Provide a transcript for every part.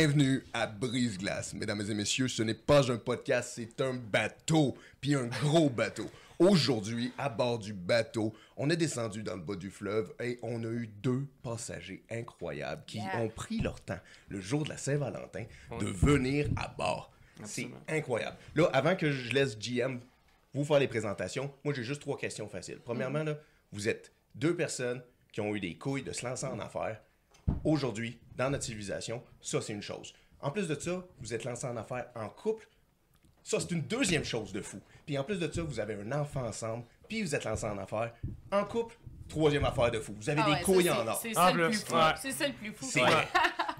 Bienvenue à Brise-Glace. Mesdames et messieurs, ce n'est pas un podcast, c'est un bateau. Puis un gros bateau. Aujourd'hui, à bord du bateau, on est descendu dans le bas du fleuve et on a eu deux passagers incroyables qui Yeah. ont pris leur temps, le jour de la Saint-Valentin, de venir à bord. C'est incroyable. Là, avant que je laisse GM vous faire les présentations, moi j'ai juste trois questions faciles. Premièrement, là, vous êtes deux personnes qui ont eu des couilles de se lancer en affaires. Aujourd'hui, dans notre civilisation, ça c'est une chose. En plus de ça, vous êtes lancé en affaires en couple. Ça, c'est une deuxième chose de fou. Puis en plus de ça, vous avez un enfant ensemble, puis vous êtes lancé en affaires en couple. Troisième affaire de fou. Vous avez Ah des ouais, ça, couilles c'est- en or. C'est ça le plus, fou. ouais. C'est ça le plus fou. C'est Ouais. vrai.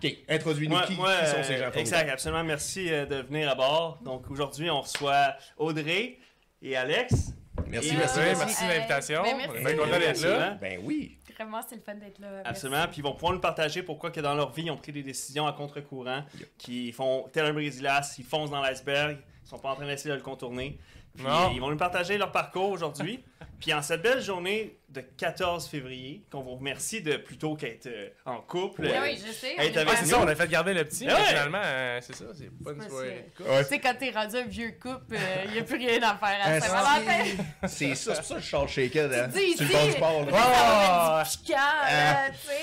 OK, introduis-nous qui, qui sont ces gens. Exact, absolument. Merci euh, de venir à bord. Donc aujourd'hui, on reçoit Audrey et Alex. Merci, Et- merci, merci. merci de l'invitation. ben, merci. On est bien content d'être là. Ben oui. Vraiment, c'est le fun d'être là. Merci. Absolument. Puis ils vont pouvoir nous partager pourquoi que dans leur vie, ils ont pris des décisions à contre-courant, qui font tel un brise-glace, ils foncent dans l'iceberg, ils sont pas en train d'essayer de le contourner. Puis Non. ils vont nous partager leur parcours aujourd'hui. Puis en cette belle journée de 14 février, qu'on vous remercie de plutôt qu'être euh, en couple. Ah euh, oui, je sais. C'est ça, on a fait garder le petit, Ah mais ouais. finalement, euh, c'est ça, c'est pas une soirée de couple. Ouais. Tu sais, quand t'es rendu un vieux couple, il n'y a plus rien à faire à Saint-Valentin. C'est ça, c'est pour ça que je sors shaken. Hein. Tu dis ici. bord du port, là. Là, tu sais.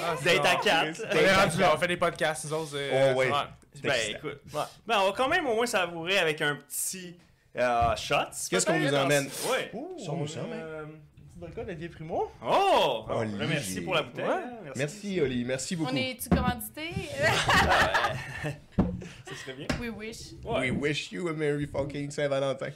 Ah, c'est D'être à quatre. On est rendu là, on fait des podcasts, nous autres. c'est- Oh, ouais. Ben écoute. Ben, on va quand même au moins savourer avec un petit euh, shot. Qu'est-ce qu'on nous emmène? Ouais. Ouh, Sur nous on sommes, a, une petite vodka d'Olivier Primo. Oh! Oh, merci pour la bouteille. Ouais. hein, Merci, Oli. Merci beaucoup. On est-tu commandité? Ça serait bien. We wish. Ouais. We wish you a Merry fucking Saint-Valentin.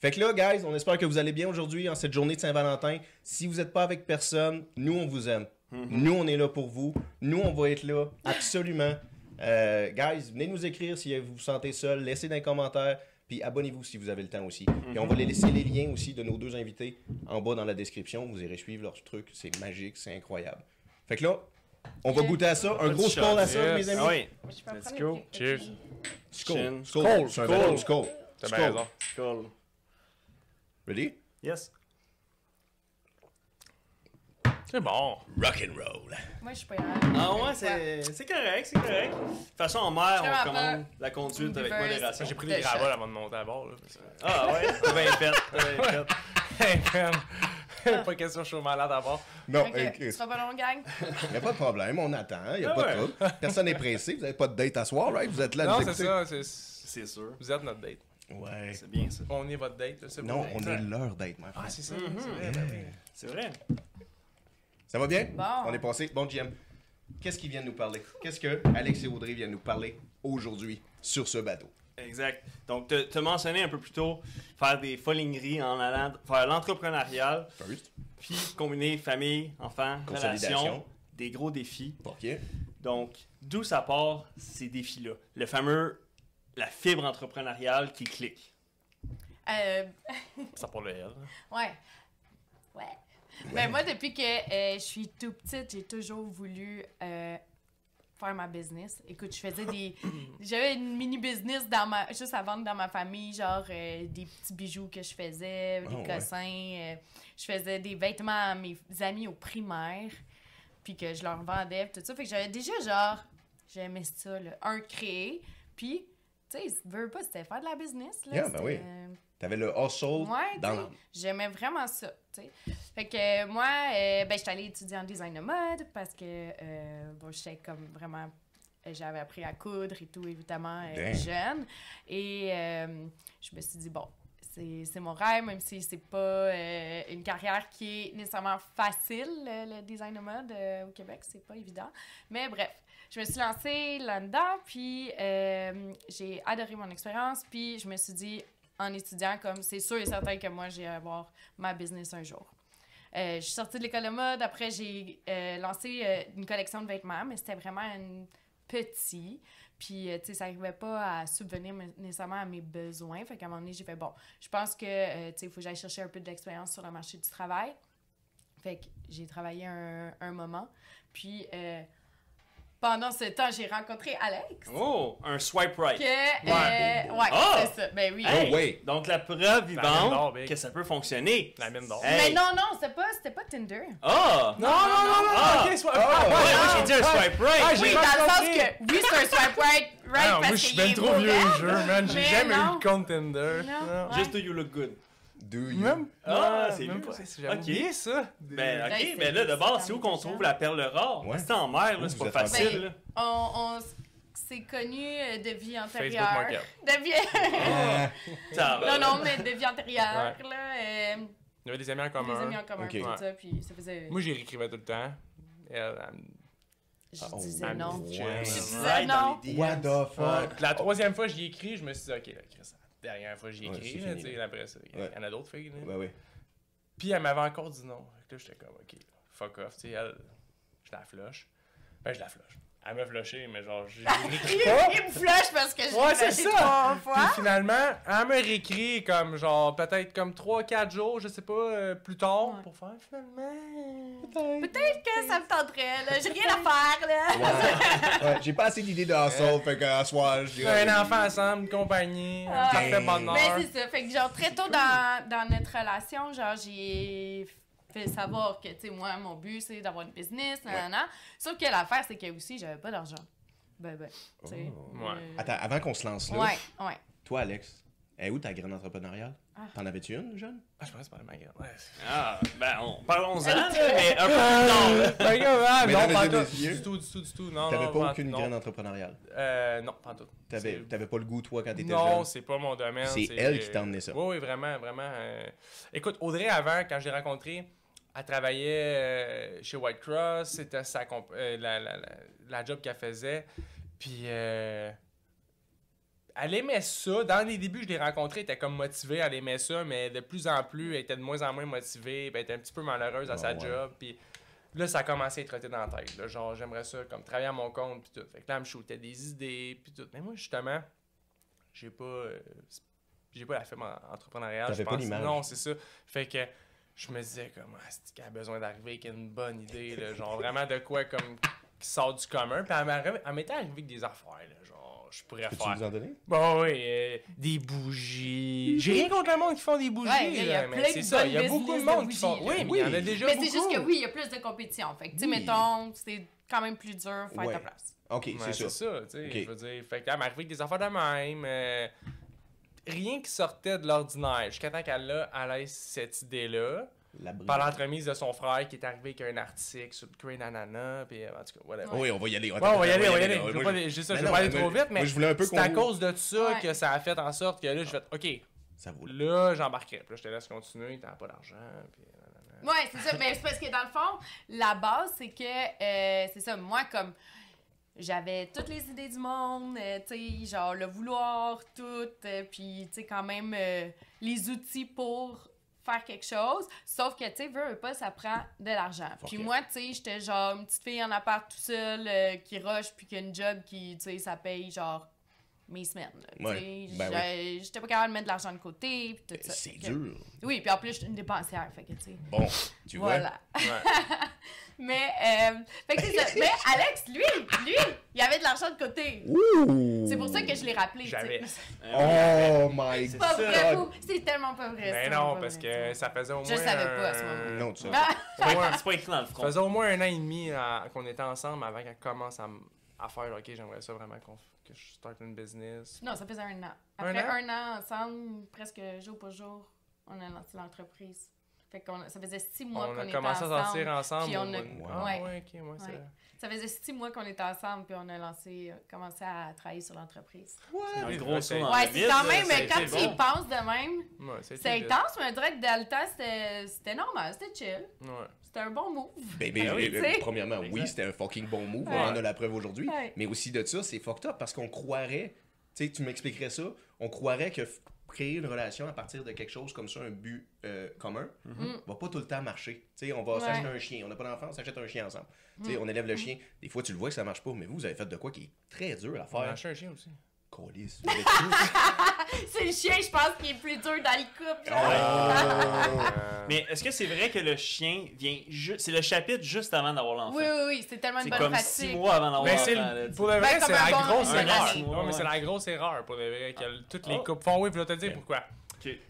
fait que là, guys, on espère que vous allez bien aujourd'hui en cette journée de Saint-Valentin. Si vous n'êtes pas avec personne, nous, on vous aime. Nous, on est là pour vous. Nous, on va être là, absolument. Euh, guys, venez nous écrire si vous vous sentez seul. Laissez dans les commentaires. Puis abonnez-vous si vous avez le temps aussi. Et on va les laisser les liens aussi de nos deux invités en bas dans la description. Vous irez suivre leurs trucs. C'est magique, c'est incroyable. Fait que là, on va goûter à ça. Un gros shot. à ça, Yes. mes amis. Ah oui. Let's go. Cheers. Skål. Chin. Skål. Skål. C'est un Skål. ballon, skål. T'as Skål. bien raison. Cool. Ready? Yes. C'est bon. Rock and roll. Moi, je suis pas Ah ouais, c'est c'est correct, c'est correct. De toute façon, en mer, on recommande la conduite avec modération. J'ai pris des gravats avant de monter à bord. Là. Ah ouais, t'as bien fait, t'as bien fait. Pas question, je suis malade à bord. Non, Ok, il tu seras pas long, gang? n'y a pas de problème, on attend, il n'y a Ah pas ouais. de trouble. Personne n'est pressé, vous n'avez pas de date à soir, right? Vous êtes là, Non, c'est ça, c'est... C'est sûr. Vous êtes notre date. Ouais. C'est bien ça. On est votre date, là, c'est Non, on est leur date, my Ah, friend. c'est ça, c'est vrai, ben oui. C'est vrai. Ça va bien? Bon. On est passé. Bon, Jim, qu'est-ce qu'ils viennent nous parler? Qu'est-ce que Alex et Audrey viennent nous parler aujourd'hui sur ce bateau? Exact. Donc, tu as mentionné un peu plus tôt faire des foligneries en allant faire l'entrepreneurial, First, puis combiner famille, enfants, Consolidation. relations, des gros défis. OK. Donc, d'où ça part ces défis-là? Le fameux, la fibre entrepreneuriale qui clique. Euh, Ça pour le L. ouais. Ouais. Ben, moi, depuis que euh, je suis tout petite, j'ai toujours voulu euh, faire ma business. Écoute, je faisais des. J'avais une mini business dans ma, juste à vendre dans ma famille, genre euh, des petits bijoux que je faisais, des Oh, cossins. je faisais des vêtements à mes amis au primaire, puis que je leur vendais, tout ça. Fait que j'avais déjà, genre, j'aimais ça, là, un créer, puis. Tu sais, veux pas, c'était faire de la business. Là, Yeah, ben oui. T'avais le hustle Ouais, dans j'aimais vraiment ça, tu sais. Fait que euh, moi, euh, ben, j'étais allée étudier en design de mode parce que, euh, bon, j'étais comme vraiment... euh, J'avais appris à coudre et tout, évidemment, euh, jeune. Et je me suis dit, bon, c'est c'est mon rêve, même si c'est pas une carrière qui est nécessairement facile, le, le design de mode au Québec, c'est pas évident. Mais bref, je me suis lancée là-dedans, puis j'ai adoré mon expérience, puis je me suis dit, en étudiant, comme c'est sûr et certain que moi, j'ai avoir ma business un jour. Euh, je suis sortie de l'école de mode, après j'ai euh, lancé euh, une collection de vêtements, mais c'était vraiment un petit. Puis, euh, tu sais, ça n'arrivait pas à subvenir me- nécessairement à mes besoins. Fait qu'à un moment donné, j'ai fait, bon, je pense que, tu sais, il faut que j'aille chercher un peu d'expérience sur le marché du travail. Fait que j'ai travaillé un, moment. Puis, pendant ce temps, j'ai rencontré Alex. Oh, un swipe right. Que, euh, ouais, Ah! c'est ça. Ben oui. Hey, Oh, ouais. Donc la preuve vivante que ça peut fonctionner. La mine d'or. Hey. Mais non, non, c'était pas, c'était pas Tinder. Ah! Non, non, non, non, Ah. ok, soit. Ah, ah, Ouais, ouais, moi j'ai dit un ouais. swipe right. Ah, Oui, dans le sens que, oui, c'est un swipe right, right Ah, non, parce moi, je suis bien trop vieux mauvais, jeu, man. J'ai mais jamais non. eu de compte Tinder. Non. Ouais. Just do you look good. Do you? Même? Ah, ouais, c'est même mieux, pas. Ok. oublié ça. Ben, ok, Ouais, mais c'est- là, de base, c'est c'est où qu'on trouve la perle rare? Ouais. C'est en mer, là, c'est Vous pas êtes en facile. Ben. On, on s- s'est connus euh, de vie Facebook antérieure. Market. De vie... Ah, Ça va. non, non, mais de vie antérieure, là. euh, Il y avait des amis en des commun. amis en commun, Ok. tout Ouais. ça, puis ça faisait... Moi, j'y réécrivais tout le temps. Elle, elle- je Ah, oh, disais me non. Ouais. Je disais Right dans non. les. What the fuck? puis la troisième fois, j'y ai écrit, je me suis dit, ok, là, Chris, dernière fois, j'y ai Ouais, écrit, tu sais, après ça. Il y en a d'autres filles, là. Ouais. Puis elle m'avait encore dit non. Fait que là, j'étais comme, ok, fuck off, tu sais, elle, je la flush. Ben, je la flush. Elle m'a flushé, mais genre, j'ai Il, me flush parce que je Ouais, c'est ça. trois Puis finalement, elle m'a réécrit comme genre peut-être comme 3-4 jours, je sais pas, euh, plus tard Ouais. pour faire finalement. Peut-être que ça me tenterait, là. J'ai rien à faire, là. Ouais. Ouais, J'ai pas assez d'idées de hustle, fait qu'à soir, je dirais. Un enfant ensemble, une compagnie, un Ah. parfait bonheur. Mais c'est ça. Fait que, genre, très tôt dans, dans notre relation, genre, j'ai fait savoir que, tu sais, moi, mon but, c'est d'avoir une business, nanana. Sauf que l'affaire, c'est que aussi, j'avais pas d'argent. Ben, ben, tu sais. Oh. Ouais. euh, Attends, avant qu'on se lance là, Ouais, ouais. toi, Alex, est où ta graine entrepreneuriale? Ah. T'en avais-tu une, jeune? Ah, je pense pas ma gueule. Ouais. Ah, ben, on... parlons-en, mais un peu plus tard. là. Ben, ah, Mesdames non, pas tout. Du tout, du tout, du tout. Non, T'avais non, pas aucune non. graine entrepreneuriale? Euh, non, pas tout. T'avais t'avais pas le goût, toi, quand t'étais Non, jeune? c'est pas mon domaine. C'est elle qui t'a emmené ça. Oui, oui, vraiment, vraiment. euh. Écoute, Audrey, avant, quand je l'ai rencontrée, elle travaillait euh, chez White Cross. C'était sa comp- euh, la, la, la, la job qu'elle faisait. Puis, euh, elle aimait ça. Dans les débuts, je l'ai rencontrée, elle était comme motivée, elle aimait ça, mais de plus en plus, elle était de moins en moins motivée, puis elle était un petit peu malheureuse à Ah, sa ouais. job. Puis là, ça a commencé à être dans la tête. là. Genre, j'aimerais ça, comme travailler à mon compte, puis tout. Fait que là, elle me shootait des idées, puis tout. Mais moi, justement, j'ai pas. euh, j'ai pas la en- entrepreneuriale. Je pas pense. l'image. Non, c'est ça. Fait que je me disais, comme, ah, c'est qu'elle a besoin d'arriver avec une bonne idée, là, genre vraiment de quoi, comme, qui sort du commun. Puis elle m'était arrivée avec des affaires, là, genre, je pourrais Peux-tu faire. nous en donner? Bon, oui, euh, des bougies. J'ai rien contre le monde qui font des bougies. Ouais, il y a là, mais plein c'est de ça. Il y a beaucoup de business de monde qui font. bougies, Oui, là. mais il y en a déjà Mais beaucoup. c'est juste que oui, il y a plus de compétition. Fait que, tu sais, Oui. mettons, c'est quand même plus dur faire Ouais. ta place. Ok, Ouais, c'est c'est ça. ça, tu sais. Ok. Je veux dire, fait qu'elle m'arrivait avec des affaires de même. euh, rien qui sortait de l'ordinaire. Jusqu'à temps qu'elle a, elle ait cette idée-là. Par l'entremise de son frère qui est arrivé avec un article sur le Crane Anana. Puis, en tout cas, whatever. Oh oui, on va y aller. Ouais, on va y aller, on va y aller. Je veux pas, je ça, veux non, pas aller trop moi- vite, mais moi, je voulais un peu c'est à cause de ça Ouais. que ça a fait en sorte que là, je fais OK, Ça vaut le- là, j'embarquerai. Puis là, je te laisse continuer, t'as pas d'argent. Puis. Ouais, c'est ça. Mais c'est parce que dans le fond, la base, c'est que, euh, c'est ça, moi, comme j'avais toutes les idées du monde, euh, tu sais, genre le vouloir, tout, euh, puis, tu sais, quand même euh, les outils pour faire quelque chose. Sauf que, tu sais, veux, veux pas, ça prend de l'argent. Puis moi, tu sais, j'étais genre une petite fille en appart tout seul euh, qui rush, puis qui a une job qui, tu sais, ça paye genre mes semaines. Ouais, ben J'étais pas capable de mettre de l'argent de côté, puis tout ça. C'est dur. Oui, puis en plus, je suis une dépensière, fait que. Bon, tu vois. Voilà. Ouais. Mais, euh, fait que c'est ça. Mais Alex, lui, lui, il avait de l'argent de côté. C'est pour ça que je l'ai rappelé. sais. J'avais. Oh my C'est pas vrai, god! fou. C'est tellement pas vrai. Mais c'est non, parce vrai, que ça faisait au Je moins. le savais pas à ce un- moment-là. Non, tu sais. Ah, C'est pas- écrit dans le Ça faisait au moins un an et demi à- qu'on était ensemble avant qu'elle commence à, m- à faire OK, j'aimerais ça vraiment qu'on f- que je starte une business. non, ça faisait un an. Un Après an? un an ensemble, presque jour pour jour, on a lancé l'entreprise. Fait qu'on ça faisait six mois on qu'on a était commencé à ensemble. sortir ensemble. puis on au a- Wow. Ouais. ouais, ok, ouais, c'est Ouais. Ça faisait six mois qu'on était ensemble, puis on a lancé, euh, commencé à travailler sur l'entreprise. Gros ouais, saut c'est- dans Ouais, c'est quand même, a quand tu y bon. penses de même, a c'est intense, mais on dirait que dans le temps, c'était c'était normal, c'était chill. Ouais. C'était un bon move. Ben, ben, Ben euh, sais? premièrement, oui, c'était un fucking bon move. Ouais. On en a la preuve aujourd'hui. Ouais. Mais aussi de ça, c'est fucked up parce qu'on croirait, tu sais, tu m'expliquerais ça, on croirait que créer une relation à partir de quelque chose comme ça, un but euh, commun, Mm. va pas tout le temps marcher. Tu sais, on va Ouais. s'acheter un chien. On n'a pas d'enfant, on s'achète un chien ensemble. Tu sais, on élève le chien. Des fois, tu le vois que ça marche pas, mais vous, vous avez fait de quoi qui est très dur à On a faire. acheté un chien aussi. C'est le chien, je pense, qui est plus dur dans le couple. Ah. Mais est-ce que c'est vrai que le chien vient juste. C'est le chapitre juste avant d'avoir l'enfant? Oui, oui, oui, c'est tellement une bonne comme pratique. six mois avant d'avoir Mais l'enfant. pour le vrai, Ben, c'est la bon- grosse erreur. Non, mais c'est la grosse erreur pour le vrai que toutes les Oh. couples font. Oui, puis je vais te dire pourquoi.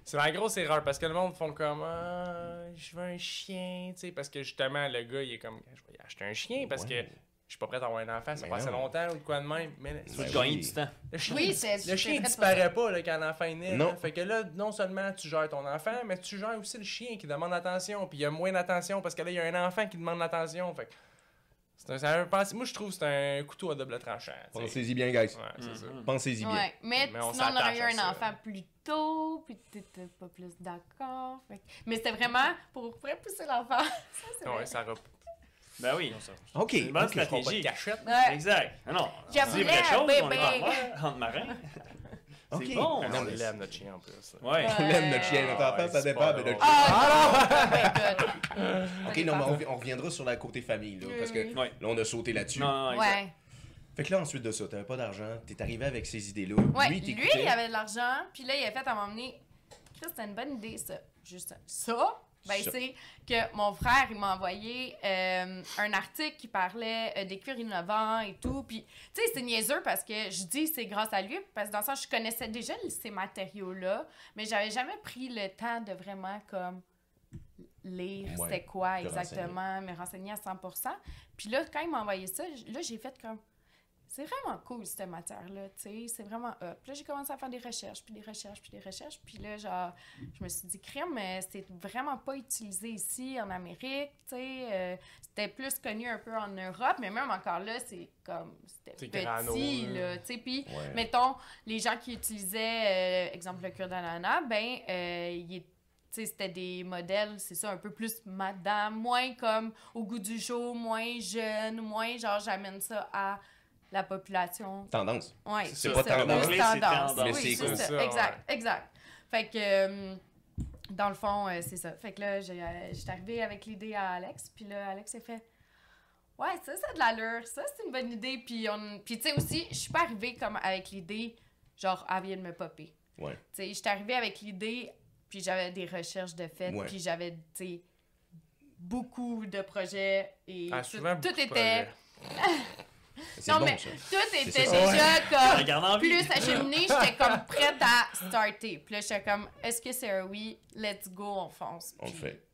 C'est la grosse erreur parce que le monde font comme ah, je veux un chien, tu sais, parce que justement le gars il est comme je vais acheter un chien parce Ouais. que je suis pas prêt à avoir un enfant, ça Ben assez non. longtemps ou de quoi de même. Mais Tu veux Ben gagner oui. du temps. le chien, Oui, c'est- le chien disparaît pas là, quand l'enfant est né. Non. Fait que là, non seulement tu gères ton enfant, mais tu gères aussi le chien qui demande attention. Puis il y a moins d'attention parce que là, il y a un enfant qui demande l'attention. Fait que c'est un, moi je trouve que c'est un couteau à double tranchant. Pensez-y bien, guys. Ouais. Mhm. Pensez-y bien. Ouais, mais, Mais on sinon, on aurait eu un ça. enfant plus tôt, puis t'étais pas plus d'accord. fait que- Mais c'était vraiment pour pousser l'enfant. Ça, c'est Ouais, vrai. ça. Ben oui. non, ça- Ok. C'est une bonne stratégie. cachette. Ouais. Exact. Ah non, voulais vraie chose, on est en. Ok. C'est bon. On l'aime notre chien en plus. Ouais. Ouais. On aime notre chien, notre Ah, enfant, ouais, ça c'est dépend de notre drôle. chien. Ah non! Ben. Ok, non, mais on, rev- on reviendra sur la côté famille, là, parce que. Ouais. là, on a sauté là-dessus. Non, non, exact. Ouais. Fait que là, ensuite de ça, t'avais pas d'argent, t'es arrivé avec ces idées-là. Ouais, lui, lui, il avait de l'argent, puis là, il a fait à m'emmener. Chris, c'était une bonne idée, ça. Juste ça. Ben, c'est que mon frère, il m'a envoyé euh, un article qui parlait euh, des cuirs innovants et tout. Puis, tu sais, c'est niaiseux parce que je dis c'est grâce à lui, parce que dans le sens, je connaissais déjà ces matériaux-là, mais j'avais jamais pris le temps de vraiment, comme, lire Ouais, c'était quoi te exactement, me renseigner à 100%. Puis là, quand il m'a envoyé ça, là, j'ai fait comme, c'est vraiment cool, cette matière-là, tu sais, c'est vraiment up. Puis là, j'ai commencé à faire des recherches, puis des recherches, puis des recherches. Puis là, genre, je me suis dit, crème, mais c'est vraiment pas utilisé ici, en Amérique, tu sais. euh, c'était plus connu un peu en Europe, mais même encore là, c'est comme, c'était grano, petit, là. là, tu sais. Puis, Ouais. mettons, les gens qui utilisaient, euh, exemple, le cuir d'ananas, ben, euh, il est- c'était des modèles, c'est ça, un peu plus madame, moins comme au goût du jour, moins jeune, moins genre j'amène ça à la population. Tendance. Ouais, C'est pas tendance. c'est tendance. tendance. Mais Oui, c'est ça, exact, ouais. exact. Fait que, euh, dans le fond, euh, c'est ça. Fait que là, euh, j'étais arrivée avec l'idée à Alex, puis là, Alex a fait Ouais, ça, ça a de l'allure, ça, c'est une bonne idée. Puis, on... puis tu sais, aussi, je suis pas arrivée comme avec l'idée, genre, elle vient de me popper. Ouais. Tu sais, j'étais arrivée avec l'idée, puis j'avais des recherches de fait, Ouais. puis j'avais, tu sais, beaucoup de projets et Ah, tout, était. Non, bon, mais ça. tout était ça. déjà comme plus acheminé, j'étais comme prête à starter. Puis là, j'étais comme, est-ce que c'est un oui? Let's go, on fonce. On le fait.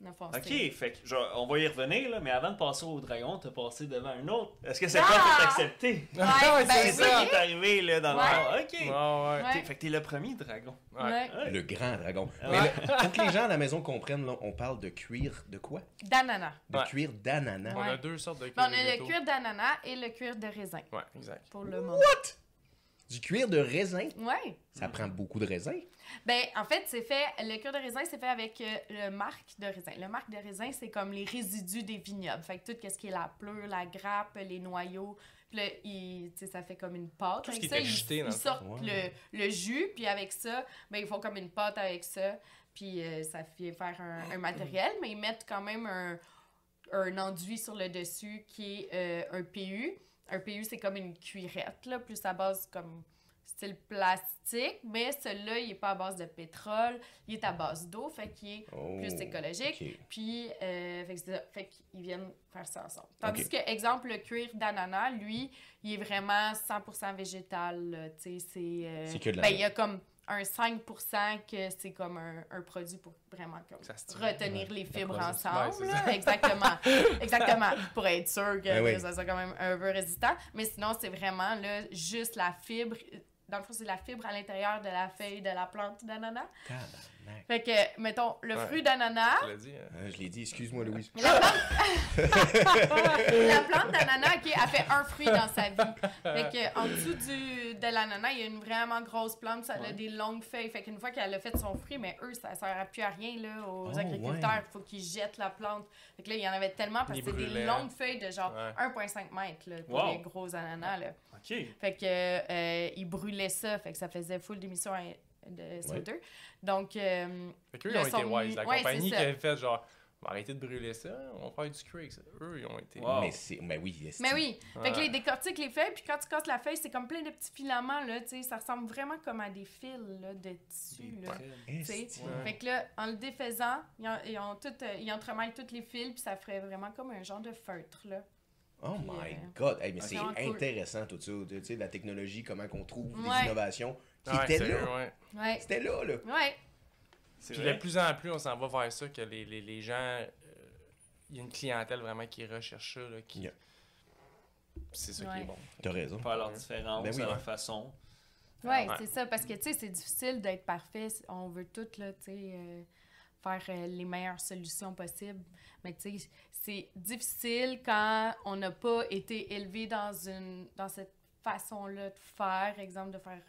Ok, fait que genre, on va y revenir, là, mais avant de passer au dragon, t'as passé devant un autre. Est-ce que c'est Ah! pas tout accepté? Ouais, Ouais, ben C'est oui. ça qui est arrivé là, dans Ouais. le Ok. Ouais, ouais. Ouais. T'es- Fait que t'es le premier dragon. Ouais. Ouais. Ouais. Le grand dragon. Ouais. Mais là, pour que les gens à la maison comprennent, là, on parle de cuir de quoi? D'ananas. De Ouais. cuir d'ananas. On a deux sortes de Ben, cuir on a le cuir d'ananas et le cuir de raisin, Ouais, exact. pour le moment. Du cuir de raisin? Ouais. Ça prend beaucoup de raisin. Ben, en fait, c'est fait, le cuir de raisin, c'est fait avec euh, le marc de raisin. Le marc de raisin, c'est comme les résidus des vignobles. Fait que tout ce qui est la pleure, la grappe, les noyaux, puis là, il- tu sais, ça fait comme une pâte. Tout ce Avec qui ça, ils, sortent Ouais. le, le jus, puis avec ça, ben, ils font comme une pâte avec ça, puis euh, ça fait faire un, un matériel, mais ils mettent quand même un, un enduit sur le dessus qui est euh, un PU. Un PU, c'est comme une cuirette, là, plus à base comme style plastique, mais celui-là, il est pas à base de pétrole, il est à base d'eau, fait qu'il est Oh, plus écologique. Puis, euh, fait que qu'ils viennent faire ça ensemble. Tandis que, exemple, le cuir d'ananas, lui, il est vraiment 100% végétal. Tu sais, c'est. euh, C'est que de ben, l'ananas. il y a comme un 5% que c'est comme un, un produit pour vraiment comme retenir les fibres ensemble. Ouais. Exactement. Exactement. Pour être sûr que, Ben oui. que ça soit quand même un peu résistant. Mais sinon, c'est vraiment là, juste la fibre. Dans le fond, c'est la fibre à l'intérieur de la feuille de la plante d'ananas. Tabarnak. Fait que, mettons, le Ouais. fruit d'ananas, Tu l'as dit, hein? Euh, je l'ai dit, excuse-moi, Louise. la plante, la plante d'ananas, OK, elle fait un fruit dans sa vie. Fait que, en dessous du, de l'ananas, il y a une vraiment grosse plante, ça a des longues feuilles. Fait qu'une fois qu'elle a fait son fruit, mais eux, ça sert à plus à rien, là, aux Oh, agriculteurs. ouais. Il faut qu'ils jettent la plante. Fait que là, il y en avait tellement parce que c'est des longues feuilles de genre Ouais. 1,5 mètres, là, pour Wow. les gros ananas, là. Ok. Fait que, euh, ils brûlaient ça, fait que ça faisait full d'émissions à- de CO2. Donc, euh, Fait qu'eux, Le ils ont été wise. La ouais, compagnie qui avait fait genre, On va arrêter de brûler ça, on va faire du cuir avec ça. Eux, ils ont été. Wow. Mais c'est. Mais oui. Mais oui. Fait que Ouais. les décortiques les feuilles, puis quand tu casses la feuille, c'est comme plein de petits filaments, là, tu sais. Ça ressemble vraiment comme à des fils, là, de tissu, là. tu sais. Esti. Ouais. Fait que là, en le défaisant, ils, ont, ils, ont tout, euh, ils entremêlent tous les fils, puis ça ferait vraiment comme un genre de feutre, là. Oh Puis, my euh, god. Hey, mais c'est c'est vraiment cool. intéressant tout ça. Tu sais, la technologie, comment qu'on trouve des Ouais. innovations qui Ouais, là. ouais. Ouais. C'était là, là. Ouais. Puis de plus en plus, on s'en va vers ça, que les, les, les gens. euh, Il y a une clientèle vraiment qui recherche ça. Là, qui... Yeah. C'est ça qui est bon. T'as raison. Faire leur différence Ben oui, leur ouais. façon. Ouais. c'est ça, parce que, tu sais, c'est difficile d'être parfait. On veut tout, là, tu sais, euh, faire euh, les meilleures solutions possibles. Mais, tu sais, c'est difficile quand on n'a pas été élevé dans, une, dans cette façon-là de faire. Exemple, de faire,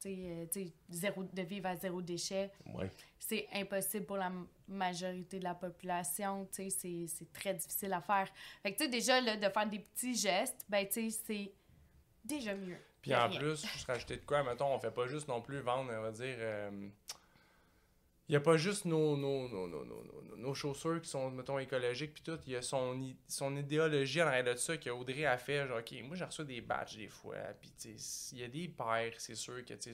tu sais, euh, zéro, de vivre à zéro déchet. Ouais. c'est impossible pour la majorité de la population, tu sais, c'est- c'est très difficile à faire. Fait que, tu sais, déjà, là, de faire des petits gestes, ben, tu sais, c'est déjà mieux. Puis en rien. plus, je rajouter de quoi, mettons, on fait pas juste non plus vendre, on va dire. Il y a pas juste nos, nos, nos, nos, nos, nos- nos chaussures qui sont, mettons, écologiques, puis tout. Il y a son, son idéologie en arrière de ça que Audrey a fait. Genre, OK, moi, j'ai reçu des badges des fois, puis il y a des paires, c'est sûr que, tu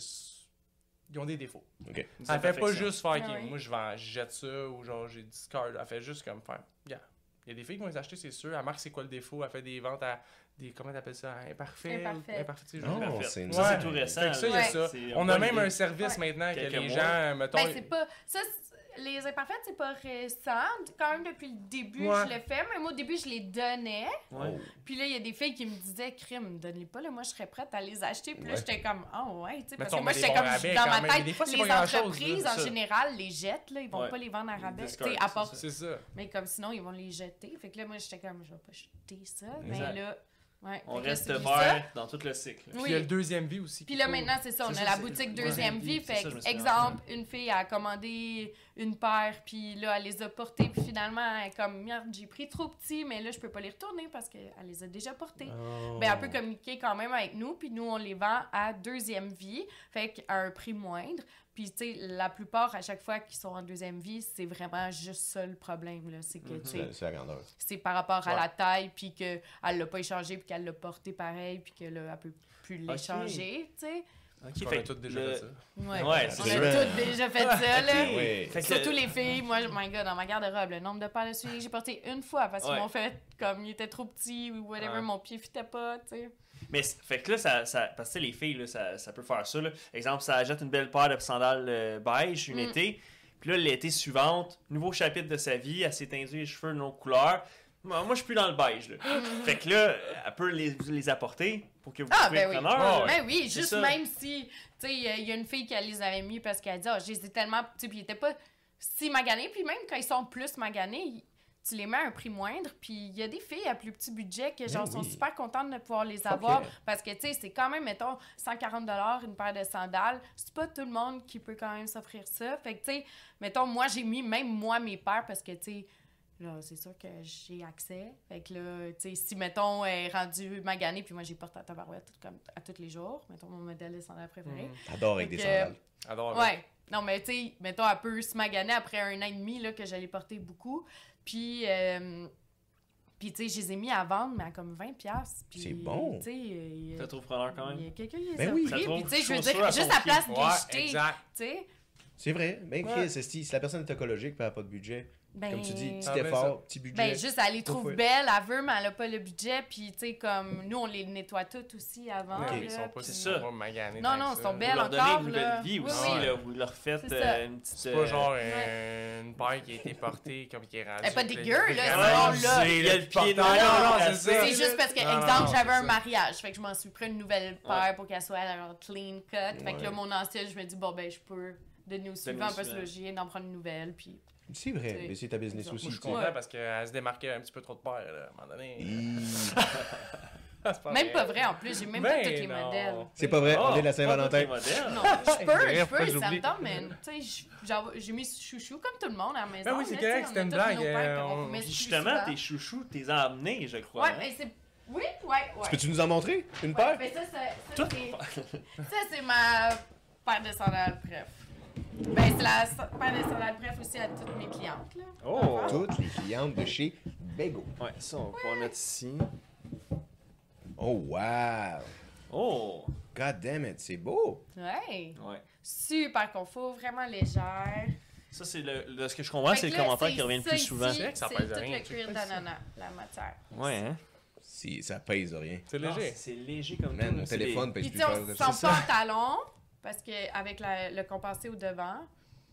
ils ont des défauts. OK. Elle fait pas juste faire, OK, Ah ouais. moi, je vends, je jette ça, ou genre, j'ai discard. Elle fait juste comme faire, yeah. Il y a des filles qui vont les acheter, c'est sûr. Elle marque c'est quoi le défaut. Elle fait des ventes à des, comment t'appelles ça, Imparfait. imparfaits, tu sais, Non, genre. Parfait. c'est Ça, c'est tout récent. Fait que ça, il y a Ouais. ça. On a même idée. un service Ouais. maintenant que les mois. gens, mettons. Ben, c'est pas... Ça, les imparfaits, c'est pas récent. Quand même, depuis le début, Ouais. je le fais. Mais moi, au début, je les donnais. Ouais. Oh. Puis là, il y a des filles qui me disaient, crime, donne-les pas, là, moi, je serais prête à les acheter. Puis là, Ouais. j'étais comme, ah ouais, tu sais, parce que moi, j'étais comme, dans ma tête, les entreprises, en général, les jettent, là, ils vont pas les vendre à rabais, tu sais, à part. Mais comme sinon, ils vont les jeter. Fait que là, moi, j'étais comme, je vais pas jeter ça. Mais là, ouais. On reste vert dans tout le cycle. Puis Oui. il y a le deuxième vie aussi. Puis là, maintenant, c'est ça, on a ça, la boutique deuxième vie. Fait ça, exemple, une fille a commandé une paire, puis là, elle les a portées, puis finalement, elle est comme, merde, j'ai pris trop petit, mais là, je peux pas les retourner parce qu'elle les a déjà portées. Oh. Ben, elle peut communiquer quand même avec nous, puis nous, on les vend à deuxième vie, fait qu'à un prix moindre. Puis, tu sais, la plupart, à chaque fois qu'ils sont en deuxième vie, c'est vraiment juste ça le problème, là. C'est que, tu sais, C'est c'est la grandeur. c'est par rapport à la taille, puis qu'elle l'a pas échangé, puis qu'elle l'a porté pareil, puis que là, elle peut plus l'échanger, tu sais. Ok, On fait a que tous déjà le- fait ça. Ouais, Ouais, on a toutes déjà fait ça, là. Oui. Fait que- Surtout les filles, moi, my god, dans ma garde-robe, le nombre de paires de souliers que j'ai porté une fois parce qu'ils Ouais. m'ont fait comme ils étaient trop petits ou whatever, Ouais. mon pied fitait pas, tu sais. Mais fait que là, ça, ça- parce que les filles, là, ça, ça peut faire ça. Là. Exemple, ça achète une belle paire de sandales euh, beige une Mm. été. Puis là, l'été suivante, nouveau chapitre de sa vie, elle s'est teindue les cheveux de nos couleurs. Moi, moi, je suis plus dans le beige. Là. fait que là, elle peut les, les apporter pour que vous Ah, ben le oui. Ah, là. Ben oui, juste ça. même si, tu sais, il y a une fille qui les avait mis parce qu'elle dit, ah, je les ai tellement, tu sais, puis ils étaient pas si maganés, puis même quand ils sont plus maganés, tu les mets à un prix moindre, puis il y a des filles à plus petit budget que, genre, Ben sont oui. super contentes de pouvoir les avoir, parce que, tu sais, c'est quand même, mettons, 140 une paire de sandales, c'est pas tout le monde qui peut quand même s'offrir ça, fait que, tu sais, mettons, moi, j'ai mis même moi mes paires, parce que, tu sais, Là, c'est sûr que j'ai accès. Fait que là, tu sais, si, mettons, elle est rendue maganée, puis moi, j'ai porté à tabarouette tout comme, à tous les jours. Mettons, mon modèle de sandales préféré. Mhm. Adore avec des que- sandales. Adore. Ouais. Non, mais tu sais, mettons, elle peut se maganer après un an et demi, là, que j'allais porter beaucoup. Puis, euh, puis tu sais, je les ai mis à vendre, mais à comme 20$. piastres. Puis, C'est bon. Tu sais, euh, Ça trouve preneur quand il y même. a quelqu'un qui les Ben a oui. pris. Ça Puis, tu sais, je veux dire, juste à place de les jeter. exact. Tu sais, C'est vrai. Ben, Ouais. Chris, si la personne est écologique et elle n'a pas de budget, ben. comme tu dis, petit Ah, ben, effort, petit budget. Ben, juste, elle les trouve belles, elle veut, mais elle a pas le budget. Puis, tu sais, comme nous, on les nettoie toutes aussi avant. Ok. là, Ils sont pas puis- C'est si ça. Non, non, que ils sont Vous belles leur donnez encore, une nouvelle vie Oui, aussi. oui. Là, vous leur faites C'est euh, une petite. C'est pas genre euh, une paire qui a été portée comme qui est rendue. Elle est pas dégueu, là, je là- Il y a le pied non, c'est c'est ça. C'est juste parce que, exemple, non, j'avais c'est un mariage. Fait que je m'en suis pris une nouvelle paire pour qu'elle soit clean cut. Fait que là, mon ancienne, je me dis, bon, ben, je peux donner au suivant, au on peut se suivant. loger, d'en prendre une nouvelle. Puis. C'est vrai, mais c'est ta business aussi. Moi, je suis tu content Ouais. parce qu'elle se démarquait un petit peu trop de paires, là, à un moment donné. Pas Même vrai. pas vrai, en plus, j'ai même pas Ben tous les non. modèles. C'est pas vrai, on Oh, est la pas Saint-Valentin. Non, je peux, je peux, ça j'oublie? me tente, mais tu sais, j'ai mis chouchou comme tout le monde à la maison. Ben oui, c'est correct, tu c'était une blague, euh, on- justement, tes chouchous, t'es as amenés, je crois. Ouais, hein? mais c'est. Oui, ouais, ouais. Peux-tu nous en montrer une Ouais, paire? mais ça, ça, ça, c'est ma paire de sandales, bref. Ben, c'est la paire de sandales bref aussi à toutes mes clientes, là. Oh! Toutes les clientes de chez Bego. Ouais, ça, on va en mettre ici. Oh, wow! Oh! God damn it, c'est beau! Ouais. Ouais. Super confort, vraiment légère. Ça, c'est le, le- ce que je comprends, c'est le là, commentaire qui revient le plus ici, souvent. C'est vrai que ça C'est pèse tout rien, le tu cuir d'ananas, la matière. Ouais, hein? Si, ça pèse rien. C'est léger. C'est léger comme Man, tout, mon là, c'est téléphone pèse Puis plus tu sais, cher. on que sent ça. Parce que avec la- le compensé au devant.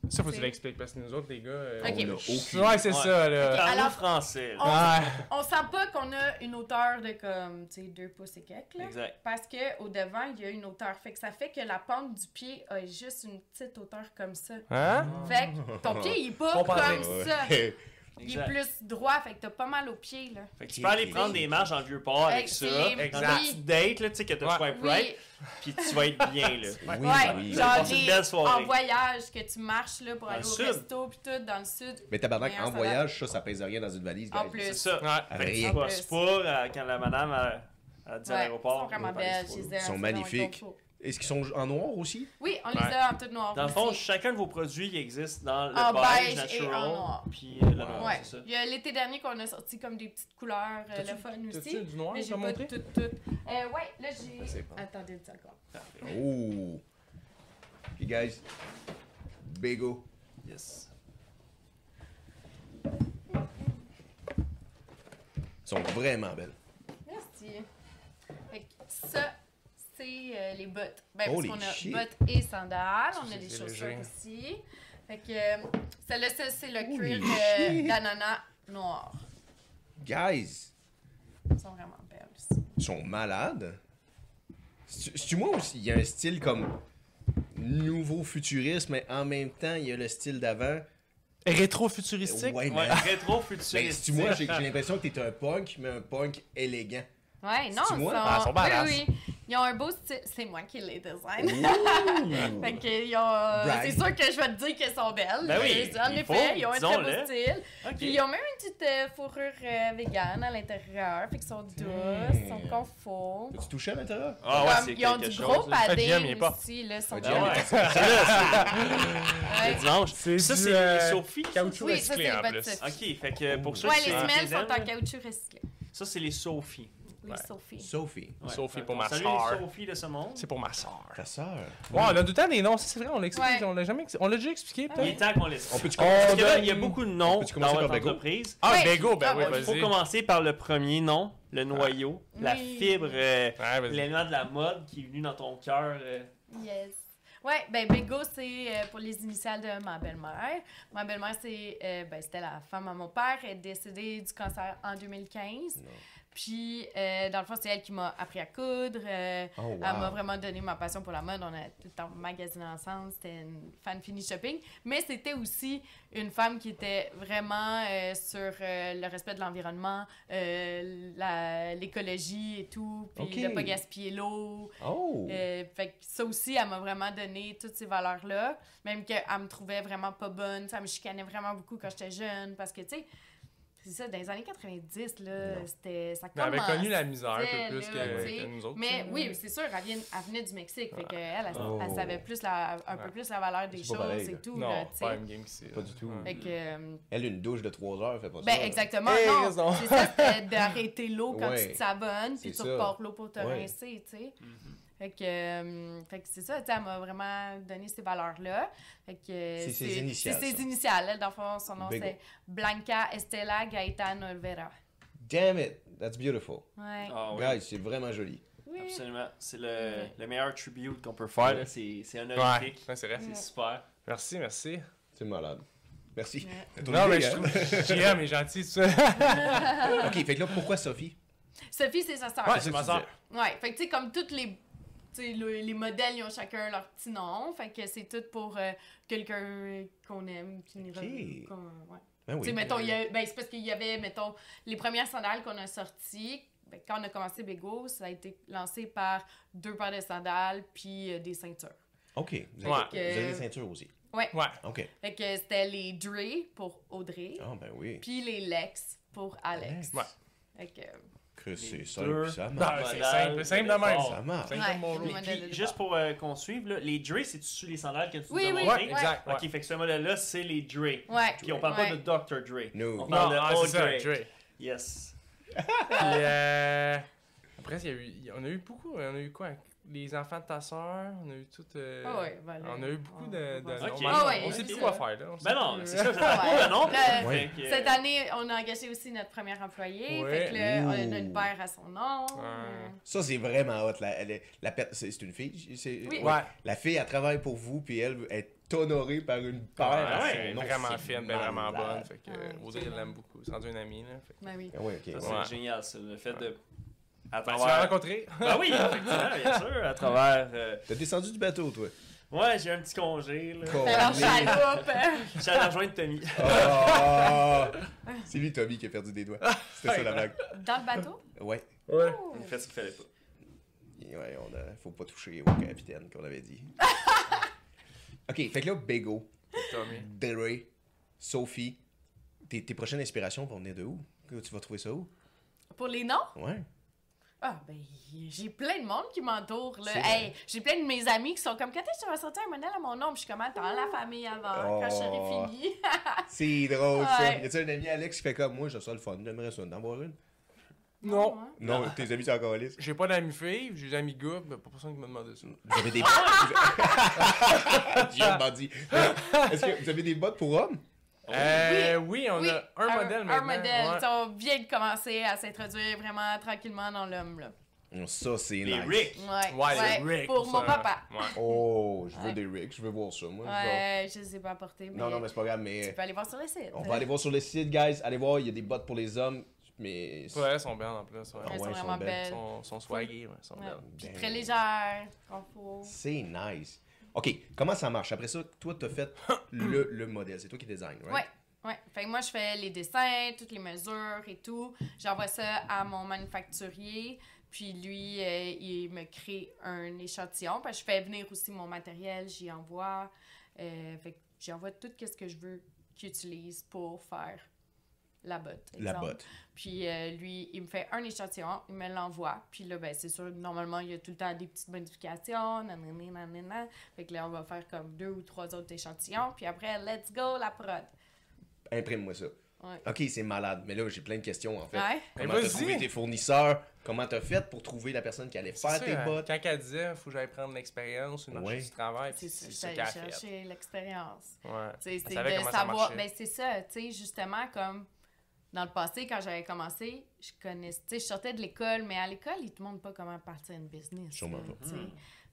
Ça, faut que tu l'expliques parce que nous autres, les gars. euh, Ok. On a aucune- Ouais, c'est Ouais. ça, là. Alors- français. là. On, Ouais. on sent pas qu'on a une hauteur de comme, tu sais, deux pouces et quelques, là. Exact. Parce que au devant, il y a une hauteur. Fait que ça fait que la pente du pied a juste une petite hauteur comme ça. Hein? Fait que ton pied, il est pas comme ça. Il est plus droit, fait que t'as pas mal aux pieds, là. Fait que tu peux aller prendre des marches dans le vieux port avec ça. c'est- Dans Exact. petite date, là, tu sais, que t'as swipe Oui, right, puis tu vas être bien, là. Oui, ouais, oui. genre Passer une des- belle soirée. en voyage, que tu marches là, pour Dans aller le au sud. resto, puis tout, dans le sud. Mais tabarnak, en voyage, ça, ça pèse rien dans une valise. En plus. C'est ça. Rien. pas euh, quand la madame a, a dit à l'aéroport. ils sont vraiment belles, aime, Ils sont magnifiques. Est-ce qu'ils sont en noir aussi? Oui, on les Ouais. a en tout noir. Dans le fond, aussi. chacun de vos produits il existe dans le En beige, beige et en natural, noir. puis euh, le noir, Ouais. c'est ça. Il y a l'été dernier qu'on a sorti comme des petites couleurs, euh, le fun T'as-tu aussi. du noir, Mais j'ai pas toutes, toutes. Euh, ouais, là j'ai. bon. Attendez une seconde. Parfait. Oh! Hey guys, Bego. Yes. Ils sont vraiment belles. Merci. Fait que ça, c'est euh, les bottes. Ben, parce qu'on a shit. bottes et sandales. On a des chaussures léger. aussi. Fait que euh, celle-là, ça, c'est le Holy cuir euh, d'ananas noir. Guys, Ils sont vraiment belles aussi. ils sont malades. C'est- C'est-tu moi aussi? Il y a un style comme nouveau futuriste, mais en même temps, il y a le style d'avant. Rétro-futuristique? Ouais, Ouais, man. rétro Ben, moi, j'ai j'ai l'impression que t'es un punk, mais un punk élégant. Ouais, non, C'est-tu ils moi? sont... Ah, ils sont badass. oui, oui. Ils ont un beau style. C'est moi qui les design. Fait que, ils ont... Brag. C'est sûr que je vais te dire qu'elles sont belles. Ben oui, en effet, faut, ils ont un très beau style. Ok. Puis ils ont même une petite euh, fourrure euh, vegan à l'intérieur. Fait qu'ils sont douces, ils sont confort. Tu touché à l'intérieur? Ah ouais, c'est ils ont du chose. gros padding pas. aussi. Là, ils sont Ah c'est dimanche. Ça, c'est euh, les Sophie. ça? Caoutchouc Oui, ça, c'est recyclé en plus. Ok, fait que pour ceux Ouais, les semelles sont en caoutchouc recyclé. Ça, c'est les Sophie. Ouais. Sophie. Sophie. Ouais. Sophie pour ma salue sœur. les Sophie de ce monde. C'est pour ma soeur. Ta sœur. Ouais, on a tout le temps des noms, c'est vrai, on l'a expliqué, Ouais. on l'a jamais On l'a déjà expliqué, Il peut-être? est temps qu'on les On peut-tu On Parce que là, il y a beaucoup de noms dans votre entreprise. Ah, Ouais. Bego, ben Ah, oui, ouais, Il faut vas-y. commencer par le premier nom, le noyau, la Oui. fibre, euh, Ouais, vas-y. l'élément de la mode qui est venu dans ton cœur. euh. Yes. Ouais, ben Bego, c'est euh, pour les initiales de ma belle-mère. Ma belle-mère, c'est, euh, ben, c'était la femme à mon père. Elle est décédée du cancer en 2015. Non. Puis, euh, dans le fond, c'est elle qui m'a appris à coudre. euh, Oh, wow. Elle m'a vraiment donné ma passion pour la mode. On a tout le temps magasiné ensemble. C'était une fan fini shopping. Mais c'était aussi une femme qui était vraiment euh, sur le respect de l'environnement, l'écologie et tout. Puis Ok. de pas gaspiller l'eau. Oh! Fait que ça aussi, elle m'a vraiment donné toutes ces valeurs-là. Même qu'elle me trouvait vraiment pas bonne. Ça me chicanait vraiment beaucoup quand j'étais jeune. Parce que, tu sais, c'est ça, dans les années 90, là, Non. c'était... Ça Mais elle avait connu la misère un peu plus que, nous autres. Mais oui, c'est sûr, elle, vient, elle venait du Mexique. Fait qu'elle, elle, Oh. elle savait plus la, un peu plus la valeur des choses pareil, et tout. Non, là, pas une game qui. Pas du tout. Ouais. Fait que, euh, Elle, une douche de 3 heures, fait pas ça. ben, exactement. Hey, non, c'est ça, c'était d'arrêter l'eau quand Ouais. tu te sabonnes, puis tu repars l'eau pour te Ouais. rincer, tu sais. Fait que, euh, fait que c'est ça, tu sais, elle m'a vraiment donné ces valeurs-là. Fait que, euh, C'est ses initiales, C'est ses initiales. Elle, dans le fond, son nom, c'est Blanca Estela Gaetano Olvera. Damn it! That's beautiful. Ouais. Ah oui, Guys, c'est vraiment joli. oui. absolument. C'est le, Ouais. le meilleur tribute qu'on peut faire. là. C'est c'est Ouais, honorifique. ouais, c'est vrai. C'est super. Merci, merci. C'est malade. Merci. Ouais. Non, mais je hein? trouve est gentil, ça. Ok, fait que là, pourquoi Sophie? Sophie, c'est sa sœur. Ouais, c'est ma soeur. Ouais, fait que tu sais, comme toutes les. Le- les modèles, ils ont chacun leur petit nom. Fait que c'est tout pour euh, quelqu'un qu'on aime, qui nous Ok. re- qu'on- ouais. Ben oui. mettons, a- ben, c'est parce qu'il y avait, mettons, les premières sandales qu'on a sorties. ben, quand on a commencé Bego, ça a été lancé par deux paires de sandales puis euh, des ceintures. Ok. Vous avez, Ouais. vous avez des ceintures aussi. Ouais. Ok. Fait que c'était les Dre pour Audrey, Ah, ben oui. puis les Lex pour Alex. Ouais. Fait que, c'est simple, ça Non, marche. c'est simple, simple de même. Ça marche. Puis, juste pour euh, qu'on suive, là, les Dre, c'est-tu les sandales que tu Oui, nous as oui? Ouais, exact. Ok, fait que ce modèle-là, c'est les Dre. Ouais. Puis on parle ouais. pas de Dr. Dre. No. On Non, parle de ah, Old ça, Dre. Dre. Yes. Puis, euh, après, il y a eu, il y- on a eu beaucoup. On a eu quoi? Les enfants de ta soeur, on a eu tout. euh, Ah ouais, ben là, on a eu beaucoup on de. Ben, Ah ouais, on sait plus quoi faire, là. on Ben non, c'est ça, le que, Cette euh, année, on a engagé aussi notre premier employé. Ouais. Fait que là, on a une paire à son nom. Ouais. Ça, c'est vraiment hot. La, elle est- la per- c'est une fille? c'est- Oui. Ouais. La fille, elle travaille pour vous, puis elle est honorée par une paire. Ouais, à son nom. vraiment fine, ben vraiment bonne. Fait que Audrey tellement. l'aime beaucoup. C'est rendu une amie, là. Fait que- Ben oui. ouais, ok. C'est génial, ça, le fait de. À Ben, tu l'as travers. rencontré? Ben oui, effectivement, bien sûr, à travers. euh, T'as descendu du bateau, toi? Ouais, j'ai un petit congé, là. Mais- chaloupe. J'allais rejoindre Tommy. Ah! c'est lui, Tommy, qui a perdu des doigts. C'était ça la blague. Dans le bateau? Ouais. Ouais. Oh. Il fait ce qu'il fallait pas. Ouais, on a... faut pas toucher au capitaine, qu'on avait dit. ok, fait que là, Bego, Tommy. Dre, Sophie, tes, tes prochaines inspirations vont venir de où? Tu vas trouver ça où? Pour les noms? Ouais. Ah, ben, j'ai plein de monde qui m'entoure, là. Hey, j'ai plein de mes amis qui sont comme, quand est-ce que tu vas sortir un modèle à mon nom? Puis je suis comme, attends, la famille avant, quand je serai Oh. fini. C'est drôle, ça. Y a-tu un ami Alex qui fait comme moi, je ça le fun, j'aimerais ça d'en voir une? Non. hein? Non, tes amis sont encore listes. J'ai pas d'amis filles, j'ai des amis gars, mais pas personne qui m'a demandé ça. Vous avez des. J'ai bandit. Est-ce que vous avez des bottes pour hommes? Euh, oui, on Oui, a un, modèle Un maintenant. modèle. ouais. Tu On vient de commencer à s'introduire vraiment tranquillement dans l'homme, là. Oh, Ça, c'est Les nice. Rick. Ouais, Ouais, les Rick, pour ça. mon papa. Ouais. Oh, je veux Ouais. des Rick, je veux voir ça, moi. Ouais, je sais pas apporter, mais, Non, non, mais c'est pas grave, tu mais peux aller voir sur le site. on va aller voir sur le site, guys. Allez voir, il y a des bottes pour les hommes, mais. Ouais, elles sont belles en plus. Ouais. Ah Elles sont vraiment belles. Elles belles. sont, sont swaggy, ouais, elles sont Ouais. belles. Puis très légères, faut. C'est nice. Ok, comment ça marche? Après ça, toi, t'as fait le, le modèle. C'est toi qui design, right? Ouais. Ouais, fait que moi je fais les dessins, toutes les mesures et tout. J'envoie ça à mon manufacturier, puis lui euh, il me crée un échantillon. Que je fais venir aussi mon matériel, j'y envoie. Euh, fait que j'y envoie tout ce que je veux qu'il utilise pour faire la botte. La botte. Puis euh, lui, il me fait un échantillon, il me l'envoie. Puis là, ben, c'est sûr, normalement, il y a tout le temps des petites modifications. Nanana, nanana. Fait que là, on va faire comme deux ou trois autres échantillons. Puis après, let's go, la prod. Imprime-moi ça. Ouais. Ok, c'est malade. Mais là, j'ai plein de questions, en fait. Ouais. Comment t'as trouvé tes fournisseurs? Comment t'as fait pour trouver la personne qui allait faire ça, tes hein, bottes? Quand elle disait, faut que j'aille prendre l'expérience, une marché Ouais. du travail, C'est puis ça, qu'elle a allée fait. chercher l'expérience. Ouais. C'est de savoir. marchait. Ben, c'est ça, tu sais, justement, comme dans le passé, quand j'avais commencé, je connaissais, tu sais, je sortais de l'école, mais à l'école, ils te montrent pas comment partir une business. Sûrement là, pas. tu sais.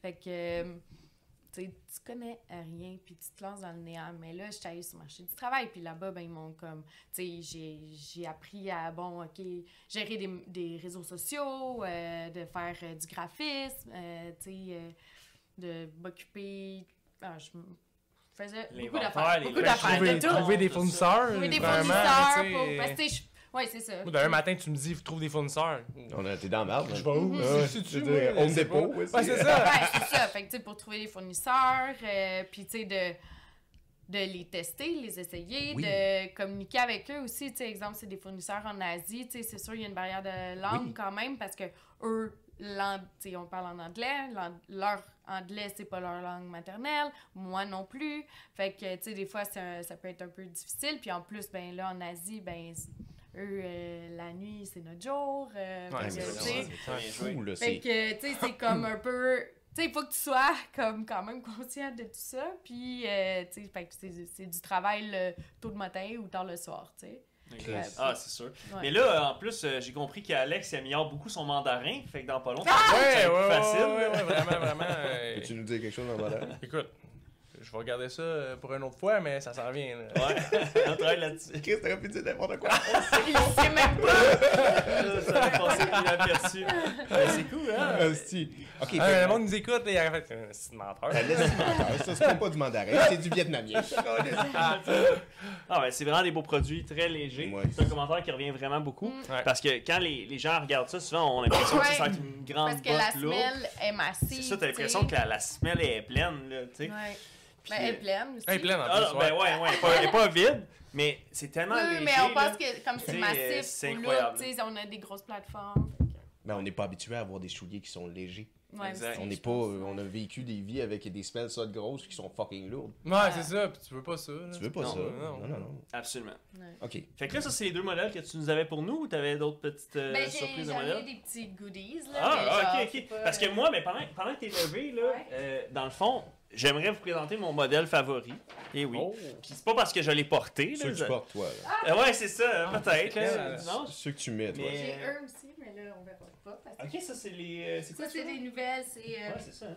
Fait que, tu tu connais rien, puis tu te lances dans le néant. Mais là, je suis allée sur le marché du travail, puis là-bas, ben, ils m'ont comme, tu sais, j'ai, j'ai appris à, bon, OK, gérer des, des réseaux sociaux, euh, de faire euh, du graphisme, euh, tu sais, euh, de m'occuper. Ah, je faisais beaucoup d'affaires. les Beaucoup d'affaires, trouver- de tout. trouver des fournisseurs. Trouver des fournisseurs tu pour. Parce que, tu je- c'est ça. D'un matin, tu me dis, trouve des fournisseurs. On a été dans la merde. Je vais où? Ouais, C'est- c'est- c'est-tu, c'est-? Home Depot, ouais, ça. Ouais, c'est ça. Fait que, tu sais, pour trouver des fournisseurs, euh, puis, tu sais, de, de les tester, les essayer, Oui. de communiquer avec eux aussi. Tu sais, exemple, c'est des fournisseurs en Asie. Tu sais, c'est sûr, il y a une barrière de langue Oui. quand même parce que eux, tu on parle en anglais. Leur anglais, c'est pas leur langue maternelle. Moi non plus. Fait que, tu sais, des fois, c'est un- ça peut être un peu difficile. Puis en plus, ben là, en Asie, ben, eux, euh, la nuit, c'est notre jour. euh, Ouais, c'est fou, là. fait que, tu sais, c'est comme un peu. Tu sais, il faut que tu sois comme quand même conscient de tout ça. Puis, euh, tu sais, c'est, c'est du travail le tôt le matin ou tard le soir, tu sais. Ah, c'est sûr. Ouais. Mais là, en plus, euh, j'ai compris qu'Alex améliore beaucoup son mandarin. Fait que dans pas longtemps, Ah! ça va Ouais, être ouais, facile. ouais, ouais, vraiment, vraiment. Peux-tu nous dire quelque chose dans le Écoute, je vais regarder ça euh, pour une autre fois, mais ça s'en vient. là. Ouais, on travaille là-dessus. Chris, t'aurais pu dire n'importe quoi. Il le sait même pas! ça va passer inaperçu. Mais c'est cool, hein? Hostie. Ok, Ah, fait le monde nous écoute, là, il a fait euh, c'est une menteur. Ben, laisse menteur, ça, c'est pas du mandarin, c'est du vietnamien. Ah, ben, c'est vraiment des beaux produits, très légers. Ouais. C'est un commentaire qui revient vraiment beaucoup. Mm. Ouais. Parce que quand les, les gens regardent ça, souvent, on a l'impression que Ouais. ça une grande Parce que la semelle est massive. C'est ça, t'as l'impression que la, la semelle est pleine, là, tu sais. Ouais. Puis, Ben, elle est euh, pleine aussi. Elle est pleine en Ah, plus. non, ben ouais, ouais, elle est pas- elle est pas vide, mais c'est tellement Oui, léger. oui, mais on là. pense que comme c'est T'sais, massif, c'est incroyable. lourd, tu sais, on a des grosses plateformes. Mais on n'est pas habitué à avoir des souliers qui sont légers. Ouais, On n'est pas, euh, on a vécu des vies avec des semelles ça de grosses qui sont fucking lourdes. Ouais, c'est ça, puis tu veux pas ça. là. Tu veux pas Non, ça? non. Non, non, non. Absolument. Ouais. Ok. Fait que là, ça, c'est les deux modèles que tu nous avais pour nous ou t'avais d'autres petites euh, Ben, surprises de modèles? des petits goodies, là. Ah, ah, genre, ok, ok. pas- Parce que moi, mais pendant, pendant que t'es levé, là, Ouais. euh, dans le fond, j'aimerais vous présenter mon modèle favori. Et oui. Oh. Puis c'est pas parce que je l'ai porté. Ceux Là, que tu portes, toi. là. Euh, ouais, c'est ça, Ah, peut-être. clair. dimanche. Ceux que tu mets, toi. Mais- J'ai eux aussi, mais là, on verra pas. Parce que Ok, ça, c'est les. euh, c'est quoi ça, c'est des nouvelles, c'est euh, Ouais, c'est ça. hein.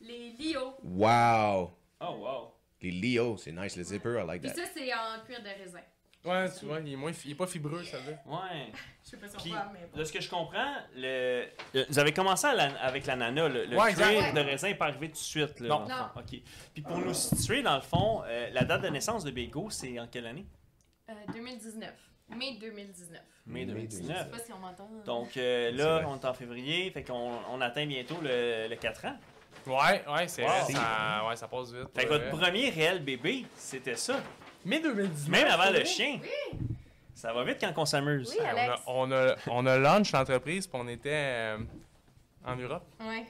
les Lio. Wow! Oh, wow. Les Leo, c'est nice. Le zipper, I like Puis that. ça, c'est en cuir de raisin. Ouais, tu vois, il est, moins, il est pas fibreux, ça là Ouais. Je sais pas sur Puis, quoi, mais bon. de ce que je comprends, le... le- vous avez commencé à la- avec l'ananas. Le, le Ouais, cuir exact. de raisin n'est pas arrivé tout de suite. Là, Non. dans le Non. fond. OK. Puis pour nous situer, dans le fond, euh, la date de naissance de Bego, c'est en quelle année? Euh, 2019. Mai 2019. Mai Mai 2019. Je sais pas si on m'entend. Donc euh, C'est là, vrai. on est en février, fait qu'on on atteint bientôt le, le 4 ans. Ouais, ouais, c'est Wow. vrai, ça, ouais, ça passe vite. Fait que votre premier réel bébé, c'était ça. Mais 2019. Même avant le chien. Ça va vite quand on s'amuse. Oui. Alex. On a, on a, on a launch l'entreprise, puis on était euh, en Europe. Ouais.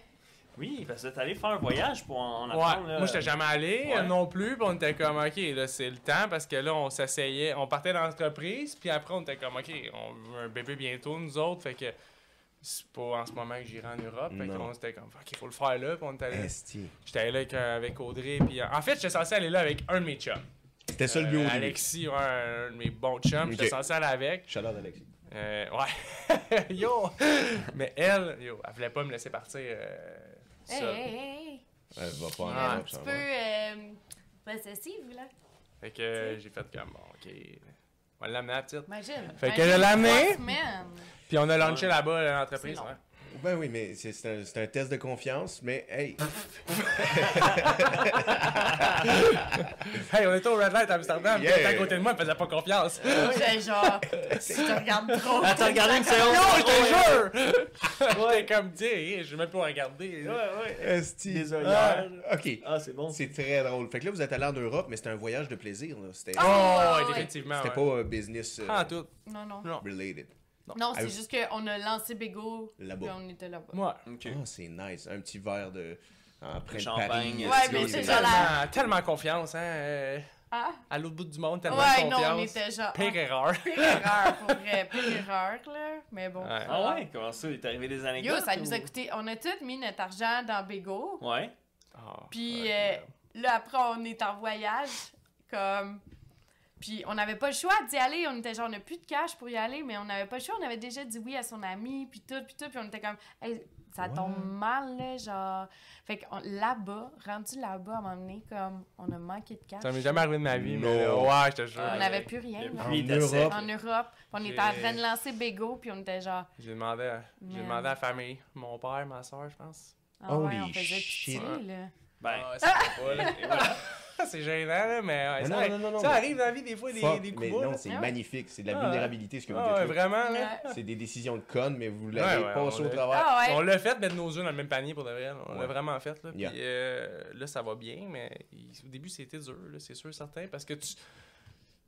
Oui, parce que t'es allé faire un voyage pour en, en Ouais, apprendre. là. moi j'étais jamais allé Ouais. non plus, puis on était comme ok, là c'est le temps parce que là on s'essayait, on partait dans l'entreprise, puis après on était comme ok, on veut un bébé bientôt nous autres, fait que c'est pas en ce moment que j'irai en Europe, fait Non. qu'on était comme ok, faut le faire là, puis on était allé- Esti. j'étais allé avec, euh, avec Audrey, puis euh, en fait j'étais censé aller là avec un de mes chums, C'était ça le but Euh, au début. Alexis, ouais, un de mes bons chums, j'étais Ok. censé aller avec, Shout out Alexis. Euh, ouais, yo, mais elle, yo, elle voulait pas me laisser partir euh, Hey, seule. hey, hey. Ouais, va pas en Ah, un petit peu euh, possessive, là. Fait que euh, j'ai fait comme bon, ok, on va l'amener à la petite. Imagine. Fait que je l'ai amené. Puis on a launché Ouais. là-bas l'entreprise. Ouais. Ben oui, mais c'est un, test de confiance, mais hey, Hey, on était au Red Light à Amsterdam, Yeah. elle était à côté de moi, elle faisait pas confiance. J'ai genre, si tu regardes trop. Attends, regardez une séance. Non, je Ouais. te jure! J'étais comme, dis, hey, je vais même pas regarder. Ouais, ouais. Esti. Des Ah, ok. Ah, c'est bon. C'est très drôle. Fait que là, vous êtes allé en Europe, mais c'était un voyage de plaisir. là. C'était Oh, Ah, ouais, ouais. définitivement. c'était ouais. pas un business euh, Ah, tout. Non, non. Non. related. Non, Ah, c'est juste qu'on a lancé Bego, Là-bas. on était là-bas. Ouais. Ok. Ah, c'est nice. Un petit verre de. Après de Champagne. Paris. Ouais, mais c'est genre la- Tellement, confiance, hein. euh, Ah? à l'autre bout du monde, tellement Ouais, de non, on confiance. était genre. Pire ah, erreur. pire erreur, pour vrai. Pire erreur, là. Mais bon. Ouais. Ah ouais? Comment ça? Il est arrivé des anecdotes? Yo, ça nous a coûté. On a tous mis notre argent dans Bego. Ouais. Puis ouais. euh, là, après, on est en voyage. Comme. Puis on n'avait pas le choix d'y aller. On était genre, on n'a plus de cash pour y aller, mais on n'avait pas le choix. On avait déjà dit oui à son ami, puis tout, puis tout. Puis on était comme, hey, ça Ouais. tombe mal, là, genre. Fait que là-bas, rendu là-bas, à un moment donné, comme, on a manqué de cash. Ça m'est jamais arrivé de ma vie, mais là, ouais, je te jure. On n'avait plus rien, En. Europe. En Europe. Puis on était en train de lancer Bego, puis on était genre, J'ai demandé, à- j'ai Man. demandé à la famille, mon père, ma soeur, je pense. ah ouais, on faisait shit. pitié, là. Ben, Ah, ça fait pas, là. Et voilà. c'est gênant, là, mais ouais, ça, non, arrive- non, non, non, ça mais- arrive dans la vie des fois, des, Fuck, des coups mais bas, non, c'est Ah ouais. magnifique. C'est de la Ah vulnérabilité, ce que vous Ah dites. vraiment, là. C'est des décisions de connes, mais vous l'avez Ouais, ouais, passé au travers. Ah ouais. On l'a fait, mettre nos œufs dans le même panier pour de vrai. On l'a vraiment fait. Là, puis euh, là, ça va bien, mais il- au début, c'était dur, c'est sûr, certain. Parce que tu,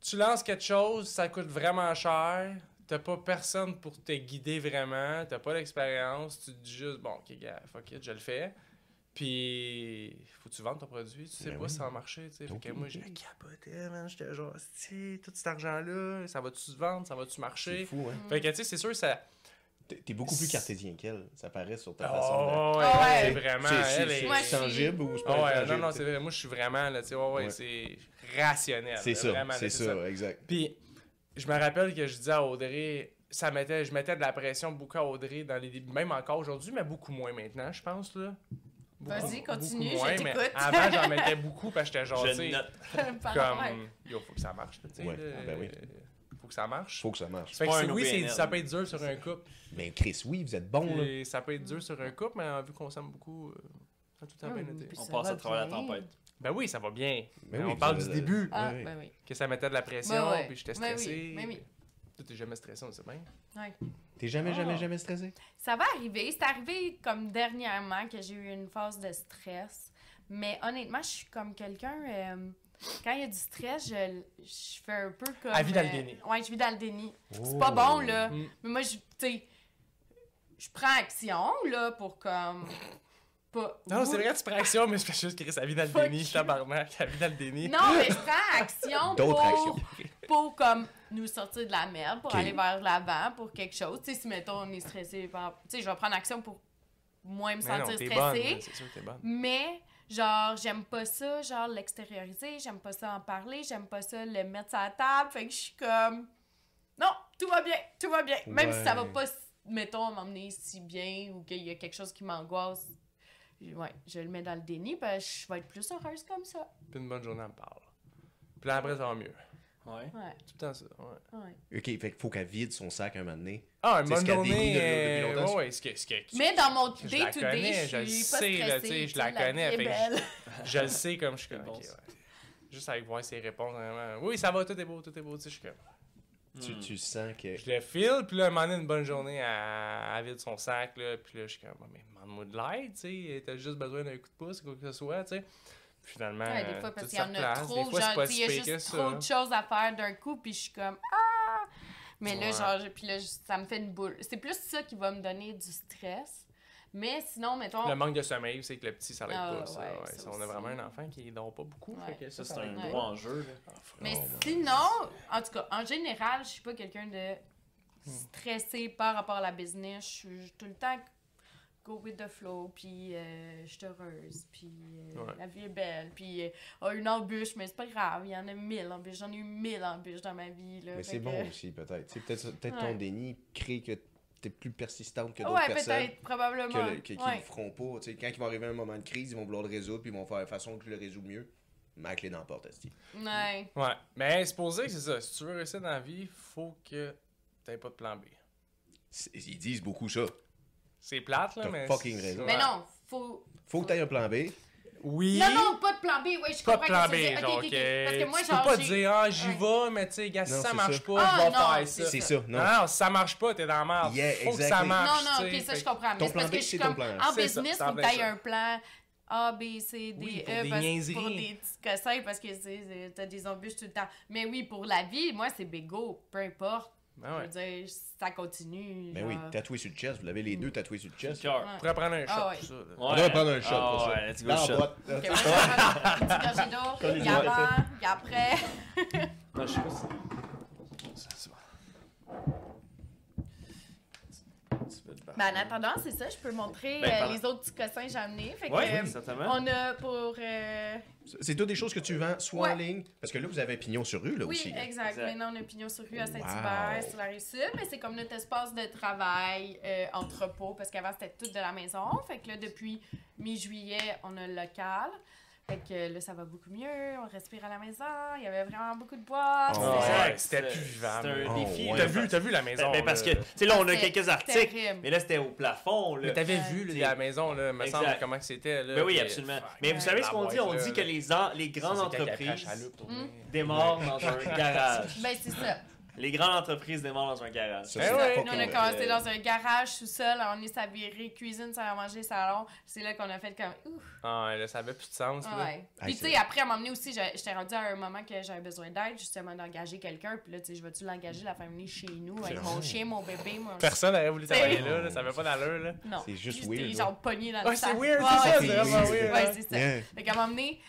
tu lances quelque chose, ça coûte vraiment cher. T'as pas personne pour te guider vraiment. T'as pas d'expérience. Tu te dis juste, bon, ok, gars, fuck it, je le fais. Puis, faut que tu vendes ton produit? Tu sais Ben pas oui. si ça va marcher. tu sais. Fait que moi, j'ai capoté, man. J'étais genre, si, tout cet argent-là, ça va-tu se vendre, ça va-tu C'est marcher? fou, hein. Fait que, tu sais, c'est sûr, ça. T'es beaucoup plus cartésien qu'elle. Ça paraît sur ta façon de. Oh, ouais, Ah ouais. c'est vraiment. C'est- c'est- elle est- C'est Moi, je suis- tangible ou c'est pas ouais, non, non, tu c'est vrai. Moi, je suis vraiment, là, tu sais, ouais, ouais, Ouais. c'est rationnel. C'est ça, c'est ça, exact. Puis, je me rappelle que je disais à Audrey, ça mettait, je mettais de la pression beaucoup à Audrey dans les débuts, même encore aujourd'hui, mais beaucoup moins maintenant, je pense, là. Vas-y, continue, beaucoup je mais. Avant, j'en mettais beaucoup parce que j'étais genre, tu comme, yo, faut que ça marche, tu sais. Ouais, là, ben oui. Faut que ça marche. Faut que ça marche. Fait que oui, ça peut être dur sur un couple. Ben Chris, oui, vous êtes bon là. Et ça peut être dur sur un couple, mais vu qu'on s'aime beaucoup, euh, ça a tout le temps bien Hum, été. On passe à travers la bien. tempête. Ben oui, ça va bien. Ben Mais oui, on parle du début, Ah, ben oui. que ça mettait de la pression, Ben ouais. puis j'étais Ben oui, stressé. ben oui. Toi, t'es jamais stressé, on sait bien. T'es jamais, jamais, jamais stressé? Ça va arriver. C'est arrivé comme dernièrement que j'ai eu une phase de stress. Mais honnêtement, je suis comme quelqu'un. euh, quand il y a du stress, je, je fais un peu comme. Elle vit dans le euh, déni. ouais, je vis dans le déni. C'est Oh. pas bon, là. Mm. Mais moi, je. Tu sais. je prends action, là, pour comme. Pas. Non, c'est vrai, tu prends action, mais je fais juste Chris, elle vit dans le déni, tabarnak, elle vit dans le déni. Non, mais je prends action D'autres pour, actions. Pour comme nous sortir de la merde, pour aller vers l'avant, pour quelque chose. Tu sais, si mettons on est stressé, par... tu sais, je vais prendre action pour moins me Mais sentir stressée. bonne. Mais, genre, j'aime pas ça, genre, l'extérioriser, j'aime pas ça en parler, j'aime pas ça le mettre sur la table. Fait que je suis comme, non, tout va bien, tout va bien. Même si ça va pas, mettons, m'emmener si bien ou qu'il y a quelque chose qui m'angoisse, ouais, je le mets dans le déni, que je vais être plus heureuse comme ça. Puis une bonne journée, elle me parle. Puis là, après, ça va mieux. Ouais. Ouais, Tout le temps ça, ouais. ouais. Ok, fait qu'il faut qu'elle vide son sac un moment donné. Ah, journée. dénie depuis- euh, depuis longtemps. ouais, ouais, ce que, ce que, Mais dans mon Je la day-to-day, connais, je je le sais, stressée. là, tu sais, je la connais, fait je le sais comme je suis comme. Ouais. Juste avec voir ses réponses, vraiment. Oui, ça va, tout est beau, tout est beau, tu sais, je suis comme. Tu, Hmm. tu sens que. Je le file, puis là, un moment donné, une bonne journée, elle, elle vide son sac, là, puis là, je suis comme, mais demande-moi de l'aide, tu sais, t'as juste besoin d'un coup de pouce, quoi que ce soit, tu sais. Finalement, Ouais, des euh, fois, parce qu'il y en a trop, fois, genre, il y a juste ça. trop de choses à faire d'un coup, puis je suis comme ah! Mais là, Ouais. genre, puis là, ça me fait une boule. C'est plus ça qui va me donner du stress. Mais sinon, mettons. Le manque de sommeil, c'est que le petit, ça l'aide Ah, pas, ça. ouais, ouais. ça Ça, on a vraiment un enfant qui dort pas beaucoup, Ouais. fait que Ça, c'est un gros enjeu. là. Mais Oh, mon sinon, en tout cas, en général, je suis pas quelqu'un de stressé par rapport à la business. Je suis tout le temps go with the flow, puis euh, je suis heureuse, puis euh, Ouais. la vie est belle, puis euh, oh, une embûche, mais c'est pas grave, il y en a mille embûches. J'en ai eu mille embûches dans ma vie. Là, Mais c'est que- bon aussi, peut-être. Peut-être peut ton déni crée que t'es plus persistante que d'autres Ouais, personnes. peut-être, probablement. que le- que- qui Ouais. le feront pas. Tu sais, quand il va arriver un moment de crise, ils vont vouloir le résoudre, puis ils vont faire de façon que je le résous mieux. Mais la clé dans la porte. Ouais. Ouais, mais c'est posé que c'est ça. Si tu veux réussir dans la vie, faut que t'aies pas de plan B. Ils disent beaucoup ça. C'est plate, là, mais. fucking raison. Mais non, faut. Faut que t'aies un plan B. Oui. Non, non, pas de plan B, ouais, je Pas comprends de plan B, genre, Ok, ok. ok, ok. Parce que moi, tu genre. peux pas dire, ah, j'y Ouais. vais, mais tu sais, gars, si Non, ça c'est marche ça. pas, Ah, je vais non, faire ça. C'est ça. non. Non, si ça marche pas, t'es dans la merde. Yeah, Faut que ça exactly. marche. Non, non, ok, ça, je comprends. Ton Mais c'est parce B, que je suis c'est ton comme. plan. En ça, business, faut que ça. un plan A, B, C, D, Oui, pour E. des parce- pour des petits cossins, parce que t'as des embûches tout le temps. Mais oui, pour la vie, moi, c'est bégo. Peu importe. Ben Je veux dire, ça continue. Mais oui, genre. tatoué sur le chest. Vous l'avez les deux tatoués sur le chest. Cœur. On pourrait prendre un shot Ah ouais. pour ça. là. On devrait prendre un shot Ah pour ça. let's go, Dans la shot. boîte. Ok, moi, je vais prendre gorgée d'eau. Comme les Il y a avant, il y a après. Non, je sais pas si- Ça, c'est bon. Un petit peu de barbe. Ben, en attendant, c'est ça, je peux montrer Ben, euh, pendant- les autres petits cossins que j'ai amenés. Fait que, Ouais, euh, certainement. on a pour. euh, C'est toutes des choses que tu vends soit en ligne. Parce que là, vous avez pignon sur rue, là Oui, aussi. là. exact. Exact. Maintenant, on a pignon sur rue à Saint-Hubert, Wow. sur la rive sud, mais c'est comme notre espace de travail, euh, entrepôt, parce qu'avant, c'était tout de la maison. Fait que là, depuis mi-juillet, on a le local. Fait que là, ça va beaucoup mieux. On respire à la maison. Il y avait vraiment beaucoup de boîtes. Oh, C'était- ouais, c'était plus vivable. C'était un Oh, défi. ouais. là, T'as vu, t'as vu la maison. Ben, ben, parce que, là. tu sais, là, on a quelques articles, terrible. mais là, c'était au plafond. Là. Mais t'avais Ouais. vu là, la maison, là, me semble, comment c'était. là, Ben oui, absolument. Mais vous savez ce qu'on dit? On là, dit que les, les grandes entreprises Hmm? démarrent dans un garage. Ben, c'est ça. Les grandes entreprises démarrent dans un garage. Ça, c'est ouais. Nous, on a commencé dans un garage sous-sol. On est s'aviré, cuisine, salle à manger, salon. C'est là qu'on a fait comme. Ouf. Ah, ouais, là, ça avait plus de sens. Ah là. ouais. Ah, Puis, tu sais, après, à un moment donné aussi, j'étais rendue à un moment que j'avais besoin d'aide, justement, d'engager quelqu'un. Puis là, tu sais, je vais-tu l'engager, la venir chez nous avec mon chien, mon bébé, mon. Personne n'aurait voulu travailler là, là, ça avait pas d'allure. Là. Non. C'est juste weird, genre pogné dans le Ouais, c'est weird, c'est ça, c'est vraiment weird, Ouais, c'est ça. Fait qu'à un moment donné,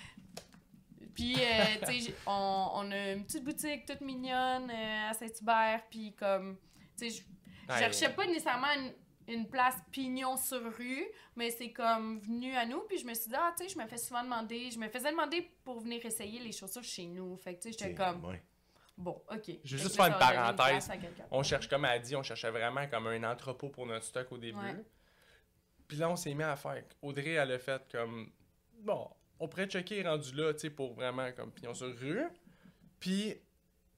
puis, euh, tu sais, on, on a une petite boutique toute mignonne euh, à Saint-Hubert, puis comme, tu sais, je cherchais pas nécessairement une, une place pignon sur rue, mais c'est comme venu à nous, puis je me suis dit, ah, tu sais, je me fais souvent demander, je me faisais demander pour venir essayer les chaussures chez nous. Fait que, tu sais, j'étais comme, Ouais. bon, ok. Je Fait juste faire une parenthèse. On cherche, comme elle a dit, on cherchait vraiment comme un entrepôt pour notre stock au début. Ouais. Puis là, on s'est mis à faire. Audrey, elle a fait comme. Bon, on pourrait checker rendu là, tu sais, pour vraiment comme pignon sur rue. Puis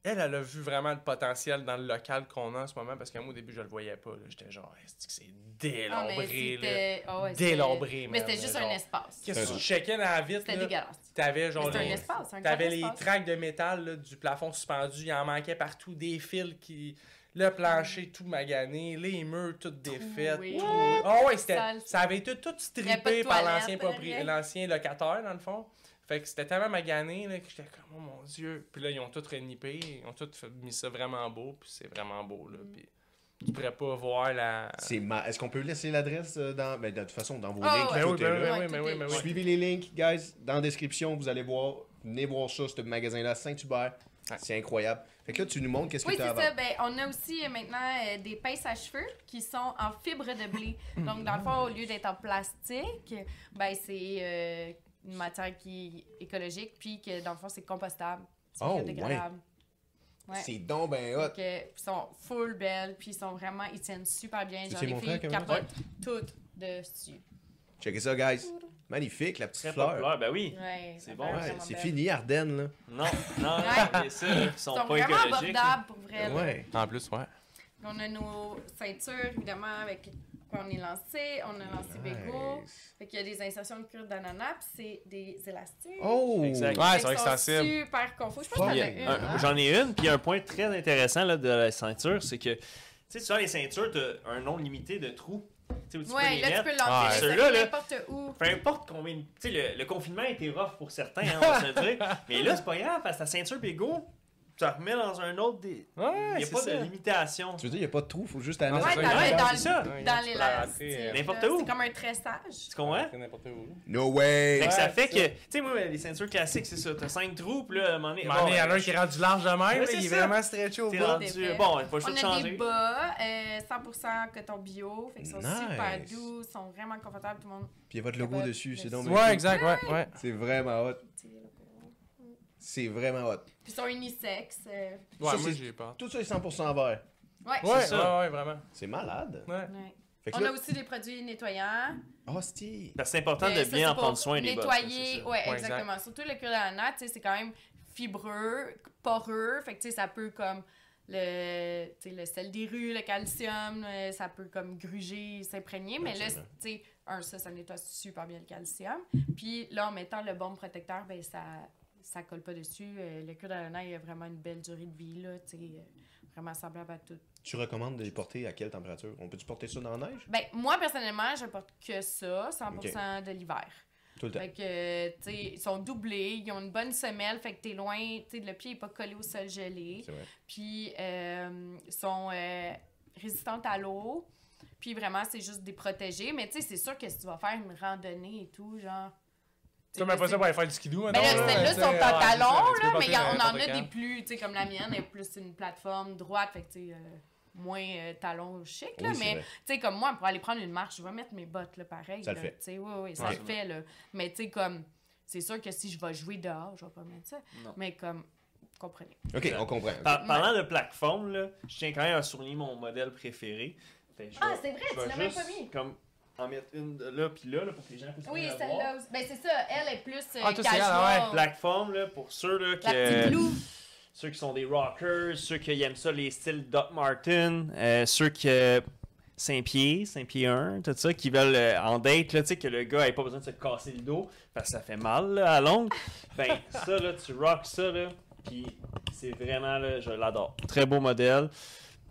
elle, elle a vu vraiment le potentiel dans le local qu'on a en ce moment parce que moi, au début, je le voyais pas. J'étais genre, est-ce que c'est Ah, mais délabré, là? c'était- ah ouais, c'était- Délabré, Mais c'était juste genre. un espace. Qu'est-ce que tu checkais dans la vitre, C'était dégueulasse. T'avais genre Mais c'est un les- espace, un T'avais les espace. tracks de métal là, du plafond suspendu, il en manquait partout, des fils qui. Le plancher tout magané, les murs tout défaits. oui. tout- Ah ouais, ça avait été tout strippé par l'ancien, propri- rien. l'ancien locataire, dans le fond. Fait que c'était tellement magané là, que j'étais comme, oh mon dieu. Puis là, ils ont tout renippé, ils ont tout fait- mis ça vraiment beau, puis c'est vraiment beau. Là, Mm. puis tu pourrais pas voir la. C'est ma- Est-ce qu'on peut laisser l'adresse euh, dans. Ben, de toute façon, dans vos Ah, links, ouais. Ben tout oui, est ben là. oui, ben oui, ben oui. Suivez les links, guys. Dans la description, vous allez voir. Venez voir ça, ce magasin-là, Saint-Hubert. Ouais. C'est incroyable. Fait que là, tu nous montres qu'est-ce que Oui, tu c'est as avant. ça. Ben, on a aussi euh, maintenant euh, des pinces à cheveux qui sont en fibre de blé. Donc, dans le fond, au lieu d'être en plastique, ben, c'est euh, une matière qui est écologique, puis que dans le fond, c'est compostable. C'est Oh, biodégradable. Ouais. C'est donc ben hot. Ils sont full belles, puis ils sont vraiment, ils tiennent super bien. Genre, les montrer filles capotent toutes dessus. Checkez ça, guys. Magnifique, la petite Très fleur. populaire, ben oui. Ouais, C'est bon. Ouais, c'est fini, Ardennes, là. Non, non, Ouais. ça, ils Ils sont, sont pas vraiment écologiques. pour vrai. Ouais. En plus, ouais. On a nos ceintures, évidemment, avec quoi on est lancé. On a lancé Bego. Nice. Fait qu'il y a des insertions de cuir d'ananas, puis c'est des élastiques. Oh! Exact. Ouais, c'est extensible. super confus. Je pense que as yeah. une. Un- hein? J'en ai une, puis un point très intéressant là, de la ceinture, c'est que, tu sais, les ceintures, t'as un nombre limité de trous. Tu sais, où tu peux Ouais, les là, tu peux Ah, ceux-là, là. n'importe où. Peu importe combien. Tu sais, le, le confinement a été rough pour certains, hein, on va se le dire. Mais là, c'est pas grave, parce que ta ceinture Bego, tu la remets dans un autre. Des... Ouais, Il n'y a pas ça. de limitation. Tu veux dire, il n'y a pas de trou, faut juste la mettre. c'est Ouais, ça, dans, c'est ça. le- Ouais, dans tu peux l'élastique. rentrer, euh, N'importe où. C'est comme un tressage. Tu comprends? N'importe où. No way! Fait que ça fait que, tu sais, moi, les ceintures classiques, c'est ça. T'as 5 trous, puis là, à un moment donné. Il y en a- il y en a un qui est rendu large de même, il est ça. vraiment stretché au T'es bout. rendu. Fait. Bon, il faut le On a changer. des bas, euh, 100% coton bio, fait qu'ils sont super doux, sont vraiment confortables, tout le monde. Puis il y a votre logo dessus, c'est donc. Ouais, exact, ouais. C'est vraiment hot. C'est vraiment hot. Puis ils sont unisex. euh, Ouais, Ça, moi c'est- j'ai pas. Tout ça est 100% vert. Ouais. Ouais, ça. ouais, ouais, vraiment. C'est malade. Ouais. Ouais. Fait que On là... a aussi des produits nettoyants. Hostie! Parce que c'est important Euh, de ça, bien c'est en prendre soin des bottes. Nettoyer, ça, c'est ça. ouais, Ouais, exactement. Surtout le cuir d'ananas, tu sais, c'est quand même fibreux, poreux. Fait que, tu sais, ça peut comme le, tu sais, le sel des rues, le calcium, euh, ça peut comme gruger, s'imprégner. Mais là, Absolument. tu sais, un, ça, ça nettoie super bien le calcium. Puis là, en mettant le bon protecteur, ben ça ça colle pas dessus. Euh, le cuir d'ananas, il a vraiment une belle durée de vie, là, euh, vraiment semblable à tout. Tu recommandes de les porter à quelle température? On peut-tu porter ça dans la neige? Ben, moi, personnellement, je porte que ça, 100% de l'hiver. Tout le temps. Fait que, tu sais, ils sont doublés, ils ont une bonne semelle, fait que t'es loin, tu sais, le pied est pas collé au sol gelé. C'est vrai. Puis, euh, ils sont euh, résistantes à l'eau. Puis, vraiment, c'est juste des protégés. Mais, tu sais, c'est sûr que si tu vas faire une randonnée et tout, genre. Même pas ça pour aller faire du skidoo, Ben mettons, là, là, celles-là sont en talons, là, porter mais on en a des plus, tu sais, comme la mienne, elle est plus une plateforme droite, fait que, tu sais, euh, moins euh, talons chic, là. Oui, mais, tu sais, comme moi, pour aller prendre une marche, je vais mettre mes bottes, là, pareil. Ça le fait. Tu sais, oui, oui, ça Ouais. le fait, là. Mais, tu sais, comme, c'est sûr que si je vais jouer dehors, je vais pas mettre ça. Non. Mais, comme, vous comprenez. Ok, on comprend. Par- parlant de plateforme, là, je tiens quand même à souligner mon modèle préféré. Fait que je Ah, c'est vrai, je tu l'as même pas mis. Comme en mettre une de là puis là, là, pour que les gens puissent Oui, la celle-là voir. aussi. Ben, c'est ça, elle est plus euh, Ah, casual. Plateforme, là, pour ceux là, La qui, euh, ceux qui sont des rockers, ceux qui aiment ça, les styles Doc Martin, euh, ceux qui. euh, Saint-Pied, Saint-Pied 1, tout ça, qui veulent euh, en date, là, tu sais, que le gars ait pas besoin de se casser le dos, parce que ça fait mal là, à longue. Ben, ça, là, tu rock ça, là, puis c'est vraiment, là, je l'adore. Très beau modèle.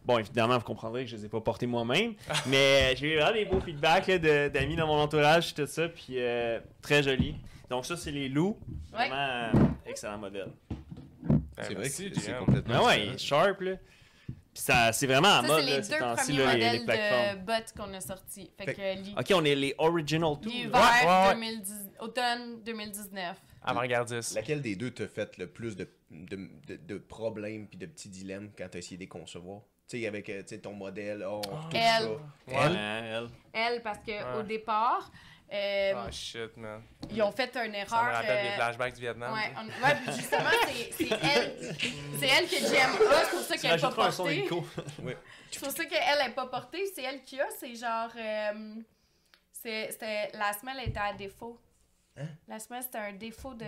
Bon, évidemment, vous comprendrez que je les ai pas portés moi-même, mais j'ai eu vraiment des beaux feedbacks là, d'amis dans mon entourage, tout ça, puis euh, très joli. Donc, ça, c'est les loups. Ouais. Vraiment, euh, excellent modèle. Ben, C'est vrai que c'est complètement. Ah ouais, il différent. est sharp, là. Puis ça, c'est vraiment à Ça, mode, c'est les ces deux temps-ci, premiers là, les, les modèles plateformes. de bottes qu'on a sortis. Fait, Fait- que l'hi- Ok, on est les original too. l'hiver. Ouais, ouais, ouais. 2010 automne 2019. Avant-gardiste. Laquelle des deux t'a fait le plus de, de, de, de problèmes puis de petits dilemmes quand t'as essayé de les concevoir? Tu sais, avec euh, tu sais, ton modèle, oh, tout Elle. ça. Ouais. Elle? Ouais, elle. Elle, parce que Ouais. au départ, euh, Ah, shit, man. ils ont fait une erreur. Ça me rappelle des euh, flashbacks du Vietnam. Ouais, on- puis justement, c'est elle, c'est elle que JM a, c'est pour ça qu'elle n'est pas portée. C'est pour ça qu'elle n'est pas portée, c'est elle qui a, c'est genre. euh, c'est- c'était la semelle était à défaut. Hein? La semelle, c'était un défaut de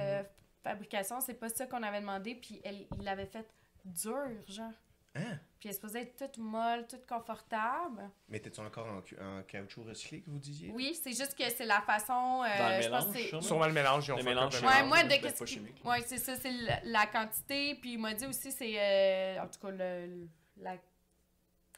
fabrication, c'est pas ça qu'on avait demandé, puis elle, il l'avait fait dur, genre. Hein? Puis elle se posait être toute molle, toute confortable. Mais t'es-tu encore en, cu- en caoutchouc recyclé que vous disiez? Oui, c'est juste que c'est la façon. euh, Dans le je pense mélange, que c'est- sûrement. Sûrement le mélange, ils ont Le fait mélange, comme Ouais, moi, de qu'est-ce. Ouais, c'est ça, c'est la, quantité. Puis il m'a dit aussi, c'est. euh, en tout cas, le, la.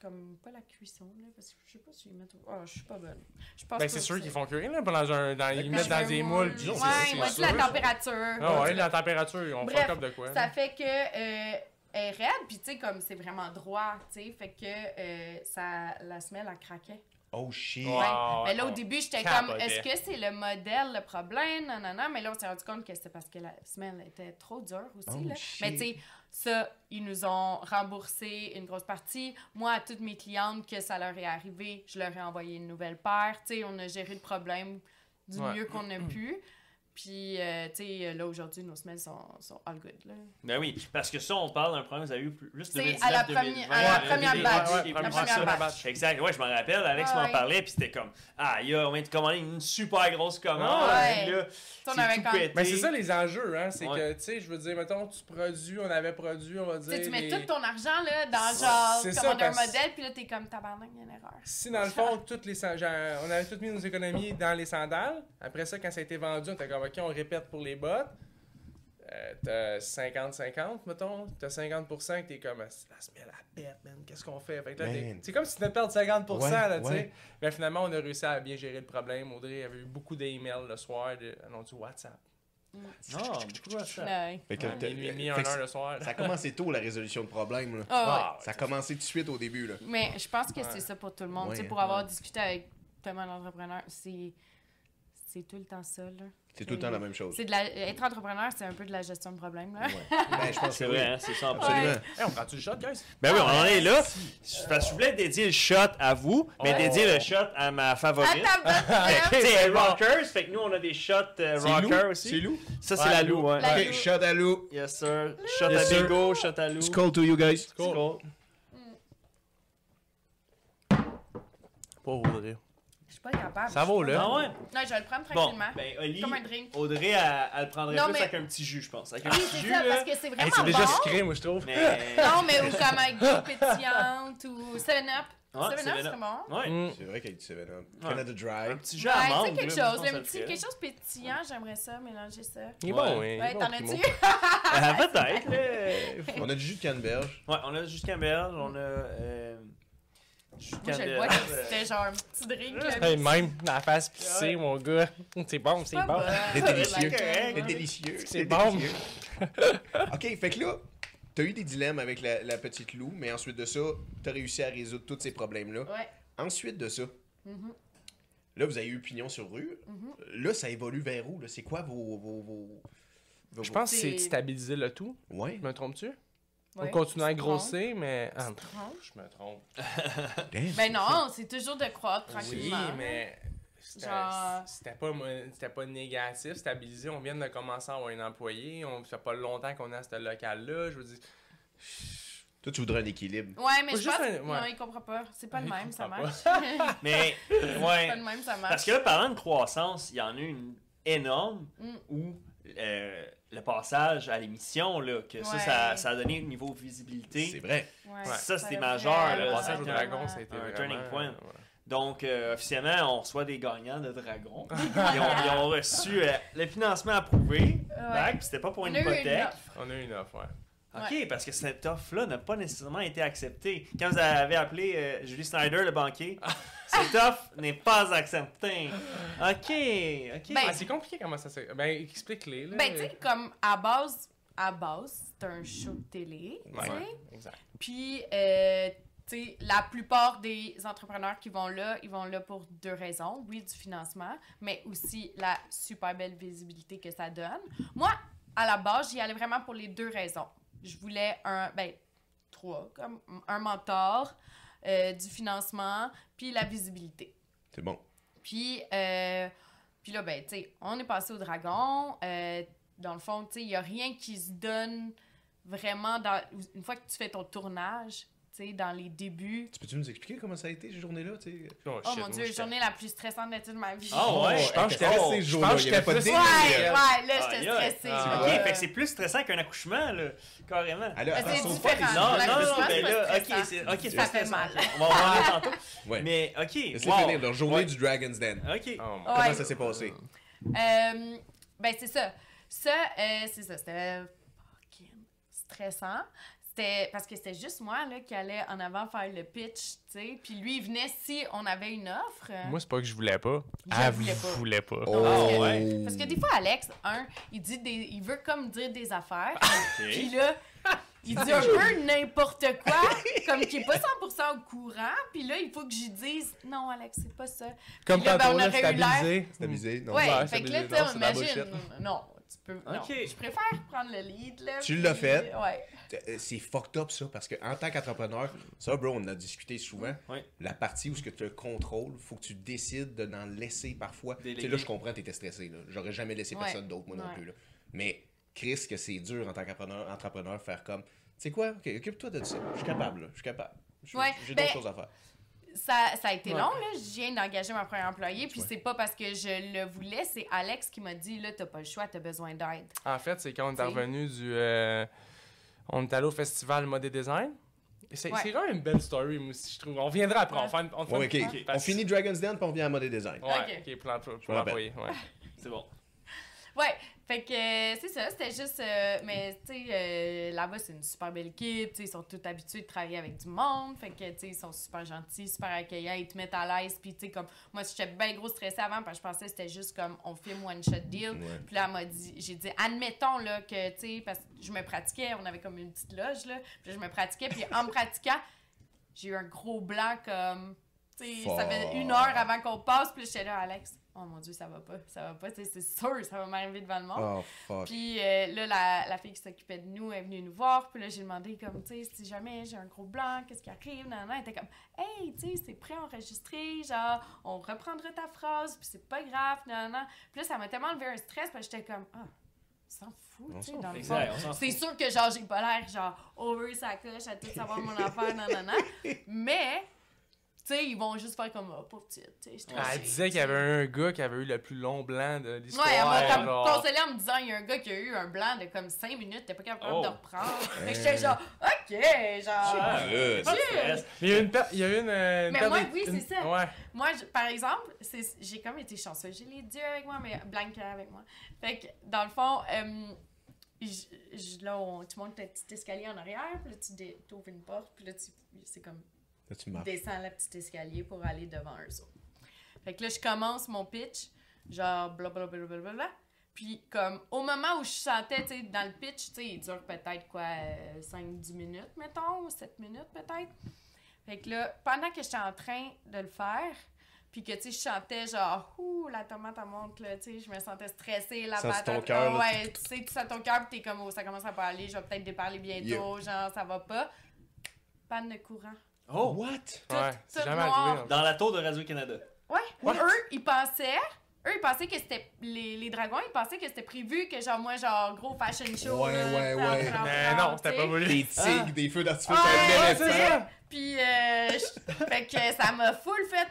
Comme. Pas la cuisson, là. Parce que je sais pas si ils mettent. Oh, je suis pas bonne. Je pense Ben, pas c'est sûr qu'ils font cuire, là, dans un, dans, ils Fait mettent dans des moules. Ouais, dit sûr. la température. Ah ouais, la température, on fuck up de quoi. Ça là. fait que euh, est raide, puis tu sais, comme c'est vraiment droit, tu sais, fait que euh, ça, la semelle, elle craquait. Oh shit. Ouais. Mais là, au début, j'étais comme, est-ce que c'est le modèle le problème? Non, non, non. Mais là, on s'est rendu compte que c'était parce que la semelle était trop dure aussi. Oh, là. shit. Mais tu sais, ça, ils nous ont remboursé une grosse partie. Moi, à toutes mes clientes que ça leur est arrivé, je leur ai envoyé une nouvelle paire. Tu sais, on a géré le problème du Ouais. mieux qu'on a pu. Puis, euh, tu sais, là, aujourd'hui, nos semelles sont, sont all good. Là. Ben oui, parce que ça, on parle d'un problème que vous avez eu plus C'est 2019, à la 2020, première- à la première 2020, batch. ouais, La première batch. Exact, ouais, je m'en rappelle, Alex Ouais, m'en parlait, puis c'était comme, ah, il y a, on vient de commander une super grosse commande, Ouais. là, on avait tout quand- pété. Mais c'est ça les enjeux, hein. C'est Ouais. que, tu sais, je veux dire, mettons, tu produis, on avait produit, on va Tu dire. sais, tu mets les- tout ton argent là, dans genre commander un modèle, puis là, t'es comme tabarnak, il y a une erreur. Si dans le fond, toutes les on avait toutes mis nos économies dans les sandales, après ça, quand ça a été vendu, on était comme, ok, on répète pour les bottes. Euh, t'as 50-50, mettons. T'as 50% que t'es comme, la semelle à pète, man. Qu'est-ce qu'on fait? Fait que là, t'es- Man. c'est comme si tu venais de perdre 50%, Ouais, là, tu sais. ouais. Mais finalement, on a réussi à bien gérer le problème. Audrey avait eu beaucoup d'emails le soir, de, ah non, du WhatsApp. Non, beaucoup de ça. Fait que Ouais, minuit, heure le soir. Ça a commencé tôt, la résolution de problème. Là. Ah, ouais. Ah, Ça a commencé tout de suite au début. Là. Mais je pense que Ouais. c'est ça pour tout le monde. Ouais, tu sais, pour ouais. avoir discuté avec tellement d'entrepreneurs, c'est c'est tout le temps ça. Là. C'est tout le temps la même chose. C'est de la... Être entrepreneur, c'est un peu de la gestion de problème. Là. Ouais. Ben, je pense que C'est oui. vrai, hein, c'est ça. Absolument. Hey, on prend-tu le shot, guys? Ben oui, on en est là. Si. Parce que je voulais dédier le shot à vous, mais Oh. dédier le shot à ma favorite. C'est. Rockers, fait que nous on a des shots euh, C'est Lou? Rocker aussi. C'est Lou? Ça c'est Ouais, la Lou. Ouais. La Ouais. Shot à Lou. Yes sir. Shot Yes, à sir. Bigo, shot à Lou. Skull to you guys. Cool. Skull. Pas Audrey. Je suis pas capable. Ça vaut, là. Ah ouais? Non, je vais le prendre Bon, tranquillement. ben Oli, Comme un drink. Audrey, elle, elle le prendrait Non, plus mais- avec un petit jus, je pense. Avec un Oui, petit c'est jus, ça, là. parce que c'est vraiment Hey, c'est déjà bon. sucré, moi, je trouve. Mais... Non, mais ou comme avec l'eau pétillante ou 7-Up. Ouais, 7-Up, 7-Up. c'est bon. Ouais. Mm. C'est vrai qu'il y a du 7 Up. Ouais. Canada Dry. Un petit jus Ouais, à tu sais, mangue. quelque chose, un petit, quelque chose pétillant, j'aimerais ça, mélanger ça. Il est bon, oui. Ouais, bon, t'en as-tu? Ah, Peut-être. là. On a du jus de canneberge. Ouais, on a du jus de canneberge, on a... Moi, je le vois euh, c'était genre un petit drink. là. Hey, même, la face pissée, Ouais. mon gars. C'est bon, c'est bon. C'est délicieux. C'est délicieux. C'est bon. ok, fait que là, t'as eu des dilemmes avec la, la petite Lou, mais ensuite de ça, t'as réussi à résoudre tous ces problèmes-là. Ouais. Ensuite de ça, Mhm. là, vous avez eu pignon sur rue. Mhm. Là, ça évolue vers où? là? C'est quoi vos. vos, vos, vos- Je pense que c'est stabiliser le tout. Ouais. Me On continue à grossir, mais. Ah, je me trompe. Ben non, c'est toujours de croître Oui, tranquillement. mais. C'était Genre- pas, négatif, stabilisé. On vient de commencer à avoir un employé. On fait pas longtemps qu'on est à ce local-là. Je veux dire. Toi, tu voudrais un équilibre. Ouais, mais je juste pense un- non, il comprend pas. C'est pas le même, ça marche. Mais, C'est ouais. pas le même, ça marche. Parce que là, parlant de croissance, il y en a une énorme Mm. où euh, le passage à l'émission, là, que ça, Ouais. ça, ça a donné au niveau visibilité. C'est vrai. Ouais, Ça, c'était majeur, Le passage au un- dragon, ça a été un vraiment, turning point. ouais. Donc, euh, officiellement, on reçoit des gagnants de Dragon. ils, ont, ils ont reçu euh, le financement approuvé. back, c'était pas pour On une a eu une hypothèque. offre. On a eu une offre, ouais. OK, parce que cette offre-là n'a pas nécessairement été acceptée. Quand vous avez appelé euh, Julie Snyder, le banquier, cette offre n'est pas acceptée. OK, OK. Ben, Ah, c'est compliqué comment ça se. Ben, explique-les. Ben, tu sais, comme à base, à base, c'est un show de télé, tu Ouais, sais. exact. Puis, euh, tu sais, la plupart des entrepreneurs qui vont là, ils vont là pour deux raisons. Oui, du financement, mais aussi la super belle visibilité que ça donne. Moi, à la base, j'y allais vraiment pour les deux raisons. Je voulais un, ben, trois, comme un mentor, euh, du financement, puis la visibilité. C'est bon. Puis, euh, puis là, ben, tu sais, on est passé au dragon. Euh, dans le fond, tu sais, il n'y a rien qui se donne vraiment dans, une fois que tu fais ton tournage, sais, dans les débuts. Tu peux-tu nous expliquer comment ça a été, cette journée-là? tu sais? Oh, Oh shit, mon dieu, j'étais- journée la plus stressante de toute ma vie. Ah ouais, je pense que j'étais j'étais- resté ce je pense Il y que avait pas de. Ouais, ouais, là, j'étais stressée. Ah. OK, ouais. fait que c'est plus stressant qu'un accouchement, là, carrément. Elle a- Mais elle c'est différent. pas les- Non, non, mais pas là, ok, c'est Ça fait mal. On va en parler tantôt. Ouais. Mais, ok. Laisse-les wow. finir leur journée du Dragon's Den. Ok. Oh. Comment ça s'est passé? Euh, ben, c'est ça. Ça, euh, c'est ça. C'était fucking stressant. C'était parce que c'était juste moi là, qui allait en avant faire le pitch, tu sais. Puis lui, il venait si on avait une offre. Moi, c'est pas que je voulais pas. Je voulais pas. voulait pas. Non, parce, que, Oh, ouais. parce que des fois, Alex, un, il dit des, il veut comme dire des affaires. Ok. Puis là, Il dit un peu n'importe quoi, comme qu'il est pas 100% au courant, puis là, il faut que j'y dise non, Alex, c'est pas ça. Comme là, ben, on aurait eu l'air- stabilisé. C'est amusé, non? Ouais, Ouais, fait que c'est là, tu imagine. Non, tu peux. non. Ok. Je préfère prendre le lead, là. Tu l'as fait. Ouais. Euh, C'est fucked up ça, parce qu'en tant qu'entrepreneur, ça, bro, on en a discuté souvent. Ouais. La partie où ce que tu as le contrôle, faut que tu décides de n'en laisser parfois. Tu sais, là, je comprends, t'étais stressé. là. J'aurais jamais laissé Ouais. personne d'autre, moi non plus. Là. Mais, Chris, que c'est dur en tant qu'entrepreneur, entrepreneur, faire comme, tu sais quoi, ok, occupe-toi de ça. Je suis capable, là. Je suis capable. Ouais, J'ai ben, d'autres choses à faire. Ça, ça a été Ouais. long, là. Je viens d'engager ma première employée, puis Ouais. c'est pas parce que je le voulais, c'est Alex qui m'a dit, là, t'as pas le choix, t'as besoin d'aide. En fait, c'est quand on est revenu du. euh, on est allé au festival Mode et Design. Et C'est Ouais. quand même une belle story, moi aussi, je trouve. On viendra après. On fait on fait Ouais, une- ok. ok. On finit Dragon's Den, puis on vient à mode design. Ouais, Ok. ok, pour l'emploi- pour me rappelle. l'employé. Ouais. C'est bon. Ouais, fait que euh, c'est ça, c'était juste. euh, mais tu sais, euh, là-bas, c'est une super belle équipe, tu sais, ils sont tous habitués de travailler avec du monde, fait que tu sais, ils sont super gentils, super accueillants, ils te mettent à l'aise, puis tu sais, comme. Moi, j'étais bien gros stressée avant, parce que je pensais que c'était juste comme on filme one shot deal. Ouais. Puis là, elle m'a dit, j'ai dit, admettons là, que, tu sais, parce que je me pratiquais, on avait comme une petite loge, là. Puis là, je me pratiquais, puis en me pratiquant, j'ai eu un gros blanc comme. Ça fait une heure avant qu'on passe, puis j'étais là, Alex, oh mon Dieu, ça va pas, ça va pas, c'est sûr, ça va m'arriver devant le monde. Oh. Puis euh, là, la, la fille qui s'occupait de nous est venue nous voir. Puis là, j'ai demandé, comme, tu sais, si jamais j'ai un gros blanc, qu'est-ce qui arrive? Non, non, elle était comme, hey, tu sais, c'est pré-enregistré, genre, on reprendra ta phrase, puis c'est pas grave, non, non. Puis là, ça m'a tellement levé un stress, parce que j'étais comme, ah, on s'en fout, tu sais, dans le fond. C'est sûr que, genre, j'ai pas l'air, genre, over sa coche à tout savoir mon affaire, non, non, non. Mais, tu sais, ils vont juste faire comme, oh, pauvre petite, tu sais, stressée, Elle disait qu'il y avait un gars qui avait eu le plus long blanc de l'histoire. Ouais, elle m'a genre. consolé en me disant il y a un gars qui a eu un blanc de comme 5 minutes, t'es pas capable Oh. de reprendre. Fait que j'étais genre, ok, genre. Ah, il y a une. Il y a une, euh, Mais moi, oui, c'est ça. Ouais. Moi, je- par exemple, c'est- j'ai comme été chanceuse. J'ai les dieux avec moi, mais Blanca avec moi. Fait que, dans le fond, euh, je- je- là, on, tu montes le petit escalier en arrière, puis là, tu t'ouvres une porte, puis là, tu- c'est comme Là, tu descends le petit escalier pour aller devant eux autres. Fait que là, je commence mon pitch, genre blablabla. Puis comme au moment où je sentais, tu sais, dans le pitch, tu sais, il dure peut-être quoi, 5-10 minutes, mettons, ou 7 minutes peut-être. Fait que là, pendant que j'étais en train de le faire, puis que, tu sais, je chantais genre, ouh, la tomate, elle monte, là, tu sais, je me sentais stressée, la ton patate. cœur, là? ouais, tu sais, tu sens ton cœur, puis t'es comme, oh, ça commence à pas aller, je vais peut-être déparler bientôt, genre, ça va pas. Panne de courant. Oh! What? Ouais, c'est tout jamais noir. arrivé. hein. Dans la tour de Radio-Canada. Ouais. Eux, ils pensaient. Eux, ils pensaient que c'était. Les, les dragons, ils pensaient que c'était prévu que, genre, moi, genre, gros fashion show. Ouais, là, ouais, ouais. Mais non, c'était pas voulu. Des tigres, des feux d'artifice Ah, avec ouais, ça. Puis, euh, fait que ça m'a full fait.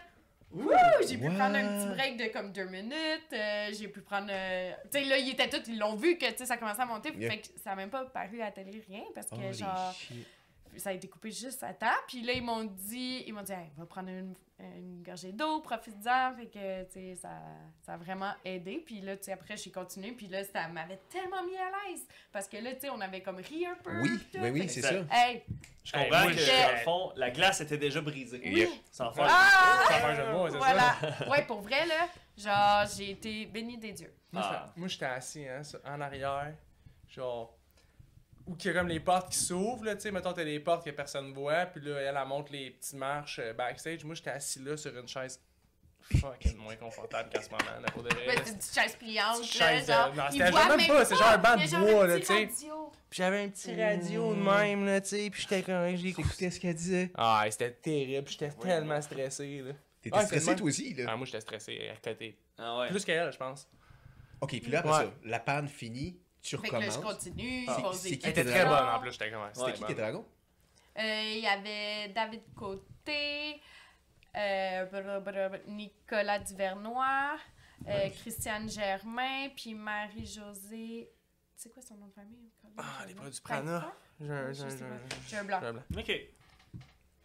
Wouh! J'ai pu What? prendre un petit break de comme deux minutes. euh, j'ai pu prendre. euh, Tu sais, là, ils étaient tous, ils l'ont vu que, tu sais, ça commençait à monter. Yeah. Fait que ça a même pas paru à la télé, rien. Parce que, genre. Ça a été coupé juste à temps. Puis là, ils m'ont dit, ils m'ont dit, Hey, va prendre une, une gorgée d'eau, profite-en. Fait que, tu sais, ça, ça a vraiment aidé. Puis là, tu sais, après, j'ai continué. Puis là, ça m'avait tellement mis à l'aise. Parce que là, tu sais, on avait comme ri un peu. Oui, tout. oui, oui, c'est ça. Hey, Je Hey, comprends moi, que, je- dans le fond, la glace était déjà brisée. Yep. Sans faire. ah! Sans faire un jeu de mots, c'est voilà. Ouais, pour vrai, là, genre, j'ai été bénie des dieux. Moi, Ah. j'étais- Moi, j'étais assis hein, en arrière, genre. Où qu'il y a comme les portes qui s'ouvrent, là, tu sais, mettons, t'as des portes que personne voit, puis là, elle, elle monte les petites marches euh, backstage. Moi, j'étais assis là sur une chaise fucking moins confortable qu'à ce moment, là, pour de vrai. C'est une petite chaise pliante, Petite là, chaise, genre. euh, non, c'était genre même pas, c'est genre un banc de bois, là, tu sais. Puis j'avais un petit radio de même, là, tu sais, puis j'étais comme, j'ai Écoutez ce qu'elle disait. Ah, c'était terrible, j'étais tellement stressé, là. T'étais c'est stressé toi aussi, là. Ah, moi, j'étais stressé à côté. Ah ouais. Plus qu'elle, je pense. Ok, puis là, après Ouais. ça, la panne finie, tu Fait que là, je recommences. continue, c'est des qui était très bonne, en plus, j'étais comme, ouais, C'était qui tes dragons? Euh, Il y avait David Côté, euh, Nicolas Duvernois, euh, Christiane Germain, puis Marie-Josée. C'est quoi son nom de famille? Ah, les Germain? produits Prana. J'ai un- sais blanc. j'ai un blanc. Ok.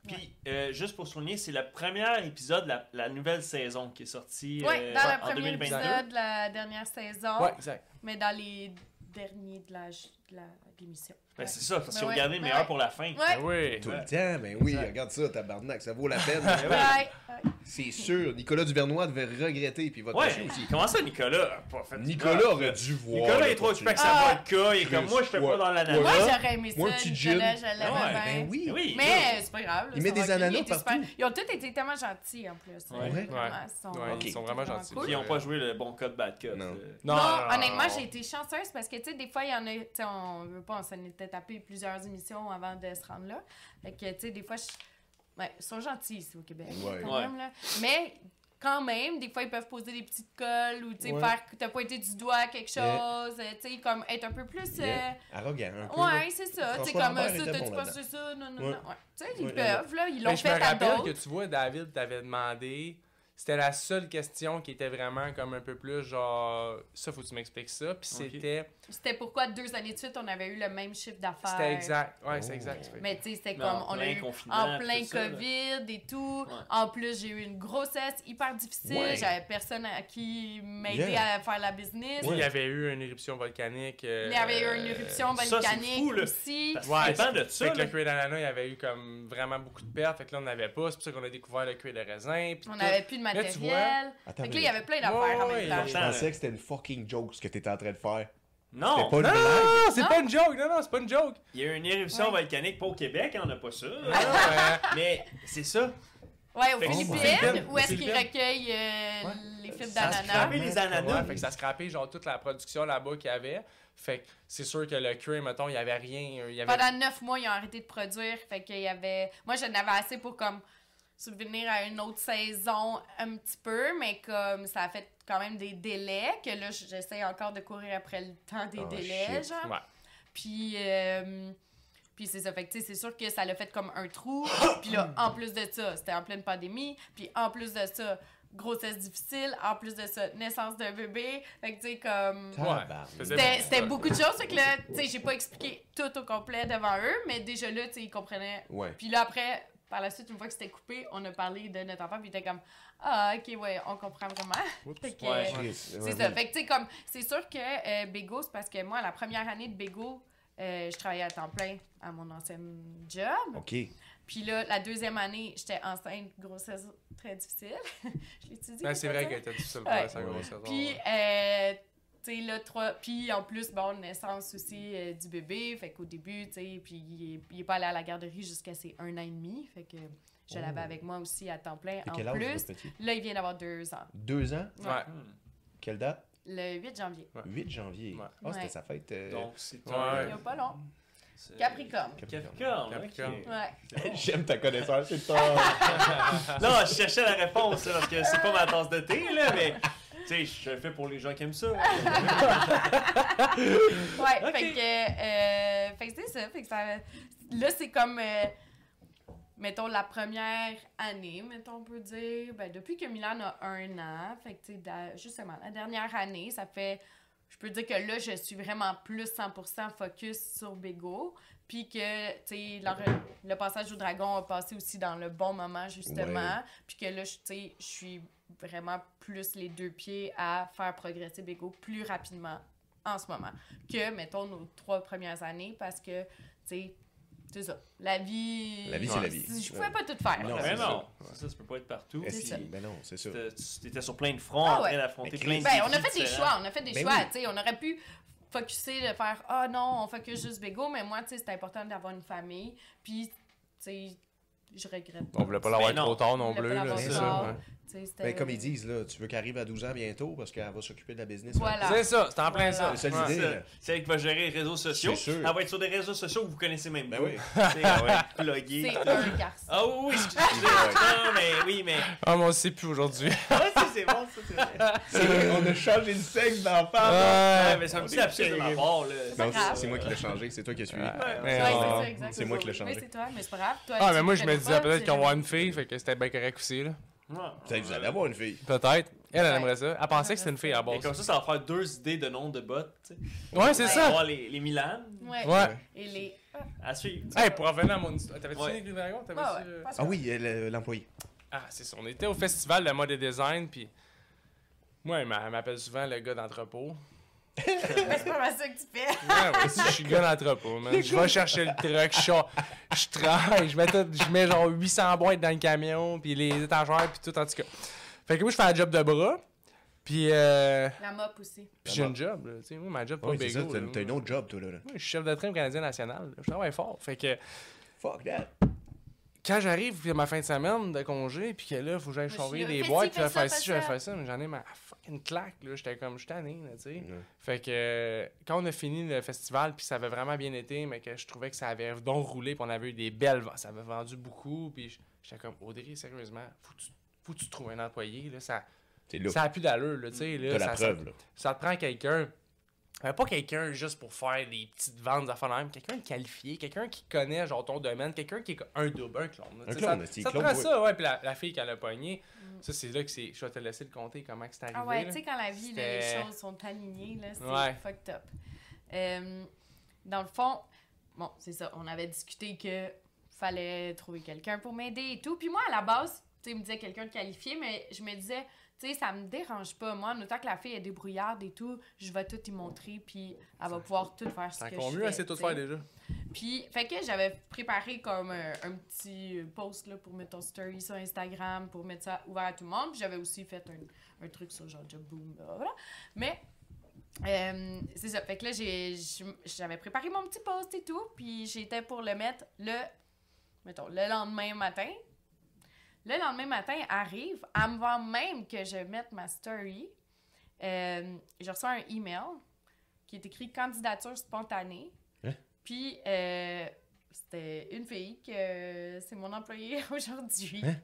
Puis, euh, juste pour souligner, c'est le premier épisode de la, la nouvelle saison qui est sortie Oui, euh, dans le premier 2022. épisode de la dernière saison, Ouais, exact. mais dans les derniers de la- de la- de l'émission. Ben, c'est ça, parce Ben qu'ils ont ouais, gardé le ben meilleur ouais. pour la fin. Ouais, Ben oui. Tout Ouais. le temps, ben oui, regarde ça, tabarnak, ça vaut la peine. Ben ouais, ouais. C'est sûr. Nicolas Duvernois devait regretter, puis votre Ouais, chien aussi. comment ça, Nicolas? Pas fait Nicolas aurait dû voir. Nicolas est trop occupé tuer. sa Ah. vodka, il est comme moi, je fais ouais. pas dans l'ananas. Moi, Ouais. j'aurais aimé Moi, un ça, petit Nicolas, je Ouais, bien. Ben oui. Oui. Mais c'est pas grave. là, Il met ça des va, ananas partout. Ils ont tous été tellement gentils en plus. Ouais. Euh, Ouais. vraiment, Ouais. ils sont, Ouais, vraiment gentils. ils n'ont pas joué le bon code bad cut. Non. euh. Non, honnêtement, j'ai été chanceuse parce que, tu sais, des fois, il y en a, tu sais, on veut pas, on s'en était tapé plusieurs émissions avant de se rendre là. Fait que, tu sais, des fois, je- ouais, ils sont gentils ici au Québec, Ouais. quand Ouais. même, là. Mais, quand même, des fois, ils peuvent poser des petites colles ou, tu sais, Ouais. faire que t'as pointé du doigt quelque chose, euh, tu sais, comme être un peu plus... euh, Yeah. Arrogant, un peu. Ouais, c'est ça. Tu sais, comme ça, t'as-tu pensé ça? Non, non, Ouais. non. Ouais. Tu sais, ils Ouais, peuvent, là. Ils l'ont Mais je fait me à rappelle d'autres. que tu vois, David t'avait demandé. C'était la seule question qui était vraiment comme un peu plus genre ça faut que tu m'expliques ça puis c'était C'était pourquoi deux années de suite, on avait eu le même chiffre d'affaires. c'était exact ouais c'est Oh. exact Mais tu sais, c'était comme, en on a plein eu confinement, en plein ça. COVID et tout. Ouais. En plus, j'ai eu une grossesse hyper difficile. Ouais. J'avais personne à qui m'aider Yeah. à faire la business. il y avait eu une éruption volcanique euh, Il y avait eu une éruption ça, volcanique fou, là. aussi. Ouais, ça dépend de ça. fait que là. le cuir d'ananas il y avait eu comme vraiment beaucoup de pertes fait que là on n'avait pas c'est pour ça qu'on a découvert le cuir de raisin puis On n'avait plus de Là, tu matériel. vois- Attends, Fait que là, il y avait plein d'affaires Ouais, en même temps. je pensais que c'était une fucking joke ce que t'étais en train de faire. Non, pas une non non c'est Non? pas une joke non non c'est pas une joke il y a eu une éruption Ouais. volcanique, pas au Québec, on n'a pas ça. Non, euh, Mais c'est ça. Ouais, aux Fait Philippines, où est-ce qu'ils recueillent euh, Ouais. les fibres Ça a d'ananas. les ananas. Ouais, fait que ça a scrappé genre toute la production là-bas qu'il y avait. Fait que c'est sûr que le cuir, mettons, il y avait rien. Il y avait... Pendant neuf mois, ils ont arrêté de produire. Fait qu'il y avait. Moi, j'en avais assez pour comme subvenir à une autre saison un petit peu, mais comme ça a fait quand même des délais, que là, j'essaie encore de courir après le temps des Oh, délais, shit. genre. Ouais. Puis, euh, puis c'est ça. Fait que, tu sais, c'est sûr que ça l'a fait comme un trou. puis là, en plus de ça, c'était en pleine pandémie. Puis en plus de ça, grossesse difficile. En plus de ça, naissance d'un bébé. Fait que, tu sais, comme... C'était c'était beaucoup de choses, fait que là, tu sais, j'ai pas expliqué tout au complet devant eux, mais déjà là, tu sais, ils comprenaient. Ouais. Puis là, après, par la suite, une fois que c'était coupé, on a parlé de notre enfant, puis il était comme, ah, ok, ouais, on comprend vraiment. Oups. Fait que, Ouais. Chris, c'est ouais, ça. ouais. Fait que, tu sais, comme, c'est sûr que euh, Bego, c'est parce que moi, la première année de Bego, euh, je travaillais à temps plein à mon ancien job. Ok. Puis là, la deuxième année, j'étais enceinte, grossesse très difficile. je l'ai-tu dit? Ouais, c'est vrai qu'elle était difficile pour sa grosse saison. Puis, ouais. euh, tu sais, là, trois. Puis, en plus, bon, naissance aussi euh, du bébé. Fait qu'au début, tu sais, puis il est, il est pas allé à la garderie jusqu'à ses un an et demi. Fait que je Oh. l'avais avec moi aussi à temps plein. Et En quel âge, plus, là, il vient d'avoir deux ans. Deux ans? Ouais. Ouais. Quelle date? Le 8 janvier. Ouais. 8 janvier. Ouais. Ah, c'était Ouais. sa fête. euh, Donc, c'est Il y a pas long. Capricorne. Capricorne. Capricorne. Ouais. J'aime ta connaissance, c'est ça. Non, je cherchais la réponse, là, parce que c'est pas ma tasse de thé, là, mais. Tu sais, je le fais pour les gens qui aiment ça. Ouais, fait que, euh, fait que c'est ça. Fait que ça. Là, c'est comme. euh, mettons, la première année, mettons, on peut dire. Ben, depuis que Milan a un an. Fait que, tu sais, da- justement, la dernière année, ça fait. Je peux dire que là, je suis vraiment plus 100% focus sur Bego. Puis que, tu sais, le, le passage au dragon a passé aussi dans le bon moment, justement. Puis que là, je- tu sais, je suis vraiment plus les deux pieds à faire progresser Bego plus rapidement en ce moment que, mettons, nos trois premières années parce que, tu sais, c'est ça. La vie. La vie, c'est la vie. Je pouvais pas tout faire. Non, mais non, ça, tu peux pas être partout. C'est si, ça. Ben non, c'est ça. Tu étais sur plein de fronts, Ah en train ouais. d'affronter plein de Ben, on a fait des choix, on a fait des Ben choix, oui. tu sais, on aurait pu focuser de faire ah non, on focus juste Bego, mais moi tu sais, c'est important d'avoir une famille, puis tu sais, je regrette. On voulait pas l'avoir trop tard non plus. C'est ça. Ben, comme ils disent, là, tu veux qu'elle arrive à 12 ans bientôt parce qu'elle va s'occuper de la business. Voilà. C'est ça, c'est en plein Voilà. ça. C'est Ouais. l'idée. C'est elle qui va gérer les réseaux sociaux. C'est sûr. Elle va être sur des réseaux sociaux que vous connaissez même Ben pas. oui. C'est ah ouais, plugué. C'est un garçon. Ah oui, oui, excusez. non, mais oui, mais. Ah, mais on sait plus aujourd'hui. Ouais, c'est- c'est bon, ça, c'est vrai. C'est vrai, on a changé le sexe d'enfant. Ouais, mais c'est un petit lapsus de ma terrible. part, là. Non, pas grave. c'est moi qui l'ai changé, c'est toi qui as suivi. Ouais. Ouais, Mais, Ouais, c'est moi qui l'ai changé. Oui, c'est toi, mais c'est pas grave. Toi, Ah, mais moi, je me disais peut-être qu'on va avoir une fille, fait que c'était bien correct aussi. Là. Ouais. Peut-être que vous allez avoir une fille. Peut-être. Elle, elle Ouais. aimerait ça. Elle pensait que c'était une fille à la Et comme ça, ça va faire deux idées de noms de bottes, tu sais. Ouais, c'est On va ça. avoir les, les Milan Ouais. Ouais. Et les. Ah, à suivre. Hey, pour revenir à mon histoire. T'avais-tu Ouais. fini avec le dragon? T'avais-tu, ouais, ouais. euh, Ah oui, euh, le- l'employé. Ah, c'est ça. On était au festival de mode et design, puis moi, elle m'a- elle m'appelle souvent le gars d'entrepôt. C'est pas mal ça que tu fais. Ouais, ouais, si je suis gars d'entrepôt, man. Je vais chercher le truck, je, je travaille, je mets, tout- je mets genre 800 boîtes dans le camion, puis les étagères, puis tout, en tout cas. Fait que moi, je fais un job de bras, puis, euh, La mop aussi. puis j'ai un job, là, tu sais, moi, ma job, pas c'est t'as là. t'as un autre job, toi, là. Moi, je suis chef de trim canadien national, là. je travaille fort. Fait que Fuck that. Quand j'arrive, puis ma fin de semaine de congé, puis que là, faut que j'aille là, des boîtes, puis je faire ci, fais je vais ça. faire ça, mais j'en ai ma fucking claque, là. J'étais comme, je suis tanné, là, tu sais. Fait que quand on a fini le festival, puis ça avait vraiment bien été, mais que je trouvais que ça avait donc roulé, puis on avait eu des belles ventes, ça avait vendu beaucoup, puis j'étais comme, Audrey, sérieusement, faut que tu, faut que tu trouves un employé, là, ça, ça a plus d'allure, là, tu sais. là, la ça- ça- preuve, là. ça te prend quelqu'un. Euh, pas quelqu'un juste pour faire des petites ventes d'affaires de même, quelqu'un de qualifié, quelqu'un qui connaît genre ton domaine, quelqu'un qui est un double, un clone. Un clone, ça, c'est ça te clone, prend ouais. ça, ouais. Puis la, la fille qu'elle a pogné, ça c'est là que c'est. Je vais te laisser le compter comment que c'est arrivé. Ah ouais, tu sais, quand la vie, là, les choses sont alignées, là, c'est Ouais. fucked up. Euh, dans le fond, bon, c'est ça, on avait discuté que fallait trouver quelqu'un pour m'aider et tout. Puis moi, à la base, tu sais, il me disait quelqu'un de qualifié, mais je me disais, tu sais, ça me dérange pas. Moi, en autant que la fille est débrouillarde et tout, je vais tout y montrer, puis elle va pouvoir tout faire ce que je mieux, fais, elle sait tout faire déjà. Puis, fait que j'avais préparé comme un, un petit post là, pour mettre en story sur Instagram, pour mettre ça ouvert à tout le monde. Puis j'avais aussi fait un, un truc sur genre Job Boom, voilà. Mais, euh, c'est ça. Fait que là, j'ai- j'avais préparé mon petit post et tout. Puis j'étais pour le mettre le, mettons, le lendemain matin. Le lendemain matin arrive, avant même que je mette ma story, euh, je reçois un email qui est écrit candidature spontanée. Hein? Puis euh, c'était une fille que euh, c'est mon employée aujourd'hui. Hein?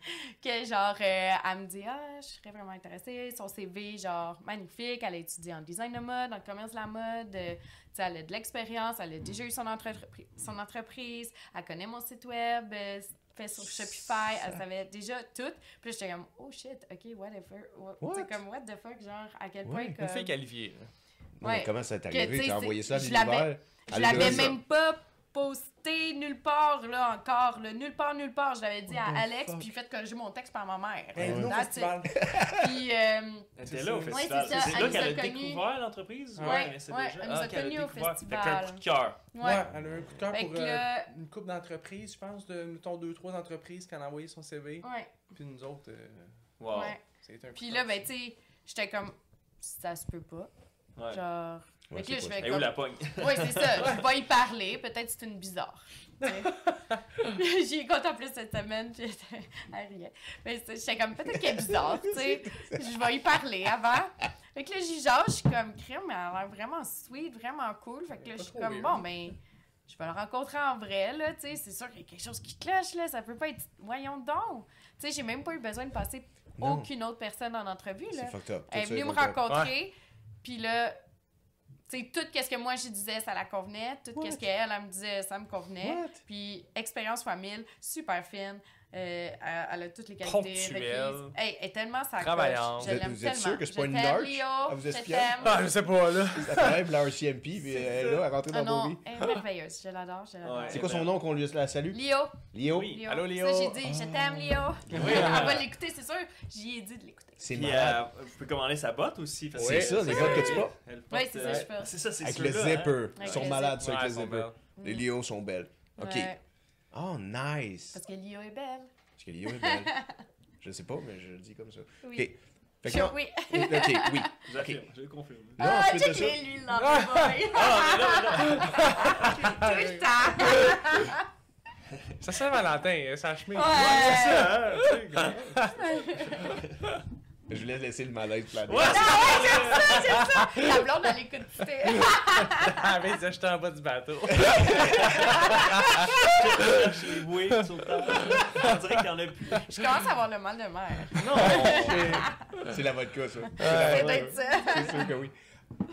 Que genre, elle me dit Ah, je serais vraiment intéressée. Son CV, genre, magnifique. Elle a étudié en design de mode, en commerce de la mode. elle a de l'expérience. Elle a déjà eu son, entrepri- son entreprise. Elle connaît mon site web. Fait sur Shopify, elle savait déjà tout. Puis là, j'étais comme, oh shit, ok, whatever. What? What? C'est comme, what the fuck, genre, à quel Ouais, point. Comme... Une fille qualifiée. là. Mais Ouais. comment ça t'est arrivé? tu sais, Tu as envoyé ça à l'univers? Je l'avais ça. même pas posté nulle part, là, encore. Là. Nulle part, nulle part. Je l'avais dit à the Alex, puis fait corriger mon texte par ma mère. Hey, Ouais. nous, au That's it. festival. Puis, euh, Elle était là au Ouais, festival. c'est ça, c'est elle là nous qu'elle a a découvert l'entreprise? Ouais, ouais, elle nous a connus au découvert. Fait qu'un festival. coup de cœur. ouais. Ouais, elle a eu un coup de cœur pour euh, là- une couple d'entreprises, je pense, de, mettons, deux, trois entreprises qui ont envoyé son CV. Ouais, Puis nous autres, euh, Wow. ouais. un Puis là, ben, ça. tu sais, j'étais comme, ça se peut pas. Ouais. Genre. Ouais, fait que là, c'est je fais Et où comme. la pogne? Oui, c'est ça. Je vais y parler. Peut-être c'est une bizarre. J'y ai contemplé cette semaine. puis J'étais elle riait. Mais j'étais comme peut-être qu'elle est bizarre. Tu sais. Je vais y parler avant. Fait que là, j'y jase. Je suis comme mais elle a l'air vraiment sweet, vraiment cool. Fait que là, je suis comme bon, ben. Je vais le rencontrer en vrai, là, tu sais, c'est sûr qu'il y a quelque chose qui cloche, là, ça peut pas être... Voyons donc! Tu sais, j'ai même pas eu besoin de passer Non. aucune autre personne en entrevue, là. Elle est venue me rencontrer, puis là, sais, tout ce que moi je disais, ça la convenait. Tout ce qu'elle, elle me disait, ça me convenait. What? Puis, expérience fois 1000, super fine. Euh, elle, elle a toutes les qualités. Requises. Hey, elle est tellement sa Travaillante. Je vous êtes sûr que c'est pas une? Léo. Ah, vous je espionne? t'aime. Ah, je sais pas, là. Ça travaille pour la RCMP, puis elle est là, elle est rentrée Ah dans vos vies. elle est merveilleuse. Je l'adore, je l'adore. Ouais. C'est quoi son nom qu'on lui la salue? Léo. Léo? Allô, Léo. Ça, j'ai dit, je t'aime, Léo. Oui. Elle va l'écouter, c'est sûr. J'y ai dit de l'écouter. C'est malade. euh, vous pouvez commander sa botte aussi. que C'est ça, les bottes que tu portes. Ouais, c'est ça, euh, je porte. C'est ça, c'est Avec le zipper. Ils sont malades, ça, Ouais, avec le zipper. Les Léos sont belles. OK. Ouais, Oh, nice. parce que Léo est belle. Parce que Léo est belle. Je sais pas, mais je le dis comme ça. Oui. OK. Fait que Sure, non- oui. OK, oui. J'affirme, je le confirme. Là, Ah, check ça... les lui, là. Ah, mais le temps. Ça Saint-Valentin, hein, sa chemise. Ouais. C'est ça, hein, Je voulais laisser le malaise planer. Ouais, c'est La blonde, elle écoute. Ah, mais ils en bas du bateau. Voué sur le temps. On dirait qu'il y en a plus. Je commence à avoir le mal de mer. Non! C'est la vodka, ça. C'est la C'est vodka. peut-être ça. C'est sûr que oui.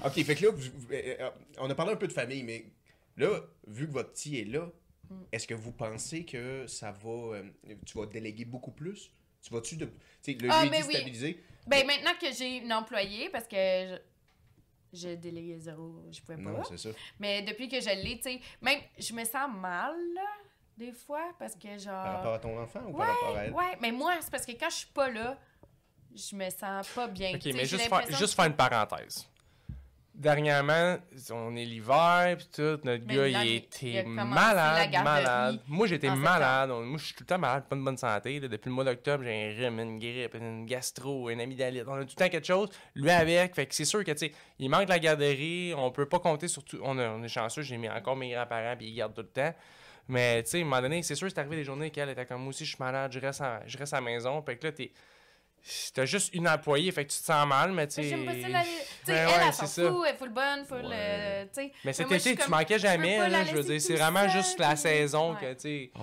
OK, fait que là, euh, euh, on a parlé un peu de famille, mais là, vu que votre petit est là, Mm. est-ce que vous pensez que ça va... euh, tu vas déléguer beaucoup plus? Tu vas-tu de... Tu sais, le Ah, lui mais oui. déstabiliser? Ben, maintenant que j'ai une employée, parce que je, je déléguais zéro, je pouvais pas. Non, c'est ça. Mais depuis que je l'ai, tu sais, même, je me sens mal, là, des fois, parce que genre. Par rapport à ton enfant ou par rapport à elle? Ouais, mais moi, c'est parce que quand je suis pas là, je me sens pas bien. Ok, mais juste juste faire une parenthèse. Dernièrement, on est l'hiver, puis tout, notre Mais gars, il était il malade, malade. Moi, j'étais en malade. Moi, je suis tout le temps malade, pas de bonne santé. là. Depuis le mois d'octobre, j'ai un rhume, une grippe, une gastro, une amygdalite. On a tout le temps quelque chose. Lui avec, fait que c'est sûr que, tu sais, il manque la garderie. On peut pas compter sur tout. On, a- on est chanceux, j'ai mis encore mes grands-parents, puis ils gardent tout le temps. Mais, tu sais, à un moment donné, c'est sûr, c'est arrivé des journées qu'elle était comme moi aussi, je suis malade, je reste, à, je reste à la maison. Fait que là, t'es. T'as juste une employée, fait que tu te sens mal, mais tu sais. J'aime pas ça. Tu sais, elle, ouais, elle c'est s'en fout, elle est full bonne, full. Ouais. euh, tu sais. Mais cet moi, je été, tu manquais je jamais, pas là, je veux dire. C'est vraiment juste la saison ouais. que, tu sais. Ah,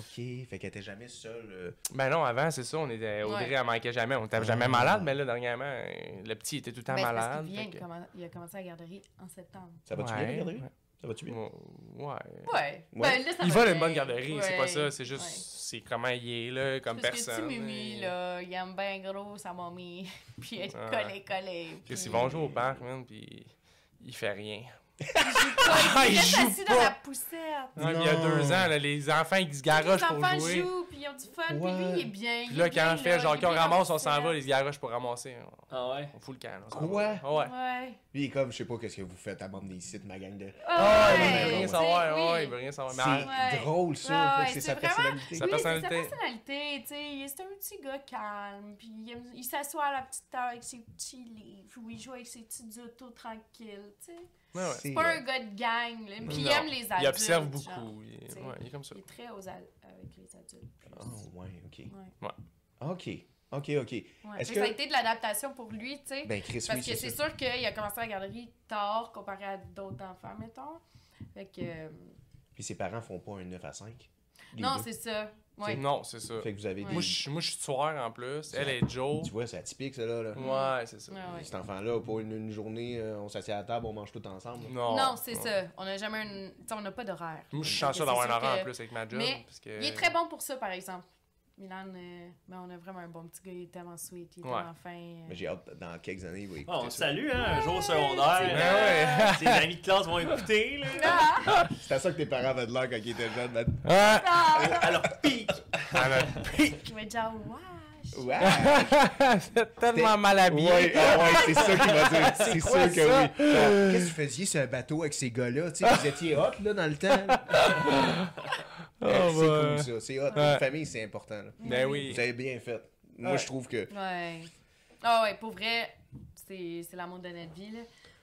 ok. Fait qu'elle était jamais seule. euh. Ben non, avant, c'est ça, on était. Audrey, elle manquait jamais. On était jamais Ah. malade, mais là, dernièrement, euh, le petit était tout le temps Ben, parce malade. il, que- commen- il a commencé à la garderie en septembre. Ça va-tu bien, la garderie? Ouais. Ça va-tu bien? Ouais. Ouais. Ouais. Ben, là, ça Il va une bonne garderie, c'est pas ça. C'est juste, Ouais. c'est comment il est là, comme Parce que personne. Mimi, et- là, il aime bien gros sa mamie. puis elle est collée, collée. Chris, puis- ils vont jouer au parc, man, puis il fait rien. Il Ah, il reste joue assis pas. dans la poussette. Ouais, il y a deux ans, là, les enfants, ils se garochent les pour enfants jouer. jouent, puis ils ont du fun, puis Ouais. lui, il est bien. Puis il là, quand on fait, genre, il qu'on bien ramasse, on s'en va, ils se garochent pour ramasser. Ah ouais? On fout le camp. là, on Quoi? va. Ah ouais. Ouais. Lui, il est comme, je sais pas qu'est-ce que vous faites à bande des sites, ma gang de. Ah, il ouais, veut rien savoir. oui. Ouais, il veut rien savoir. Mais C'est. Ouais. drôle, ça. Ouais, ouais, c'est sa personnalité. Sa personnalité. c'est sa personnalité, tu sais. C'est un petit gars calme, puis il, il s'assoit à la petite table avec ses petits livres, ou il joue avec ses petites autos tranquilles, tu sais. Ouais, ouais. C'est, pas euh, un gars de gang, là, puis il aime les adultes. Il observe genre. beaucoup. Il est, ouais, il est comme ça. Il est très aux al- avec les adultes. plus. Oh, ouais, ok. Ouais. Ok, ok, ok. Ouais. Est-ce que- Ça a été de l'adaptation pour lui, tu sais. Ben, Chris, Parce oui, que c'est sûr qu'il a commencé la garderie tard comparé à d'autres enfants, mettons. Fait que. euh, Puis ses parents font pas un 9 à 5. les Non, c'est ça. Ouais. Non, c'est ça. Fait que vous avez Ouais. des. Moi, je suis- moi, je suis soir en plus. Elle est Joe. Tu vois, c'est atypique, ça, là. là. Ouais, c'est ça. Ouais, ouais. Cet enfant-là, pour une, une journée, euh, on s'assied à la table, on mange tout ensemble. Non. Non, c'est ça. On n'a jamais une. tu sais, on n'a pas d'horaire. Moi, je suis chanceux d'avoir c'est un horaire en plus avec ma job. Mais parce que... Il est très bon pour ça, par exemple. Milan, euh, ben, on a vraiment un bon petit gars. Il est tellement sweet, il est Ouais. tellement fin. euh. Mais j'ai hâte, dans quelques années, il va écouter Ah, on ça. salue, hein, un jour au secondaire. c'est Ben ouais. Ses amis de classe vont écouter, là. Ah! C'est à ça que tes parents avaient de l'air quand ils étaient jeunes. man. Ah! Alors, pique! Elle a Il va être genre, wesh! Ouais! C'est tellement mal habillé. Ouais, ah ouais, c'est ça qu'il va dire. C'est sûr quoi, que ça? oui. Qu'est-ce que vous faisiez sur un bateau avec ces gars-là? Tu sais, vous étiez hot là, dans le temps. Oh, Eh, c'est cool ça. C'est hot. Ouais. Une famille, c'est important. là. Ben oui. Vous avez bien fait. Moi, Ouais. je trouve que. Ouais. Ah ouais, pour vrai, c'est c'est l'amour de notre vie, là.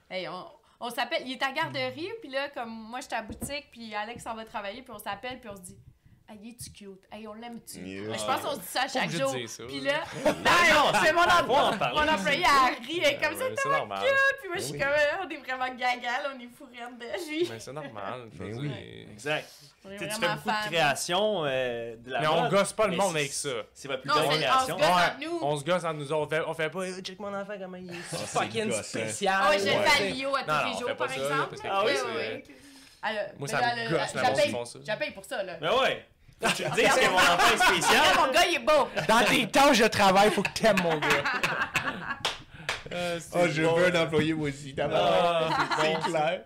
Hey, on, on s'appelle, il est à garderie, puis là, comme moi, j'étais à la boutique, puis Alex s'en va travailler, puis on s'appelle, puis on se dit, hey, il est-tu cute? Hey, on l'aime-tu? Yeah. Mais Je pense qu'on se dit ça à chaque de jour. Puis là, non, c'est mon, employé, mon employé, rit, elle est comme C'est normal. puis moi, je suis Ben oui. comme, euh, on est vraiment gagal, on est fourrette de lui. Mais c'est normal. veux Ben oui. Exact. Tu fais beaucoup de fans. créations euh, de la Mais on gosse pas le mais monde avec ça. C'est votre plus Non, belle c'est- on se création. gosse entre nous. On se gosse entre nous autres. On fait, on fait pas, Eh, check mon enfant comment il est c'est fucking gossant. spécial. Ah ouais, je le Lio à tous les jours, pas par exemple. Ah oui. Alors, Moi, mais ça me le- gosse, la j'appelle- pour ça, là. Mais ouais! Faut que tu me dises que mon enfant est spécial. mon gars, il est beau! Dans tes tâches de travail, faut que t'aimes mon gars. Euh, Oh, je bon. veux un employé, moi aussi. Ah, C'est clair.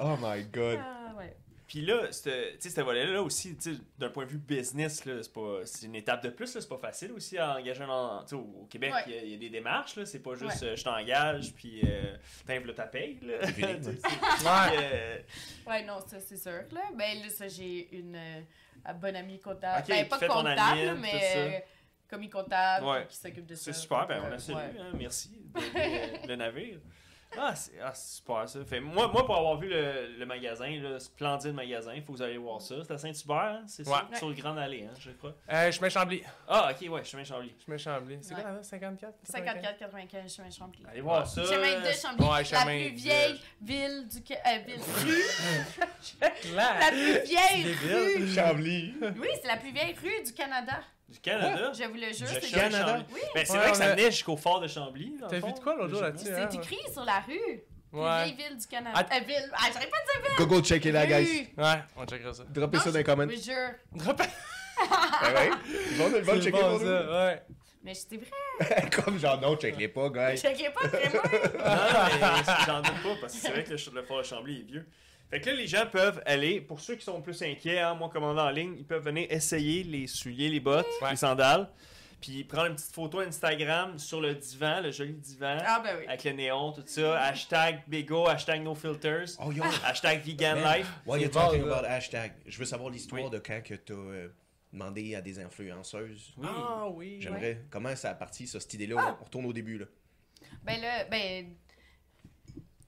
Oh my god. Ah, ouais. Puis là, cette, tu sais, cette volet-là aussi, tu sais, d'un point de vue business, là, c'est, pas, c'est une étape de plus. là, C'est pas facile aussi à engager un. Tu sais, au Québec, Ouais. il y a- il y, a des démarches. Là, c'est pas juste Ouais. euh, je t'engage, puis euh, t'invles ta paye. Là. Ouais. euh, Ouais, non, ça, c'est sûr. Là. Ben, là, ça, j'ai une euh, bonne amie comptable. Ok, ben, pas comptable, admin, mais euh, commis comptable Ouais. qui s'occupe de ça. c'est super, ben, on a salué, ouais. hein, merci. le navire. Ah, c'est ah, c'est super ça. Fait, moi, moi, pour avoir vu le, le magasin, le splendide magasin, il faut que vous allez voir ça. C'est à Saint-Hubert, hein, c'est ça? Ouais. Sur le Grand Allée, hein, je crois. Euh, mets Chambly. Ah, ok, ouais, chemin Chambly. Mets Chambly. C'est Ouais. quoi là 54 54, 95, chemin Chambly. Allez voir ça. Chemin de Chambly, Ouais, la chemin plus de- vieille ville du. Euh, ville. La plus vieille rue. Chambly. Oui, c'est la plus vieille rue du Canada. Du Canada? Je vous le jure. Du c'est- chemin Canada? Oui. Ben, c'est Ouais, vrai que ça venait jusqu'au fort de Chambly. T'as vu de quoi l'autre jour là-dessus? C'est hein? écrit sur la rue. Ouais. vieille ville du Canada. Att- Euh, ville. Ah, j'arrive pas à dire Go go checker la guys. Ouais, on checkera ça. Droppez Non, ça dans les comments. Je vous jure. Ah ouais? Ils vont, ils vont C'est checker bon, pour nous. ça, ouais. Mais c'est vrai. Comme genre, non, check les pas, guys. Checkez pas vraiment. Non, mais j'en doute pas parce que c'est vrai que le, le fort de Chambly est vieux. Fait que là, les gens peuvent aller, pour ceux qui sont plus inquiets, hein, moi commandant en ligne, ils peuvent venir essayer les souliers, les bottes, Ouais. les sandales. puis prendre une petite photo Instagram sur le divan, le joli divan, Ah, ben oui. avec le néon, tout ça. Hashtag Bego, hashtag No Filters, Oh, yo. hashtag Vegan Man, Life. While you're C'est talking about hashtag, je veux savoir l'histoire Oui. de quand que t'as euh, demandé à des influenceuses. Oui. Ah oui. J'aimerais. Comment ça a parti, ça, cette idée-là? On retourne au début, là. Ben là, ben.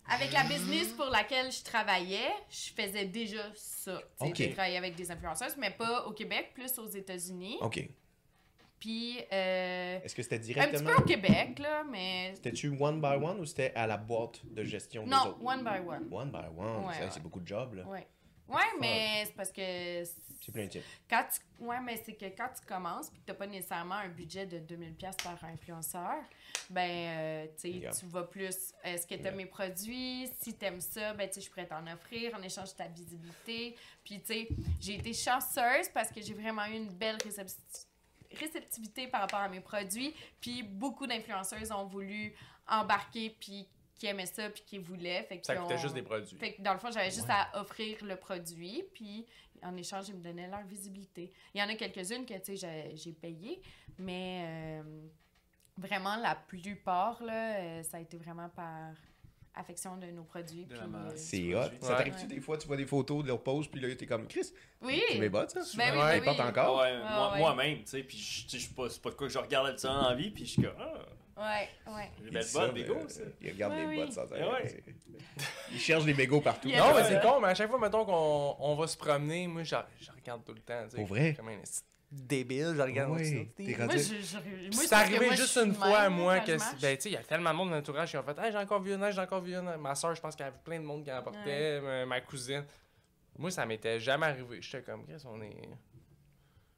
Avec la business pour laquelle je travaillais, je faisais déjà ça. Tu sais, Ok. Je travaillais avec des influenceuses, mais pas au Québec, plus aux États-Unis. OK. Puis, euh, Est-ce que c'était un petit directement... peu au Québec, là, mais. C'était-tu one by one ou c'était à la boîte de gestion des Non, autres? one by one. One by one. Ouais, Ça, ouais. C'est beaucoup de job, là. Ouais. Ouais, mais c'est parce que. C'est plein de. Quand tu... Ouais, mais c'est que quand tu commences puis que t'as pas nécessairement un budget de 2000$ par influenceur, ben, euh, tu Yeah. tu vas plus. Est-ce que t'aimes Yeah. mes produits? Si t'aimes ça, ben, tu je pourrais t'en offrir en échange de ta visibilité. Puis, tu sais, j'ai été chanceuse parce que j'ai vraiment eu une belle récepti- réceptivité par rapport à mes produits. Puis, beaucoup d'influenceuses ont voulu embarquer puis qui aimaient ça puis qui voulaient. Fait que Ça coûtait on- juste des produits. fait que dans le fond, j'avais juste à offrir le produit, puis en échange, ils me donnaient leur visibilité. Il y en a quelques-unes que, tu sais, j'ai- payé, mais euh, vraiment, la plupart, là, euh, ça a été vraiment par affection de nos produits. Euh, C'est hot. Ça t'arrive-tu des fois, tu vois des photos de leur pose, puis là, t'es comme, Chris, oui! tu mes bottes, ça? Ben oui, Ouais, ben Ils oui. portent encore? Ouais. moi-même, tu sais, puis je tu sais, pas, c'est pas de quoi que je regarde le temps en vie, puis je suis comme, ah, Ouais, ouais. les belles bottes, Bego, euh, regardent Ouais, les oui. bottes sans arrêt. Ouais. C'est- Ils cherchent des mégots partout. Non, mais c'est con, mais à chaque fois, mettons qu'on on va se promener, moi, je, je regarde tout le temps. tu sais, Pour vrai? Comme un débile, je regarde Ouais, ça. Moi, je, c'est arrivé moi, juste une fois, même, moi, que ben, tu sais, il y a tellement de monde dans l'entourage qui ont fait Hey, j'ai encore vu une, j'ai encore vu une. Ma soeur, je pense qu'il y avait plein de monde qui en apportait, ma, ma cousine. Moi, ça m'était jamais arrivé. J'étais comme, Chris, on est.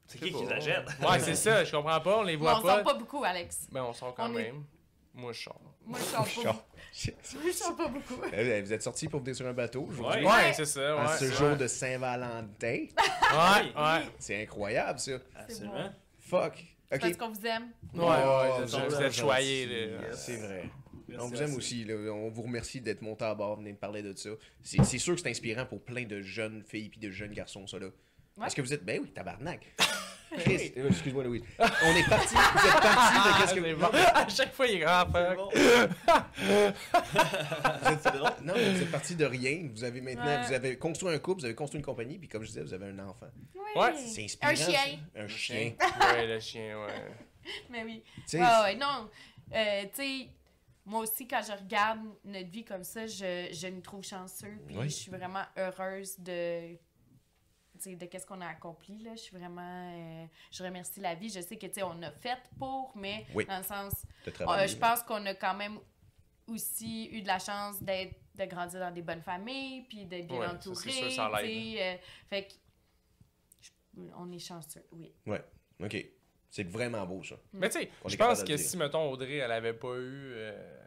C'est qui qui pas. la jette? Ouais, c'est ça, je comprends pas, on les Mais voit on pas. sort pas beaucoup, Alex. Ben, on sort quand On est- même. Moi, je sors. Moi, je sors pas. Moi, je sors pas beaucoup. Euh, Vous êtes sortis pour venir sur un bateau aujourd'hui? Ouais. Ouais, c'est ça. En Ouais, ce c'est jour vrai. de Saint-Valentin. Ouais, ouais. C'est incroyable, ça. Absolument. Fuck. C'est parce qu'on vous aime. Ouais, Oh, ouais, vous vous êtes choyés, là. C'est vrai. Merci, on vous aime merci. aussi. là. On vous remercie d'être monté à bord, venir de parler de ça. C'est c'est sûr que c'est inspirant pour plein de jeunes filles et de jeunes garçons, ça là. Parce que vous êtes. Ben oui, tabarnak. Chris, euh, excuse-moi, Louis. On est parti. Vous êtes parti de qu'est-ce que. Non, bon. À chaque fois, il est grand, fuck. bon. vous êtes- non, vous êtes parti de rien. Vous avez maintenant. Ouais. Vous avez construit un couple, vous avez construit une compagnie, puis comme je disais, vous avez un enfant. Oui. Ouais. C'est inspirant. Un chien. ça. Un chien. Ouais, le chien, ouais. Mais oui. Ouais, ouais, non. Euh, tu sais, moi aussi, quand je regarde notre vie comme ça, je, je nous trouve chanceux. Puis Oui. je suis vraiment heureuse de. De qu'est-ce qu'on a accompli là. Je suis vraiment euh, je remercie la vie. Je sais que tu sais on a fait pour mais Oui. dans le sens euh, je pense qu'on a quand même aussi eu de la chance d'être de grandir dans des bonnes familles puis d'être bien Ouais, entouré sûr, ça sais, euh, fait que je- on est chanceux oui. Ok. C'est vraiment beau, ça. Mais tu sais, je pense que si, mettons, Audrey, elle avait pas eu euh,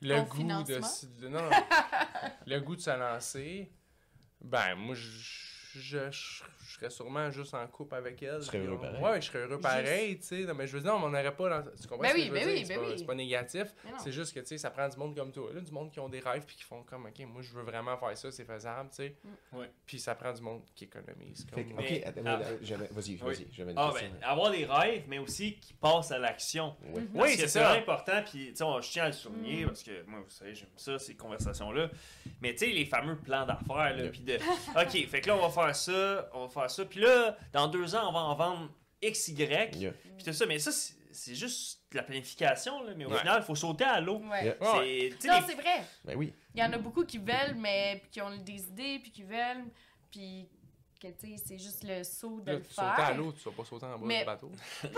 le Ton goût de, non, le goût de se lancer, ben moi je, je, je- je serais sûrement juste en couple avec elle. Tu serais heureux on- pareil. Ouais, je serais heureux pareil, tu sais. Non, mais je veux dire, on n'aurait pas. dans- Tu comprends Ben ce que oui, je veux ben dire? oui, c'est ben pas, oui. c'est pas négatif. C'est juste que, tu sais, ça prend du monde comme toi, là, du monde qui ont des rêves puis qui font comme, ok, moi je veux vraiment faire ça, c'est faisable, tu sais. Mm. Ouais. Puis ça prend du monde qui économise. Comme... que- ok, Mais- attends, ah. vas-y, Oui. vas-y, j'avais une Ah, question. ben, avoir des rêves, mais aussi qui passent à l'action. Oui, que c'est ça. vraiment important, puis tu sais, je tiens à le souligner Mm. parce que moi, vous savez, j'aime ça, ces conversations-là. Mais tu sais, les fameux plans d'affaires, là, puis de OK, fait que là, on va faire ça, on va faire ça, puis là, dans deux ans, on va en vendre XY, Yeah. puis tout ça. Mais ça, c'est juste de la planification, là, mais au Ouais. final, il faut sauter à l'eau. ouais Yeah. C'est- non les- c'est vrai Ben oui. Il y en a beaucoup qui veulent, mais puis qui ont des idées, puis qui veulent, puis que tu sais, c'est juste le saut de Là, le tu sauter à faire. l'eau, tu vas pas sauter en bas Mais- du bateau.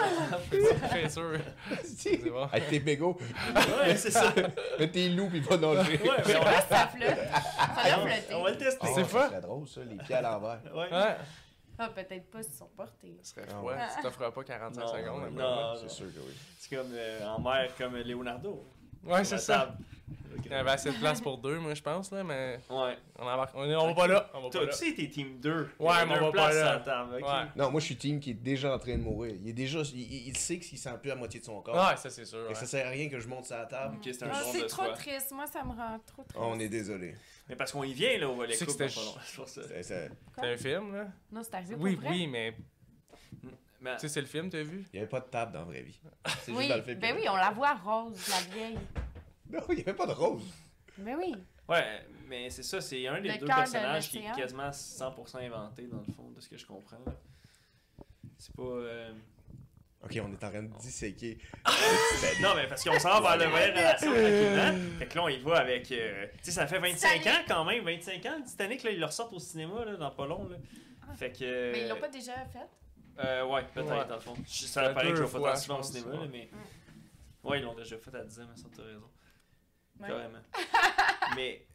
c'est sûr. C'est bon. Avec tes bégos, Ouais, c'est ça. mets tes loups puis va nager. Ouais, mais on, Là, ça flotte. Ça doit on- flotter. on va le tester. Ah, C'est pas- serait drôle, ça, les pieds à l'envers. Ouais. Ouais. Ah, peut-être pas s'ils sont portés. Ce serait Ah froid. ouais. Tu t'offres pas 45 Non, secondes. non, après. non. C'est sûr que oui. C'est comme euh, en mer, comme Leonardo. Ouais, Sur c'est la ça. table. Il y avait assez de place pour deux, moi, je pense, là, mais Ouais. on embarque. On, est- on va pas là. On va pas Toi, là. tu sais, t'es team 2. Ouais, mais on va pas là. À table. Ouais. Non, moi, je suis team qui est déjà en train de mourir. Il est déjà... Il, il- sait qu'il sent plus la moitié de son corps. Ouais, ça, c'est sûr. Fait ouais. ça sert à rien que je monte sur la table. Ok, c'est un Ah, jour c'est de trop soi. triste. Moi, ça me rend trop triste. Oh, on est désolé. Mais parce qu'on y vient, là, c'était dans pas long. C'est un film, là? Non, c'est arrivé Oui, oui, mais Mais- Tu sais, c'est le film, t'as vu? Il n'y avait pas de table dans la vraie vie. C'est Oui, juste dans le film. ben oui, on la voit rose, la vieille. Non, il n'y avait pas de rose. Ben oui. Ouais, mais c'est ça, c'est un des Le deux de personnages qui est quasiment 100% inventé dans le fond, de ce que je comprends. C'est pas. euh, Ok, on est en train de disséquer. Non, mais parce qu'on s'en va vers le voyage relation tranquillement. Fait que là, on y va avec. euh, Tu sais, ça fait 25 Titanic. ans quand même. 25 ans, le Titanic, là, ils le ressortent au cinéma là, dans pas long. Là. Fait que. Mais ils l'ont pas déjà fait? Euh, ouais, peut-être Ouais. dans le fond. Je- Ça paraît que je vais pas tant souvent au cinéma, ouais. mais. Ouais, ils l'ont déjà fait à 10 ans, mais ça, t'as raison. Ouais. Carrément. mais.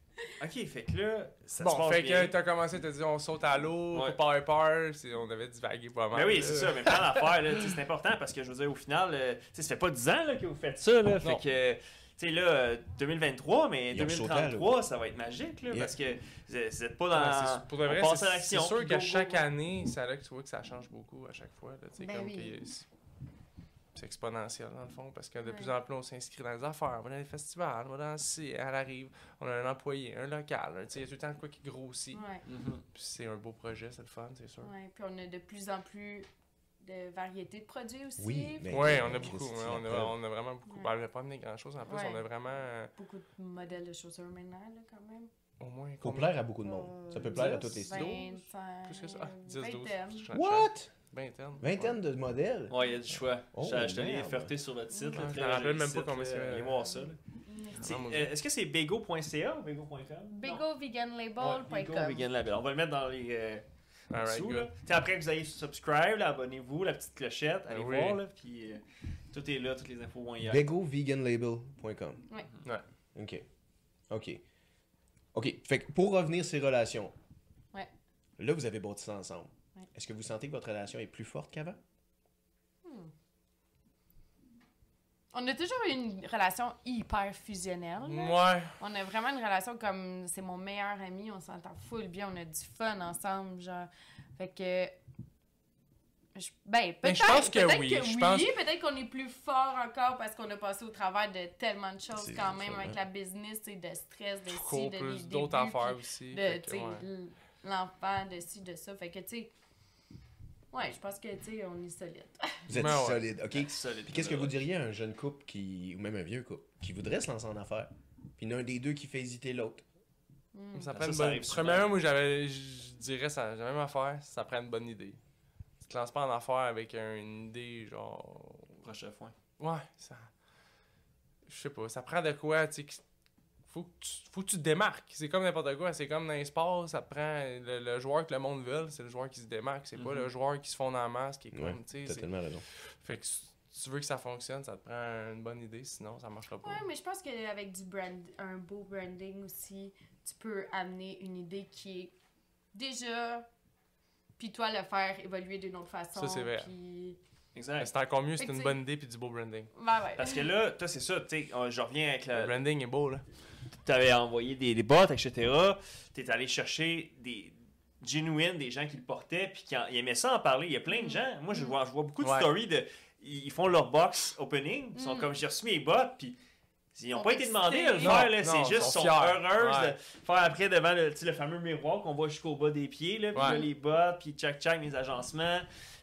Ok, fait que là, ça se Bon, passe fait bien. que t'as commencé, t'as dit on saute à l'eau, Ouais. pas avoir peur, on avait divagué pas mal. Ben oui, c'est ça, mais plein d'affaires, c'est important parce que je veux dire, au final, euh, ça fait pas 10 ans là, que vous faites ça, là, fait que, tu sais, là, euh, 2023, mais Ils ont sauté à 2033, ça va être magique, là, Yeah. parce que vous êtes vous êtes pas Ouais, dans. c'est- pour de vrai, c'est sûr qu'à chaque année, c'est là que tu vois que ça change beaucoup à chaque fois. Là, tu sais, Ben comme oui. que c'est- exponentiel dans le fond, parce que de Ouais. plus en plus on s'inscrit dans les affaires, on va dans les festivals, on va dans elle arrive, on a un employé, un local, tu sais, il y a tout le temps quoi qui grossit. Ouais, Mhm. Puis c'est un beau projet, c'est le fun, c'est sûr. ouais. Puis on a de plus en plus de variétés de produits aussi. Oui, mais- Oui, on a beaucoup, ouais, on, a, on a vraiment beaucoup. Ouais. Ben, on n'a pas amené grand chose en plus, Ouais. on a vraiment euh, Beaucoup de modèles de chaussures maintenant, là, quand même. au moins. Faut combien? plaire à beaucoup de monde. Ça peut Euh, plaire à tous les styles. 25, Plus que ça. Ah, 10, 12. vingtaine. What? Vingtaine. Vingtaine de modèles? Ouais, il y a du choix. Oh, je suis allé merde. ferter sur votre site. là, je me rappelle même pas comment là. c'est Allez voir ça. Ah, euh. Est-ce que c'est bego.ca ou bego.com? BegoVeganLabel.com. Ouais, Bego Vegan Label. On va le mettre dans les. euh, là. T'sais, après que vous ayez subscribe, là, abonnez-vous, la petite clochette, allez Ah oui. voir, là, puis euh, tout est là, toutes les infos vont y être. VegoVeganLabel.com. Ouais. Ouais. OK. OK. OK. Fait que pour revenir sur ces relations. Ouais. Là, vous avez bâti ça ensemble. Ouais. Est-ce que vous sentez que votre relation est plus forte qu'avant? On a toujours eu une relation hyper fusionnelle. Ouais. On a vraiment une relation comme c'est mon meilleur ami, on s'entend full bien, on a du fun ensemble, genre. Fait que. je- ben, Mais peut-être je pense que peut-être oui, que je oui, pense- peut-être qu'on est plus fort encore parce qu'on a passé au travers de tellement de choses C'est quand ça, même avec la business, tu sais, de stress, de ci, de d'autres débuts, affaires aussi. de, ouais. l'enfant, de ci, de ça. Fait que, tu sais, ouais, je pense que, tu sais, on est solide. Vous êtes Ben ouais. solide. OK? Solide. Puis qu'est-ce que vous diriez à un jeune couple qui, ou même un vieux couple qui voudrait se lancer en affaires? Puis il y en a un des deux qui fait hésiter l'autre? Mm. Ça prend ça, une ça bonne... arrive souvent. Premièrement, moi, j'avais, je dirais, ça, j'ai la même affaire, ça prend une bonne idée. Tu te lances pas en affaire avec un- une idée, genre... Prochaine fois. Ouais, ça... Je sais pas, ça prend de quoi, tu sais... Faut que, tu, faut que tu te démarques. C'est comme n'importe quoi. C'est comme dans les sports, ça prend le, le joueur que le monde veut, c'est le joueur qui se démarque. C'est pas Mhm. le joueur qui se fond dans la masse qui est comme. T'as c'est- tellement raison. Fait que si tu veux que ça fonctionne, ça te prend une bonne idée, sinon ça marchera pas. Ouais, mais je pense qu'avec du brand, un beau branding aussi, tu peux amener une idée qui est déjà. Puis toi, le faire évoluer d'une autre façon. Ça, c'est vrai. Puis. Exact. c'est encore mieux, c'est une bonne idée puis du beau branding. Ben ouais. Parce que là, toi, c'est ça, tu sais, je reviens avec Le la. branding est beau, là. T'avais envoyé des, des bots, etc. T'es allé chercher des genuines, des gens qui le portaient, puis qui en- ils aimaient ça en parler. Il y a plein de gens. Moi, je vois, je vois beaucoup de Ouais. stories de. Ils font leur box opening, ils sont Mm. comme j'ai reçu mes bottes, puis. Ils n'ont pas été demandés à le faire, là. C'est juste, sont sont heureuses Ouais. de faire après devant le, le fameux miroir qu'on voit jusqu'au bas des pieds, là, puis Ouais. là, les bottes, puis tchac-tchac, les agencements,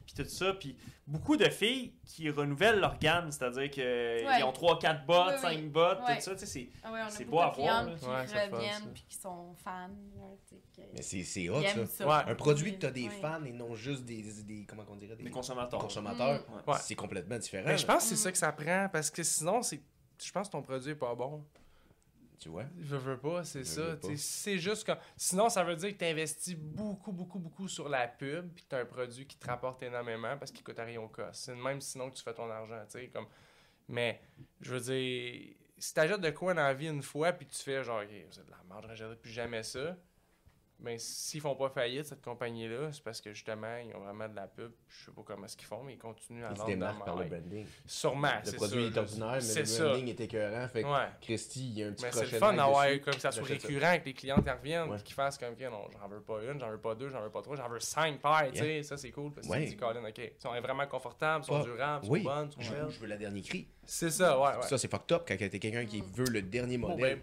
puis tout ça. Puis beaucoup de filles qui renouvellent leur gamme, c'est-à-dire qu'ils Ouais. ont 3-4 bottes, Oui, oui. 5 bottes, Ouais. tout ça, tu sais, c'est. Ah ouais, beau à voir, qui reviennent puis qui sont fans. là, tu Mais c'est hot, ça. aiment ça. Ouais. Un produit que t'as des Ouais. fans et non juste des, des comment on dirait, des, Des consommateurs. consommateurs, Mm. Ouais. c'est complètement différent. Mais je pense que c'est Mm. ça que ça prend parce que sinon, c'est. Je pense que ton produit est pas bon. Tu vois? Je veux pas, c'est ça. C'est juste que. Sinon, ça veut dire que tu investis beaucoup, beaucoup, beaucoup sur la pub puis que tu as un produit qui te rapporte énormément parce qu'il coûte à rien au cost. C'est même sinon que tu fais ton argent, tu sais. Comme... Mais, je veux dire, si tu achètes de quoi dans la vie une fois puis tu fais genre, OK, c'est de la merde, je plus jamais ça. Mais s'ils font pas faillite, cette compagnie-là, c'est parce que justement, ils ont vraiment de la pub. Je sais pas comment est-ce qu'ils font, mais ils continuent à Ils se vendre. de la démarquent par le branding. Sûrement, Le c'est produit ça, est je- ordinaire, mais c'est le ça. branding est écœurant. Fait que Ouais. Christy, il y a un petit Mais c'est le fun d'avoir comme ça soit ça. récurrent, que les clients qui reviennent, Ouais. qu'ils fassent comme, non, j'en veux pas une, j'en veux pas deux, j'en veux pas trois, j'en veux cinq paires, tu sais, ça c'est cool, parce que Ouais. tu dis, Colin, OK, ils sont vraiment confortables, ils sont Pas- durables, ils sont Oui, bonnes, ils je, sont belles. je veux la dernière cri. C'est ça, ouais, ouais. Ça, c'est fucked up quand t'es quelqu'un qui veut le dernier modèle.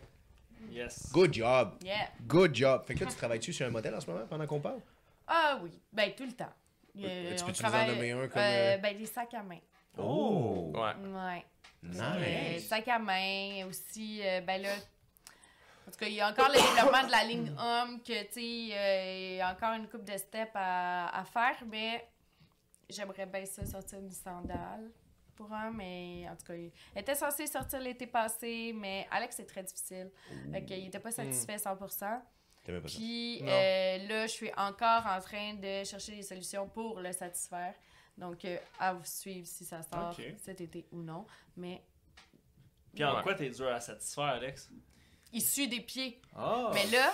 Yes. Good job. Yeah. Good job. Fait que là, tu travailles-tu sur un modèle en ce moment pendant qu'on parle? Ah oui. Ben, tout le temps. Euh, tu on peux-tu nous en travaille- nommer un comme, euh, euh, Ben, des sacs à main. Oh! Ouais. Ouais. Euh, Nice! sac à main, aussi, euh, ben là, en tout cas, il y a encore le développement de la ligne homme, que, tu sais, euh, il y a encore une coupe de steps à, à faire, mais j'aimerais bien ça sortir une sandale pour un, mais en tout cas, il était censé sortir l'été passé, mais Alex, c'est très difficile. Fait qu'il était pas satisfait 100%. T'aimais pas ça? Puis euh, là, je suis encore en train de chercher des solutions pour le satisfaire. Donc, euh, à vous suivre si ça sort cet été ou non. Mais Puis en Ouais. quoi t'es dur à satisfaire, Alex? il suit des pieds. Ah! Mais là,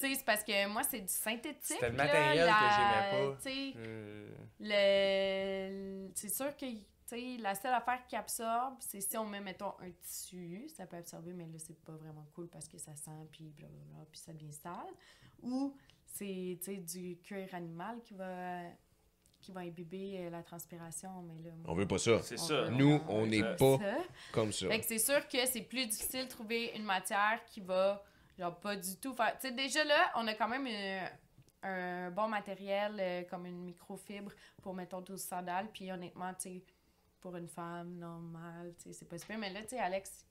tu sais, c'est parce que moi, c'est du synthétique. C'était le là, matériel que la- j'aimais pas. Tu sais, Euh, le... c'est sûr que tu sais, la seule affaire qui absorbe, c'est si on met, mettons, un tissu, ça peut absorber, mais là, c'est pas vraiment cool parce que ça sent, puis blablabla, puis ça devient sale. Ou c'est, tu sais, du cuir animal qui va, qui va imbiber euh, la transpiration, mais là... On veut pas ça. C'est ça. veut Nous, on n'est Euh, pas ça. comme ça. Fait que c'est sûr que c'est plus difficile de trouver une matière qui va, genre, pas du tout faire. Tu sais, déjà là, on a quand même une- un bon matériel euh, comme une microfibre pour, mettons, 12 sandales. Puis honnêtement, tu sais, pour une femme normale, tu sais, c'est pas super. Mais là, tu sais, Alex,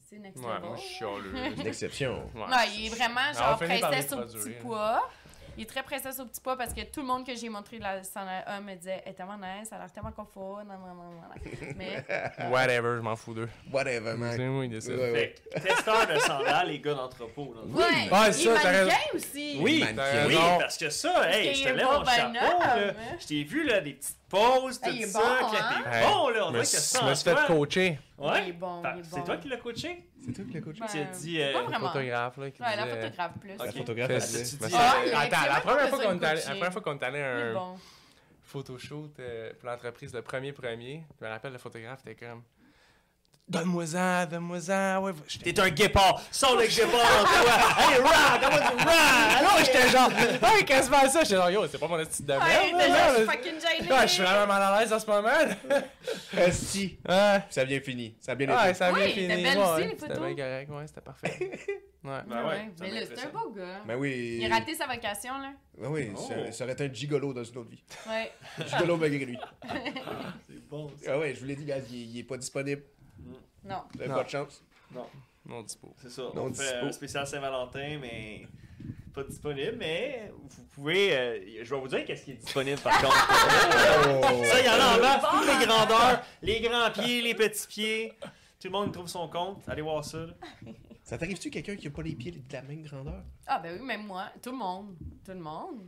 c'est next Ouais, level. moi, je suis chialeux. Une exception. Ouais. Non, il est vraiment genre princesse au petit pois. Il est très princesse au petit pois parce que tout le monde que j'ai montré de la sandale A me disait Elle est tellement nice, elle a l'air tellement confort. Non, non, non, non. Mais Whatever, je m'en fous d'eux. Whatever, man. C'est moi qui décide. Ouais, ouais. Fait que testeur de sandales, les gars d'entrepôt. là. Ouais, Ouais, il ça, t'as mannequin raison. aussi. Oui, oui, Non. parce que ça, hey, je te lève mon chapeau, là. hein. Je t'ai vu, là, des petites pauses, tout Ah, il est ça, bon, que hein? t'es bon, là, on dirait que ça je me suis fait coacher. Ouais. Il est bon, Fait- il est C'est toi qui l'as coaché? C'est toi qui l'as coaché? Tu as dit... pas euh, vraiment. Le photographe, là, qui Ouais, la disait- photographe plus. La Ok. photographe, Ah, il a Attends, la première fois qu'on est allé, coacher. la première fois qu'on est allé à un bon. photoshoot euh, pour l'entreprise, le premier premier, je me rappelle, le photographe était comme Donne-moi-en, donne-moi-en. Ouais, T'es un guépard! Sors le guépard en toi! Hey, rah! Donne-moi du! Alors, j'étais genre, ouais, quasiment ça? J'étais genre, yo, c'est pas mon style de Ouais, merde. t'es là, là, je suis fucking gênée. Ouais, je suis vraiment mal à l'aise en ce moment. Esti. Ouais. Ça a bien fini. Ça a bien Ouais, été. ça a bien Oui, fini. c'était belle ouais, aussi, les C'était bien correct, ouais, c'était parfait. Ouais. Ben ouais, mais là, c'est un beau gars. Ben oui. Il a raté sa vocation, là. Ben oui, Oh. ça, ça aurait été un gigolo dans une autre vie. Ouais. Gigolo malgré lui. C'est bon, ça. Ah ouais, je vous l'ai dit, gars, il, il est pas disponible. Non. Vous avez Non. pas de chance? Non dispo. C'est ça. Non on fait dispo. un spécial Saint-Valentin, mais pas disponible, mais vous pouvez... euh, je vais vous dire qu'est-ce qui est disponible, par contre. Oh. Ça, il y en a en masse, toutes les grandeurs, les grands pieds, les petits pieds. Tout le monde trouve son compte. Allez voir ça. là. Ça t'arrive-tu quelqu'un qui a pas les pieds de la même grandeur? Ah, ben oui, même moi. Tout le monde. Tout le monde.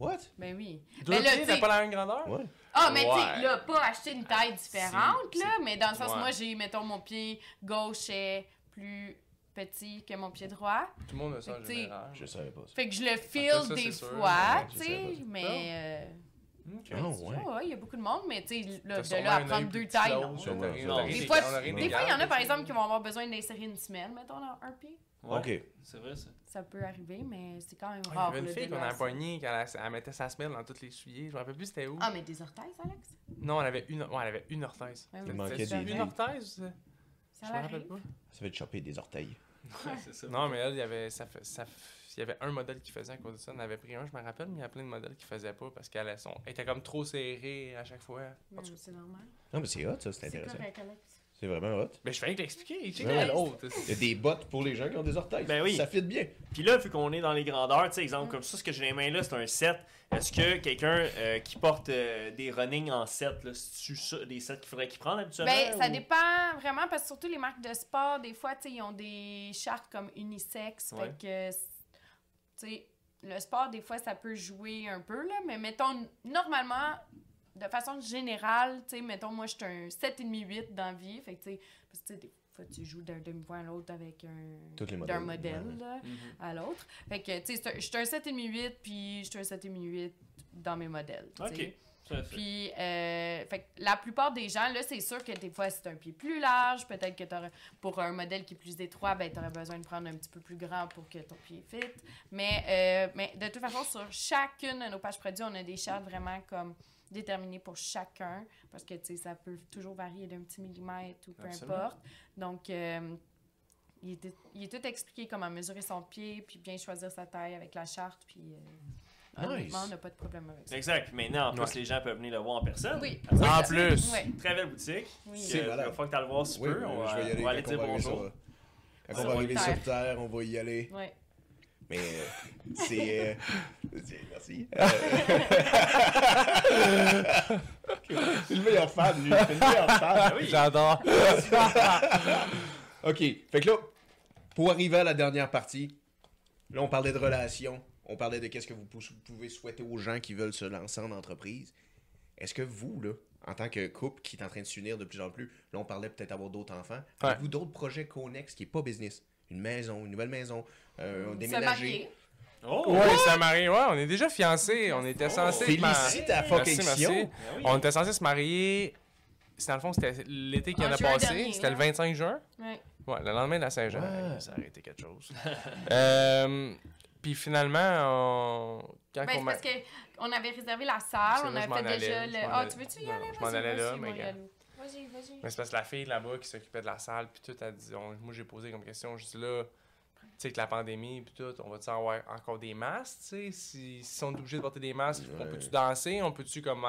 What? Ben oui. Deux Mais là, pieds, t'as pas la même grandeur? Ouais. Ah, mais tu Ouais. sais, là, pas acheter une taille différente, Si, là, mais dans le sens, Ouais. moi, j'ai, mettons, mon pied gauche est plus petit que mon pied droit. Tout le monde a ça en général. Je savais pas ça. Fait que je le feel Ah, ça, des fois, tu sais, mais... euh, Ok. Ah ouais. ouais, il y a beaucoup de monde, mais tu sais, de là à prendre deux tailles, non. Des fois- il y en a, par exemple, qui vont avoir besoin d'insérer une semelle, mettons, dans un pied. Ouais, Ok. C'est vrai, ça. Ça peut arriver, mais c'est quand même Ouais, Il y rare. avait une fille de qu'on a poignée, qu'elle mettait sa semelle dans toutes les souliers. Je me rappelle plus c'était où. Ah, mais des orteils, Alex? Non, elle avait une, ouais, elle avait une orthèse. Ouais, manquait des- une orthèse? ça? Je me rappelle pas. Ça fait te choper des orteils. Ouais, c'est ça. Non, mais elle, il y avait, ça, fait- ça, il y avait un modèle qui faisait à cause de ça. On avait pris un, je me rappelle, mais il y a plein de modèles qui faisaient pas parce qu'elle son- elle était comme trop serrée à chaque fois. C'est normal. Non, mais c'est hot, ça, c'est C'est intéressant. correct, Alex. C'est vraiment hot. Mais je fallait te l'expliquer. Tu sais, Ouais. l'autre. Il y a des bottes pour les gens qui ont des orteils. Ben oui. Ça fit bien. Puis là, vu qu'on est dans les grandeurs, tu sais, exemple comme ça, ce que j'ai les mains là, c'est un 7. Est-ce que quelqu'un euh, qui porte euh, des running en 7, là, c'est-tu ça, des 7 qu'il faudrait qu'il prenne habituellement? Ben, ça ou- dépend vraiment parce que surtout les marques de sport, des fois, tu sais, ils ont des chartes comme unisex. Ouais. Fait que, tu sais, le sport, des fois, ça peut jouer un peu, là. Mais mettons, normalement, de façon générale, tu sais, mettons, moi, je suis un 7,5-8 dans la vie. Fait que, tu sais, parce que, tu sais, des fois, tu joues d'un demi-point à l'autre avec un. Tous les modèles. d'un modèle, Ouais, ouais. là, Mhm. à l'autre. Fait que, tu sais, je suis un 7,5-8, puis je suis un 7,5-8 dans mes modèles. tu sais. Ok. Puis, euh, fait que la plupart des gens, là, c'est sûr que des fois, c'est un pied plus large. Peut-être que t'aurais- pour un modèle qui est plus étroit, ben, tu aurais besoin de prendre un petit peu plus grand pour que ton pied fit. Mais, euh, mais de toute façon, sur chacune de nos pages produits, on a des chartes vraiment comme déterminées pour chacun. Parce que, tu sais, ça peut toujours varier d'un petit millimètre ou peu Absolument. importe. Donc, euh, il, est, il est tout expliqué comment mesurer son pied, puis bien choisir sa taille avec la charte. Puis, euh, Nice. on n'a pas de problème avec ça. Exact. Maintenant, en plus, Ouais. les gens peuvent venir le voir en personne. Oui. Ça, En plus. Une Très belle boutique. Oui. C'est Euh. Il va que tu le voir si Oui. On va, je vais y aller, on va aller quand dire bonjour. sur- Quand Sur on va arriver Terre. sur Terre, on va y aller. Ouais. Mais euh, c'est. euh, c'est- merci. c'est le meilleur fan, lui. C'est le meilleur fan. Ah oui. J'adore. OK. Fait que là, pour arriver à la dernière partie, là, on parlait de relations. On parlait de qu'est-ce que vous pou- pouvez souhaiter aux gens qui veulent se lancer en entreprise. Est-ce que vous, là, en tant que couple qui est en train de s'unir de plus en plus, là, on parlait peut-être d'avoir d'autres enfants, Ouais. avez-vous d'autres projets connexes qui n'est pas business? Une maison, une nouvelle maison, euh, Se déménager? Oh! Oui, ça marie. Ouais, on est déjà fiancés. On était censés. se mar- Félicitations! Merci, merci. Ben oui. On était censés se marier. C'est dans le fond, c'était l'été qui En en a passé. C'était le là. 25 juin. Ouais. Ouais, le lendemain de la Saint-Jean. Ouais. Ça aurait été quelque chose. euh, puis finalement, on... quand Ben, on parce qu'on avait réservé la salle, que on avait déjà le. Ah, allais. tu veux-tu y Non, aller? je m'en allais là, vas-y, mais. Vas-y, vas-y. Mais c'est parce que la fille là-bas qui s'occupait de la salle, puis tout, elle dit, on- moi j'ai posé comme question, je dis là, sais, que la pandémie, puis tout, on va-tu avoir encore des masques, tu sais, si, si on est obligé de porter des masques, on peut-tu danser, on peut-tu comme...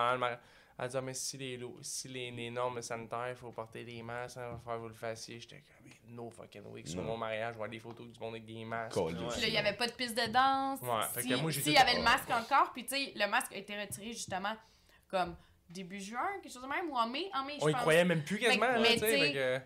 Elle dit, Ah, mais si les, lo- si les, les normes sanitaires, il faut porter des masques, hein, va falloir vous le fassiez. J'étais comme, mais no fucking way, que sur mon mariage, je vois des photos du monde avec des masques. Collier. Ouais. Puis là, il n'y avait pas de piste de danse. Ouais, fait si, que moi, j'ai s'il tout- y avait le masque encore, puis tu sais, le masque a été retiré justement comme début juin, quelque chose de même, ou en mai, en mai, je On y pense. croyait même plus quasiment, Fait que- là, tu sais, tu fait que-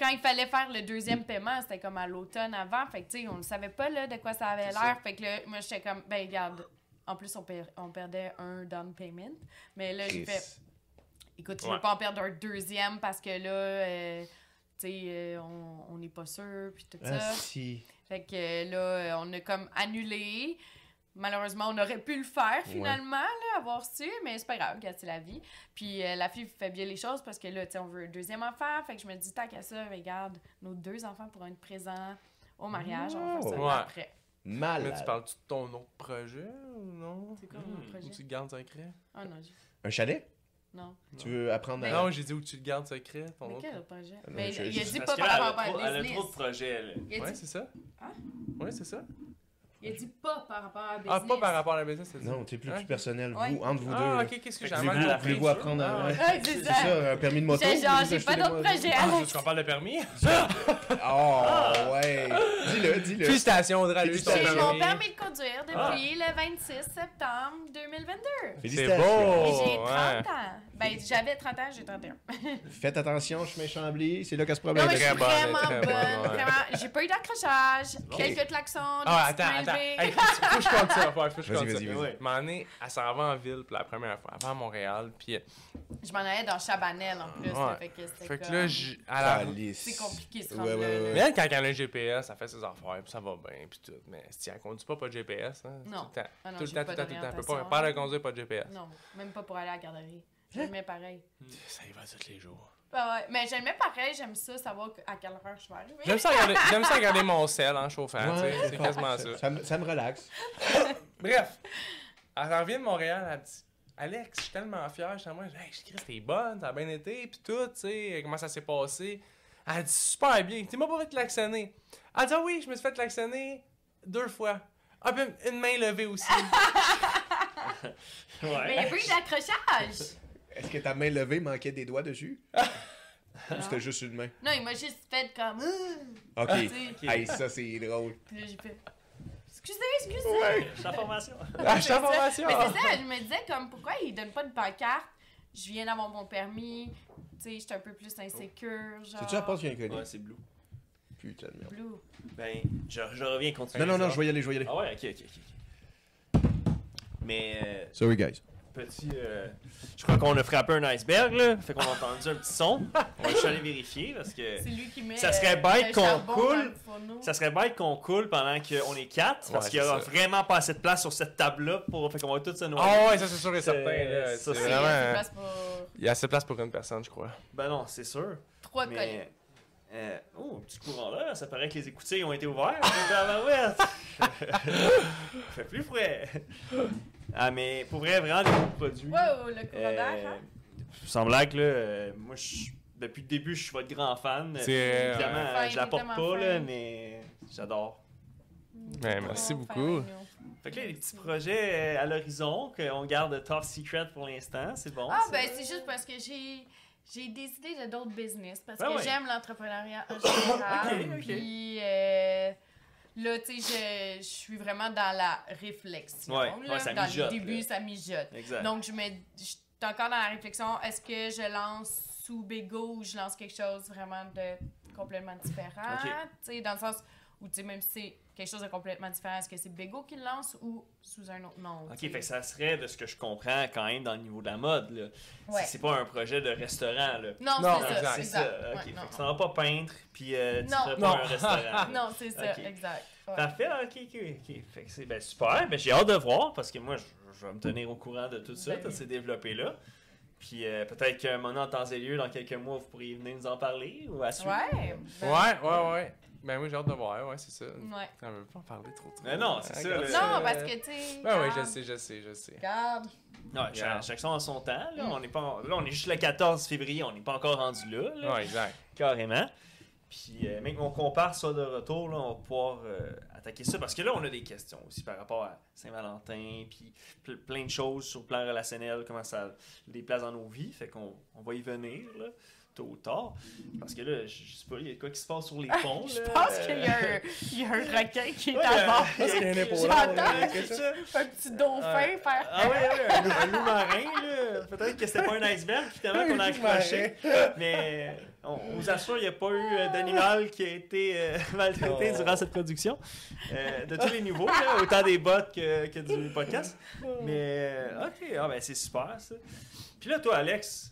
Quand il fallait faire le deuxième paiement, c'était comme à l'automne avant, fait que tu sais, on ne savait pas là, de quoi ça avait l'air. Fait que là, moi, j'étais comme, ben regarde, en plus, on, per- on perdait un down payment. Mais là, j'ai fait, écoute, je Ouais. veux pas en perdre un deuxième parce que là, euh, tu sais, euh, on n'est pas sûr, puis tout ça. Ah, si. Fait que euh, là, on a comme annulé. Malheureusement, on aurait pu le faire finalement, là, avoir su, mais c'est pas grave, c'est la vie. Puis euh, la fille fait bien les choses parce que là, tu sais, on veut un deuxième enfant. Fait que je me dis, tant qu'à ça, regarde, nos deux enfants pourront être présents au mariage. On va faire ça Ouais. après. Malade. Mais tu parles-tu de ton autre projet ou non? C'est quoi mon Ou projet? tu le gardes secret? Ah non, j'ai- Un chalet? non. Tu veux apprendre à... Ben- Non, j'ai dit où tu le gardes secret, ton Mais autre quel autre projet? Mais je- il a dit Parce pas par rapport à Elle a trop de projets, elle. A Ouais, dit, c'est ça? Hein? Ouais, c'est ça? Il a dit pas par rapport à la business. Ah, pas par rapport à la business, c'est ça? Non, t'es plus, Hein? plus personnel, Ouais. vous, entre vous deux. Ah, ok, qu'est-ce que que avant voulez-vous- apprendre Ah, à... ouais. Ouais, c'est C'est ça. ça, un permis de moto? J'ai genre, j'ai pas des projets. Ah, Alex. juste qu'on parle de permis? Oh, ouais. Dis-le, dis-le. Félicitations, Audrey, son J'ai mon permis. de conduire Ah. depuis le 26 septembre 2022. C'est Félicitations. beau! Et j'ai Oh, 30 ouais. ans. Ben, j'avais 30 ans, j'ai 31. Faites attention, chemin Chambly, c'est là ce Non, problème. mais je suis vraiment très bonne. bonne, ouais. Vraiment, j'ai pas eu d'accrochage. Quelques klaxons, Ah, attends, attends. Hey, faut, que je compte ça. Faut, que je compte ça. elle s'en va en ville pour la première fois. À Montréal. Puis, euh, Je m'en allais dans Chabanel en plus. Ouais. fait que c'était fait que comme- là, la... C'est compliqué de se Ouais, ouais. Mais elle, quand elle a un GPS, ça fait ses affaires, puis ça va bien, puis tout. Mais si elle conduit pas, pas de GPS, hein. Non. Tout le temps, Ah non, tout le temps, pas tout le temps, tout le temps. Elle peut pas pas de conduire, pas de GPS. Non, même pas pour aller à la garderie. Je le mets pareil. Ça y va tous les jours. Ah ouais, mais mets pareil, j'aime ça, savoir à quelle heure je vais arriver. J'aime ça, regarder, j'aime ça regarder mon sel en chauffant, tu sais. Ouais, C'est quasiment ça. Ça, me- ça me relaxe. Bref, elle revient de Montréal, elle dit Alex, je suis tellement fier, je suis moi, hey, je Chris, t'es bonne, a bien été, puis tout, tu sais, comment ça s'est passé. Elle dit super bien, tu m'as pas fait klaxonner. Elle dit ah oui, je me suis fait klaxonner deux fois. Ah, puis une main levée aussi. Mais il n'y a Ouais. pas eu d'accrochage! Est-ce que ta main levée manquait des doigts dessus? Ou c'était juste une main? Non, il m'a juste fait comme. Ah! Ok. Sais, Hey, ça, c'est drôle. Puis là, j'ai fait. Excusez, excusez! Je suis en formation. Ah, je suis en formation. Mais c'est ça, je me disais comme pourquoi il donne pas de pancarte? Je viens d'avoir mon permis, tu sais, j'étais un peu plus insécure, genre. C'est-tu la porte qui est inconnue? Ouais, c'est Blue. Putain de merde. Blue. Ben, je, je reviens continuer. Non, non, non, je vais y aller, je vais y aller. Ah ouais, ok, ok, ok. ok. Mais, euh, Sorry, guys. Petit. euh, je crois qu'on a frappé un iceberg, là. Fait qu'on a entendu un petit son. On va juste aller vérifier parce que. C'est lui qui met. Ça serait euh, bête qu'on coule. Ça serait bête qu'on coule pendant qu'on est quatre, parce Ouais, qu'il y aura ça. vraiment pas assez de place sur cette table-là pour. Fait qu'on va tous se noyer. Ah ouais, ça c'est sûr et certain. Là. ça, C'est c'est- Il y a assez de vraiment. place pour Il y a assez de place pour une personne, je crois. Ben non, c'est sûr. trois collègues. Mais. Euh, oh, un petit courant là, ça paraît que les écoutilles ont été ouverts. Tabarouette. fait plus frais. Ah, mais pour vrai, vraiment des bons produits. Wow, le courant d'air, Euh, hein? sans blague, là, euh, moi, je- depuis le début, je suis votre grand fan. C'est, euh, Évidemment, euh, je la porte pas, là, mais j'adore. Ben, merci beaucoup. Fait que là, les petits projets euh, à l'horizon qu'on garde top secret pour l'instant, c'est bon. Ah, ça? ben, c'est juste parce que j'ai. J'ai des idées de d'autres business parce Ben que ouais. j'aime l'entrepreneuriat en général. Puis euh, là, tu sais, je, je suis vraiment dans la réflexion. Ouais, là. ouais, ça dans mijote, le début, là. ça mijote. Exact. Donc, je me, je suis encore dans la réflexion. Est-ce que je lance sous Bego ou je lance quelque chose vraiment de complètement différent? Tu sais, dans le sens où, tu sais, même si c'est quelque chose de complètement différent, est-ce que c'est Bego qui le lance ou sous un autre nom? Ok, fait que ça serait, de ce que je comprends, quand même dans le niveau de la mode. Là. Ouais. C'est- pas un projet de restaurant. Là. Non, Non, c'est ça. C'est ça. Ok, Ouais, fait non, que tu n'en vas pas peindre, puis euh, tu Non. ferais pas un restaurant. Non, c'est ça, exact. Ouais. Parfait, ok, ok, ok. Fait que c'est ben, super. Ben, j'ai hâte de voir parce que moi, je, je vais me tenir au courant de tout ça, Ben de oui. ces développés-là. Puis euh, peut-être qu'un moment en temps et lieu, dans quelques mois, vous pourriez venir nous en parler ou à suivre. Ouais. ben- Ouais, ouais, ouais. Ben oui, j'ai hâte de voir, ouais, c'est ça. Ouais. On veut pas en parler trop trop. Mais non, c'est Euh, ça. Non, parce que, tu sais. Ben oui, je sais, je sais, je sais. Regarde. Ouais, chaque, Yeah. chaque son a son temps. Là. Mm. On, est pas, là, on est juste le 14 février, on n'est pas encore rendu là. là. Ouais, exact. Carrément. Puis, euh, même qu'on compare ça de retour, là, on va pouvoir euh, attaquer ça. Parce que là, on a des questions aussi par rapport à Saint-Valentin, puis ple- plein de choses sur le plan relationnel, comment ça déplace dans nos vies. Fait qu'on on va y venir, là, tôt ou tard. Parce que là, je je sais pas, il y a quoi qui se passe sur les ponts. Je là. pense qu'il y, a un- il y a un requin qui est Ouais, à bord. y a- qu'il y a un un petit dauphin faire. Ah ouais, ouais, un, loup- marin. Peut-être que c'était pas un iceberg, finalement, qu'on a accroché. Mais on, on vous assure, il n'y a pas eu euh, d'animal qui a été euh, maltraité Oh. durant cette production. Euh, de tous les niveaux, là, autant des bots que, que du podcast. Mais, euh, ok, ah, ben, c'est super, ça. Puis là, toi, Alex,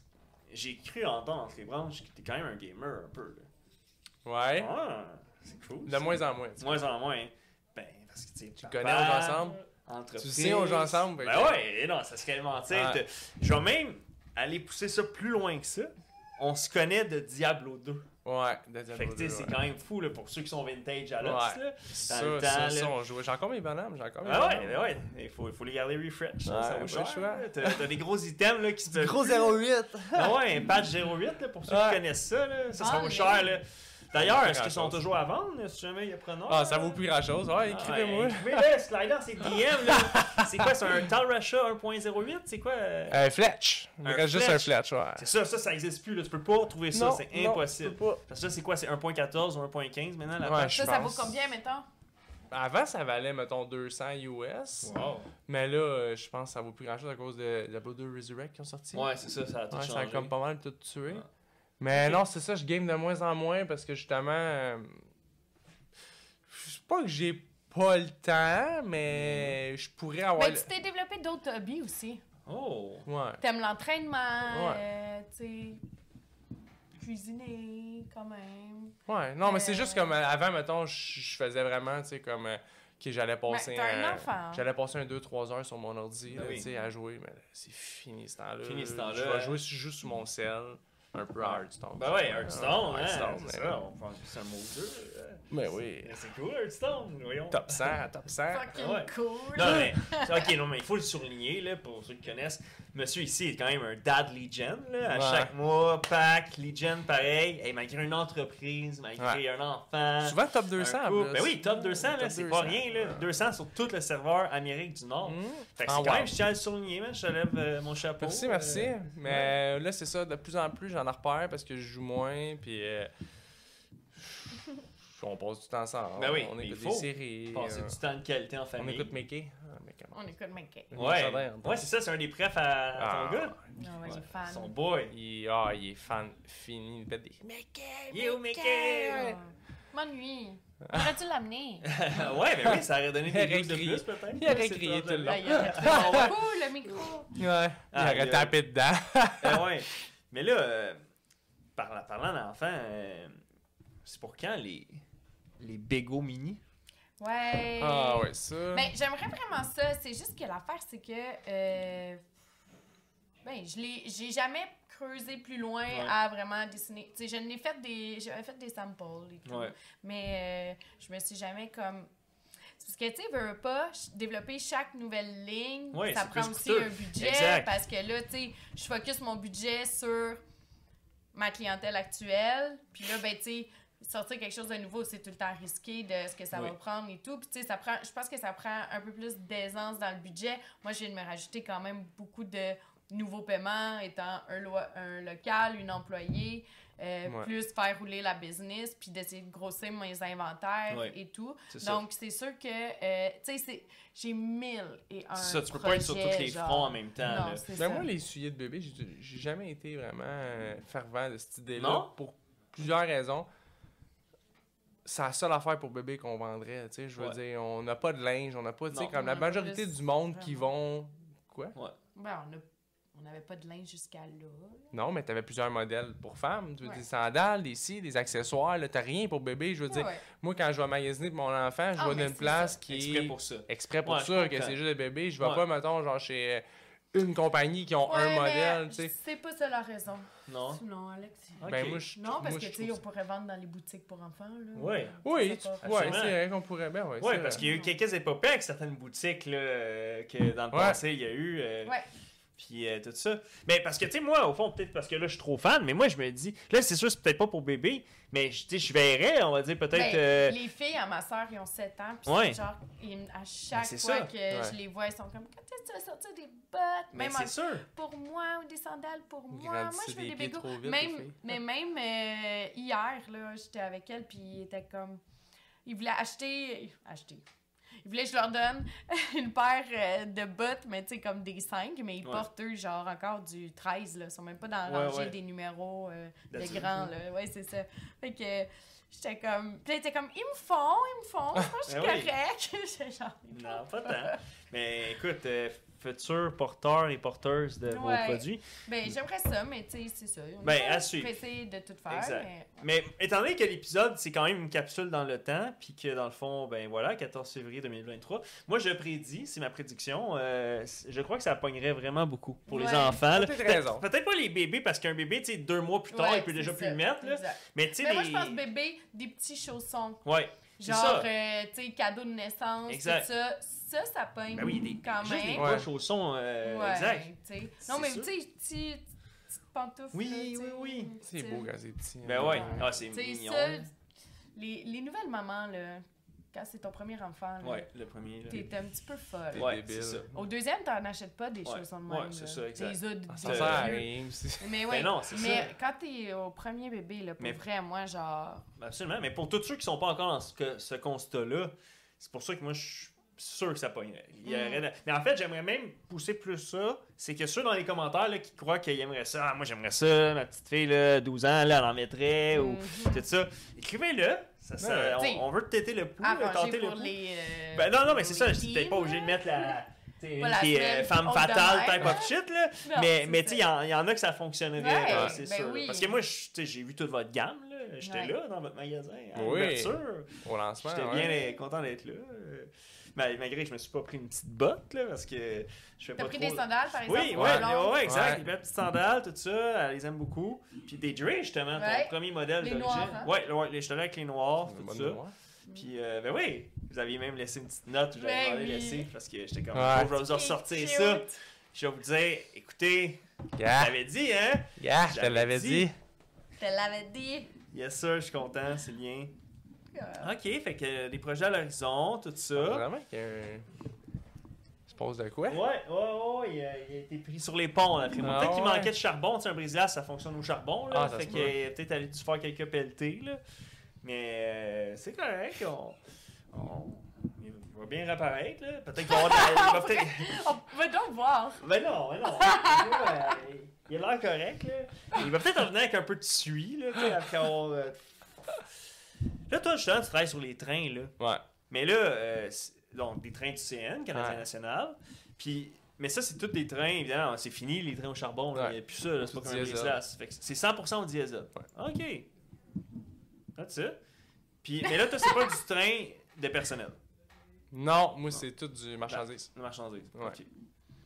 j'ai cru entendre entre les branches que t'es quand même un gamer, un peu. Là. Ouais. Ah, c'est cool. De ça. moins en moins. De moins en moins. Ben, parce que tu Tu connais, on joue ensemble? Entreprise. Tu sais, on joue ensemble, Ben que- ouais, non, ça serait mentir. Te- Je vais même aller pousser ça plus loin que ça. On se connaît de Diablo 2. Ouais, Fait que tu sais, 2, c'est quand même fou là, pour ceux qui sont vintage à l'os. Ouais. là. Ça, le temps, ça, là. ça, on jouait. J'ai encore mes bonhommes, j'ai encore mes Ah ouais, ouais, il faut, il faut les garder refresh. Ouais, ça vaut cher. T'as des gros items là, qui se Gros peuvent- 08! Ah ouais, un patch 08 là, pour ceux Ouais. qui connaissent ça. Là. Ça, ça Ah, vaut cher. Là. D'ailleurs, est-ce qu'ils sont grand-chose. toujours à vendre si jamais il y a preneur? Ah, ça vaut plus grand chose. Ouais, écrivez-moi. Ouais, écrivez-le, slider, c'est DM. là. C'est quoi, c'est un Tal Russia 1.08? C'est quoi? euh? Un Fletch. Il Un reste juste un Fletch, ouais. C'est ça, ça, ça existe plus. Là. Tu peux pas trouver ça, Non, c'est non, impossible. tu peux pas. Parce que ça, c'est quoi? C'est 1.14 ou 1.15 maintenant, la Ouais, Ça, ça vaut combien, mettons? Avant, ça valait, mettons, 200 US. Wow. Mais là, euh, je pense que ça vaut plus grand chose à cause de Diablo 2 Resurrect qui ont sorti. Ouais, c'est ça, ça a tout Ouais, ça a changé. comme pas mal tout tué. Ouais. Mais non, c'est ça, je game de moins en moins parce que justement. euh, je sais pas que j'ai pas le temps, mais je pourrais avoir. Mais tu t'es développé d'autres hobbies aussi. Oh! Ouais. T'aimes l'entraînement, Ouais. euh, tu sais, cuisiner quand même. Ouais, non, mais c'est Euh, juste comme euh, avant, mettons, je faisais vraiment, tu sais, comme. euh, que j'allais passer. un enfant. J'allais passer un 2-3 heures sur mon ordi, Ben là, oui. tu sais, à jouer, mais là, c'est fini ce temps-là. Fini ce temps-là, Je hein. vais jouer juste sur mon sel, un peu à Hearthstone. Ben ouais, Hearthstone, hein? C'est mais- ça, on que c'est un mot dur. hein. Mais oui. Mais C'est cool, Hearthstone, voyons. Top 100, top 100. Fucking ouais. cool. Non, mais, ok, non, mais il faut le souligner, là, pour ceux qui connaissent. Monsieur ici est quand même un dad legend, là. À Ouais. chaque mois, pack, legend, pareil. Et malgré une entreprise, malgré un enfant. Souvent top 200. un couple. Ben oui, top 200, là, c'est pas 200. rien, là. 200 sur tout le serveur Amérique du Nord. Mmh. Fait que Ah, c'est quand wow. même, je tiens à le souligner, man. Je te lève euh, mon chapeau. Merci, merci. Euh, Mais là, c'est ça, de plus en plus, j'en repère parce que je joue moins, puis euh, on passe du temps ensemble. Ben oui, on mais écoute il des faut séries. Passer euh, du temps de qualité en on famille. écoute Mickey. Ah, mais? On écoute Mickey. Ouais, ouais c'est ça, c'est un des prefs à, à ton Ah, gars. Ah ouais, Ouais. j'ai fan. Son boy. Il, ah, il est fan fini. Il des Mickey! You, Mickey! Ah, M'ennuie. Aurais dû l'amener? ouais, ben oui, ça aurait donné des Il aurait views de plus, peut-être. Il aurait crié tout le là. Là, il aurait Ah le micro. Ouais, il Ah, aurait il- tapé dedans. Ah ouais. Mais là, euh, parlant, parlant d'enfants, euh, c'est pour quand les, les Bego mini? Ouais. Ah ouais, ça. Ben, j'aimerais vraiment ça. C'est juste que l'affaire, c'est que. euh, ben, je l'ai. J'ai jamais creusé plus loin Ouais. à vraiment dessiner. Tu sais, je n'ai fait des. J'avais fait des samples et tout. Ouais. Mais euh, je me suis jamais comme. c'est Parce que, tu sais, veux pas, développer chaque nouvelle ligne, Ouais, ça prend aussi coûteux. un budget. Exact. Parce que là, tu sais, je focus mon budget sur ma clientèle actuelle. Puis là, ben, tu sais, sortir quelque chose de nouveau, c'est tout le temps risqué de ce que ça Oui. va prendre et tout. Puis, tu sais, ça prend, je pense que ça prend un peu plus d'aisance dans le budget. Moi, je viens de me rajouter quand même beaucoup de nouveaux paiements, étant un, lo- un local, une employée, euh, Ouais. plus faire rouler la business, puis d'essayer de grossir mes inventaires Ouais. et tout. Donc, c'est sûr que, euh, tu sais, c'est- j'ai mille et un ça, tu peux pas être sur tous les genre. fronts en même temps. Non, là. Ben ça. moi, les souliers de bébé, j'ai jamais été vraiment euh, fervent de cette idée-là. Pour plusieurs raisons. C'est la seule affaire pour bébé qu'on vendrait, tu sais. Je veux Ouais. dire, on n'a pas de linge, on n'a pas, tu sais, comme la majorité plus, du monde qui vont. Quoi? Ben, on a- on n'avait pas de linge jusqu'à là. Non, mais t'avais plusieurs modèles pour femmes. Tu veux Ouais. des sandales, des ci, des accessoires. Là, t'as rien pour bébé. Je veux dire, Ouais, ouais. moi, quand je vais magasiner pour mon enfant, je Ah, vais dans une place ça. qui Exprès est pour ça. exprès pour ça, que c'est juste des bébés. Je vais Ouais. pas, mettons, genre chez euh, une compagnie qui ont Ouais, un modèle, tu sais. C'est pas ça la raison. Non? Non, Alex. Ben, moi, je Non, parce moi, que tu sais, on pourrait vendre dans les boutiques pour enfants. Là. Ouais. Oui, ouais, Absolument. c'est vrai qu'on pourrait bien. Ouais, Oui, c'est parce qu'il y a eu quelques épopées avec certaines boutiques là, euh, que dans le Ouais. passé, il y a eu. euh, Ouais. Puis euh, tout ça. Mais parce que, tu sais, moi, au fond, peut-être parce que là, je suis trop fan, mais moi, je me dis, là, c'est sûr, c'est peut-être pas pour bébé, mais je- tu sais, je verrais, on va dire, peut-être. Ben, euh, Les filles à ma soeur, ils ont 7 ans. Puis Ouais. c'est genre, ils- à chaque c'est fois ça. que Ouais. je les vois, ils sont comme Quand est-ce que tu vas sortir des bottes? Mais Même c'est en- sûr. pour moi ou des sandales pour moi. Moi, je veux des des les Même, mais même euh, hier, là, j'étais avec elle, puis il était comme. Il voulait acheter. Acheter. Il voulait que je leur donne une paire euh, de bottes, mais tu sais, comme des 5, mais ils Ouais. portent eux, genre, encore du 13, là. Ils sont même pas dans la Ouais, rangée ouais. des numéros euh, de grands, là. Ouais, c'est ça. Fait que. J'étais comme. Puis là, comme, ils me font, ils me font, je pense que je suis Ah oui. correct. Genre. Non, pas tant. mais écoute, euh, futurs porteurs et porteuses de vos Ouais. produits. Ben, j'aimerais ça, mais tu sais, c'est ça. On Ben, à suivre. pressé de tout faire. Exact. mais- Mais étant donné que l'épisode, c'est quand même une capsule dans le temps, puis que dans le fond, ben voilà, 14 février 2023, moi je prédis, c'est ma prédiction, euh, je crois que ça pognerait vraiment beaucoup pour les enfants. Peut-être Peut- raison. Peut-être pas les bébés, parce qu'un bébé, tu sais, deux mois plus tard, Ouais, il peut déjà plus le mettre. Là. Exact. Mais tu sais, Mais moi, je pense bébé, des petits chaussons. Ouais, c'est Genre, ça. euh, tu sais, cadeau de naissance, Exact. tout ça. Ça, ça pogne Ben oui, des, quand juste même. des Ouais. poches au son, euh, ouais, exact. Non, mais tu sais, petites pantoufles. Oui, là, oui, oui. C'est beau quand c'est petit. Ben hein. ouais, Ouais. ah, c'est mignon. ça, les, les nouvelles mamans, là, quand c'est ton premier enfant, là, Ouais, le premier. là. t'es un petit peu folle. Ouais, c'est ça. Au deuxième, t'en achètes pas des Ouais. chaussons de Ouais, même. c'est ça, exact. Des autres- Ah, des Ça sert à vieux. rien aussi. Mais Ben ouais, non, c'est mais ça. quand t'es au premier bébé, là, pour Mais- vrai, moi, genre... Absolument. Mais pour tous ceux qui sont pas encore dans ce constat-là, c'est pour ça que moi, je suis sûr que ça pognerait. Il y Mm. aurait de- Mais en fait, j'aimerais même pousser plus ça. C'est que ceux dans les commentaires là, qui croient qu'ils aimeraient ça, ah, moi j'aimerais ça, ma petite fille, là, 12 ans, là, elle en mettrait, ou Mhm. tout ça. Écrivez-le. Ça, ça- Ouais. on, T'sais, on veut te têter le pouls, tenter le pour pouls. les... euh, Ben non, non, mais c'est ça. les Je suis peut-être pas teens, obligé de mettre la. t'sais, une Pas la qui est semaine euh, femme haute de fatale type of shit, là. Non, mais c'est mais tu sais, il y, en- il y en a que ça fonctionnerait, Ouais, là, c'est ben sûr. oui. Parce que moi, je- tu sais, j'ai vu toute votre gamme, là. J'étais Ouais. là dans votre magasin, à Oui. l'ouverture. Au lancement. J'étais ouais. bien content d'être là. Euh, mal- malgré que je me suis pas pris une petite botte, là, parce que je fais T'as pas pris trop... des sandales, par exemple? Oui, ouais, ouais, ouais, exact. Ouais. Des belles petites sandales, tout ça, elle les aime beaucoup. Puis des drills, justement, Ouais. ton premier modèle Les d'origine. noirs, hein? Ouais, le- ouais, les avec les noirs, tout ça. Puis, euh, ben oui, vous aviez même laissé une petite note où j'avais demandé oui. laisser parce que j'étais comme, Ouais. oh, je vais vous ressortir ça. Je vais vous dire, écoutez, Yeah, j'avais dit, hein? yeah, je te J'avais l'avais dit. dit. Je te l'avais dit. Yes, sir, je suis content, c'est bien. Euh, Ok, fait que euh, des projets à l'horizon, tout ça. Vraiment qu'il y a un. Je pose de quoi? Ouais, ouais, ouais, il a, il a été pris sur les ponts après moi. Ah Peut-être qu'il manquait de charbon, tu sais, un brise-glace, ça fonctionne au charbon, là. Ah, ça fait se qu'il a peut-être allé dû faire quelques pelletés, là. Mais euh, c'est correct, on, on- il va bien réapparaître, là. Peut-être qu'il va avoir de la- il va peut-être... On va donc voir. Ben non, ben non. Euh, il a l'air correct, là. Il va peut-être revenir avec un peu de suie, là, tu sais, après avoir... Là, toi, justement, tu travailles sur les trains, là. Ouais. Mais là, euh, donc des trains du CN, Canadien Ouais. National. Puis, mais ça, c'est tous des trains, évidemment, c'est fini les trains au charbon. là. Ouais. Il n'y a plus ça, c'est pas comme un C'est 100% au diesel. OK. That's it. Puis, mais là, toi, c'est pas du train de personnel, Non, moi, c'est tout du marchandise. de marchandise. Ouais. OK.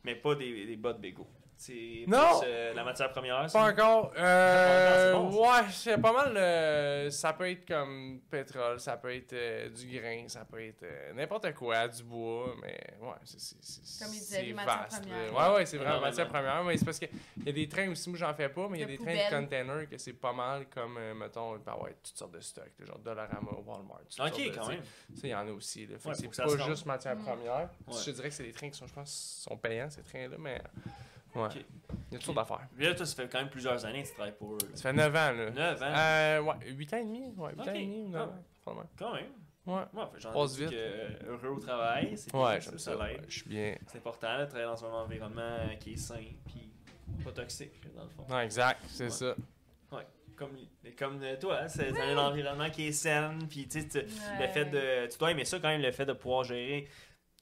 Mais pas des, des bottes bégo. C'est Non! plus, euh, la matière première. Pas encore. Euh. bon, Ouais, c'est pas mal. euh, ça peut être comme pétrole, ça peut être euh, du grain, ça peut être euh, n'importe quoi, du bois, mais ouais, c'est c'est- c'est- Comme il disait, c'est les matières vaste. premières. là. Ouais, ouais, c'est vraiment matière première, mais c'est parce qu'il y a des trains aussi, moi j'en fais pas, mais il y a De des trains de containers que c'est pas mal comme, euh, mettons, il peut y avoir toutes sortes de stocks, genre Dollarama, Walmart. Ok, de- quand même. Ça, il y en a aussi. Là. Fait Ouais, c'est pas juste matière Mm. première. Ouais. Je dirais que c'est des trains qui sont, je pense, sont payants, ces trains-là, mais. Ouais. Il y a toutes sortes d'affaires. Puis là, toi, ça fait quand même plusieurs années que tu travailles pour eux. là. Ça fait 9 ans, là. 9 ans? Euh, ouais, 8 ans et demi. Ouais, 8 Ok. ans et demi ou 9 Ah. ans, probablement. Quand même. Ouais. Ouais, j'en vite. que euh, heureux au travail, c'est Ouais, ça, ça. ouais. Je suis bien. C'est important de travailler dans un environnement euh, qui est sain puis pas toxique, dans le fond. Non, exact, c'est Ouais. ça. Comme, comme euh, toi, hein, c'est c'est un environnement qui est sain, puis tu sais, le Ouais. fait de. Tu dois aimer ça quand même, le fait de pouvoir gérer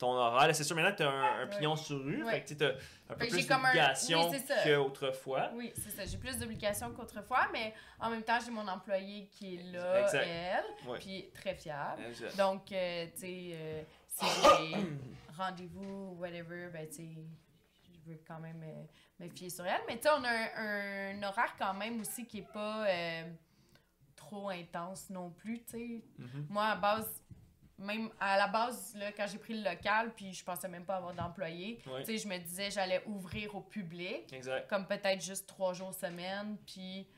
ton. Là, C'est sûr, maintenant, tu as un, un pignon sur rue, Ouais. fait que tu as un peu plus comme un- d'obligations oui, qu'autrefois. Oui, c'est ça. J'ai plus d'obligations qu'autrefois, mais en même temps, j'ai mon employé qui est là, Exact. elle, puis très fiable. Exact. Donc, euh, tu sais, euh, si j'ai rendez-vous ou whatever, ben, tu sais, je veux quand même euh, me fier sur elle. Mais tu sais, on a un, un horaire quand même aussi qui est pas euh, trop intense non plus, tu sais. Mhm. Moi, à base, même à la base, là, quand j'ai pris le local, puis je pensais même pas avoir d'employé, tu sais, je me disais j'allais ouvrir au public Exact. comme peut-être juste trois jours semaine, puis,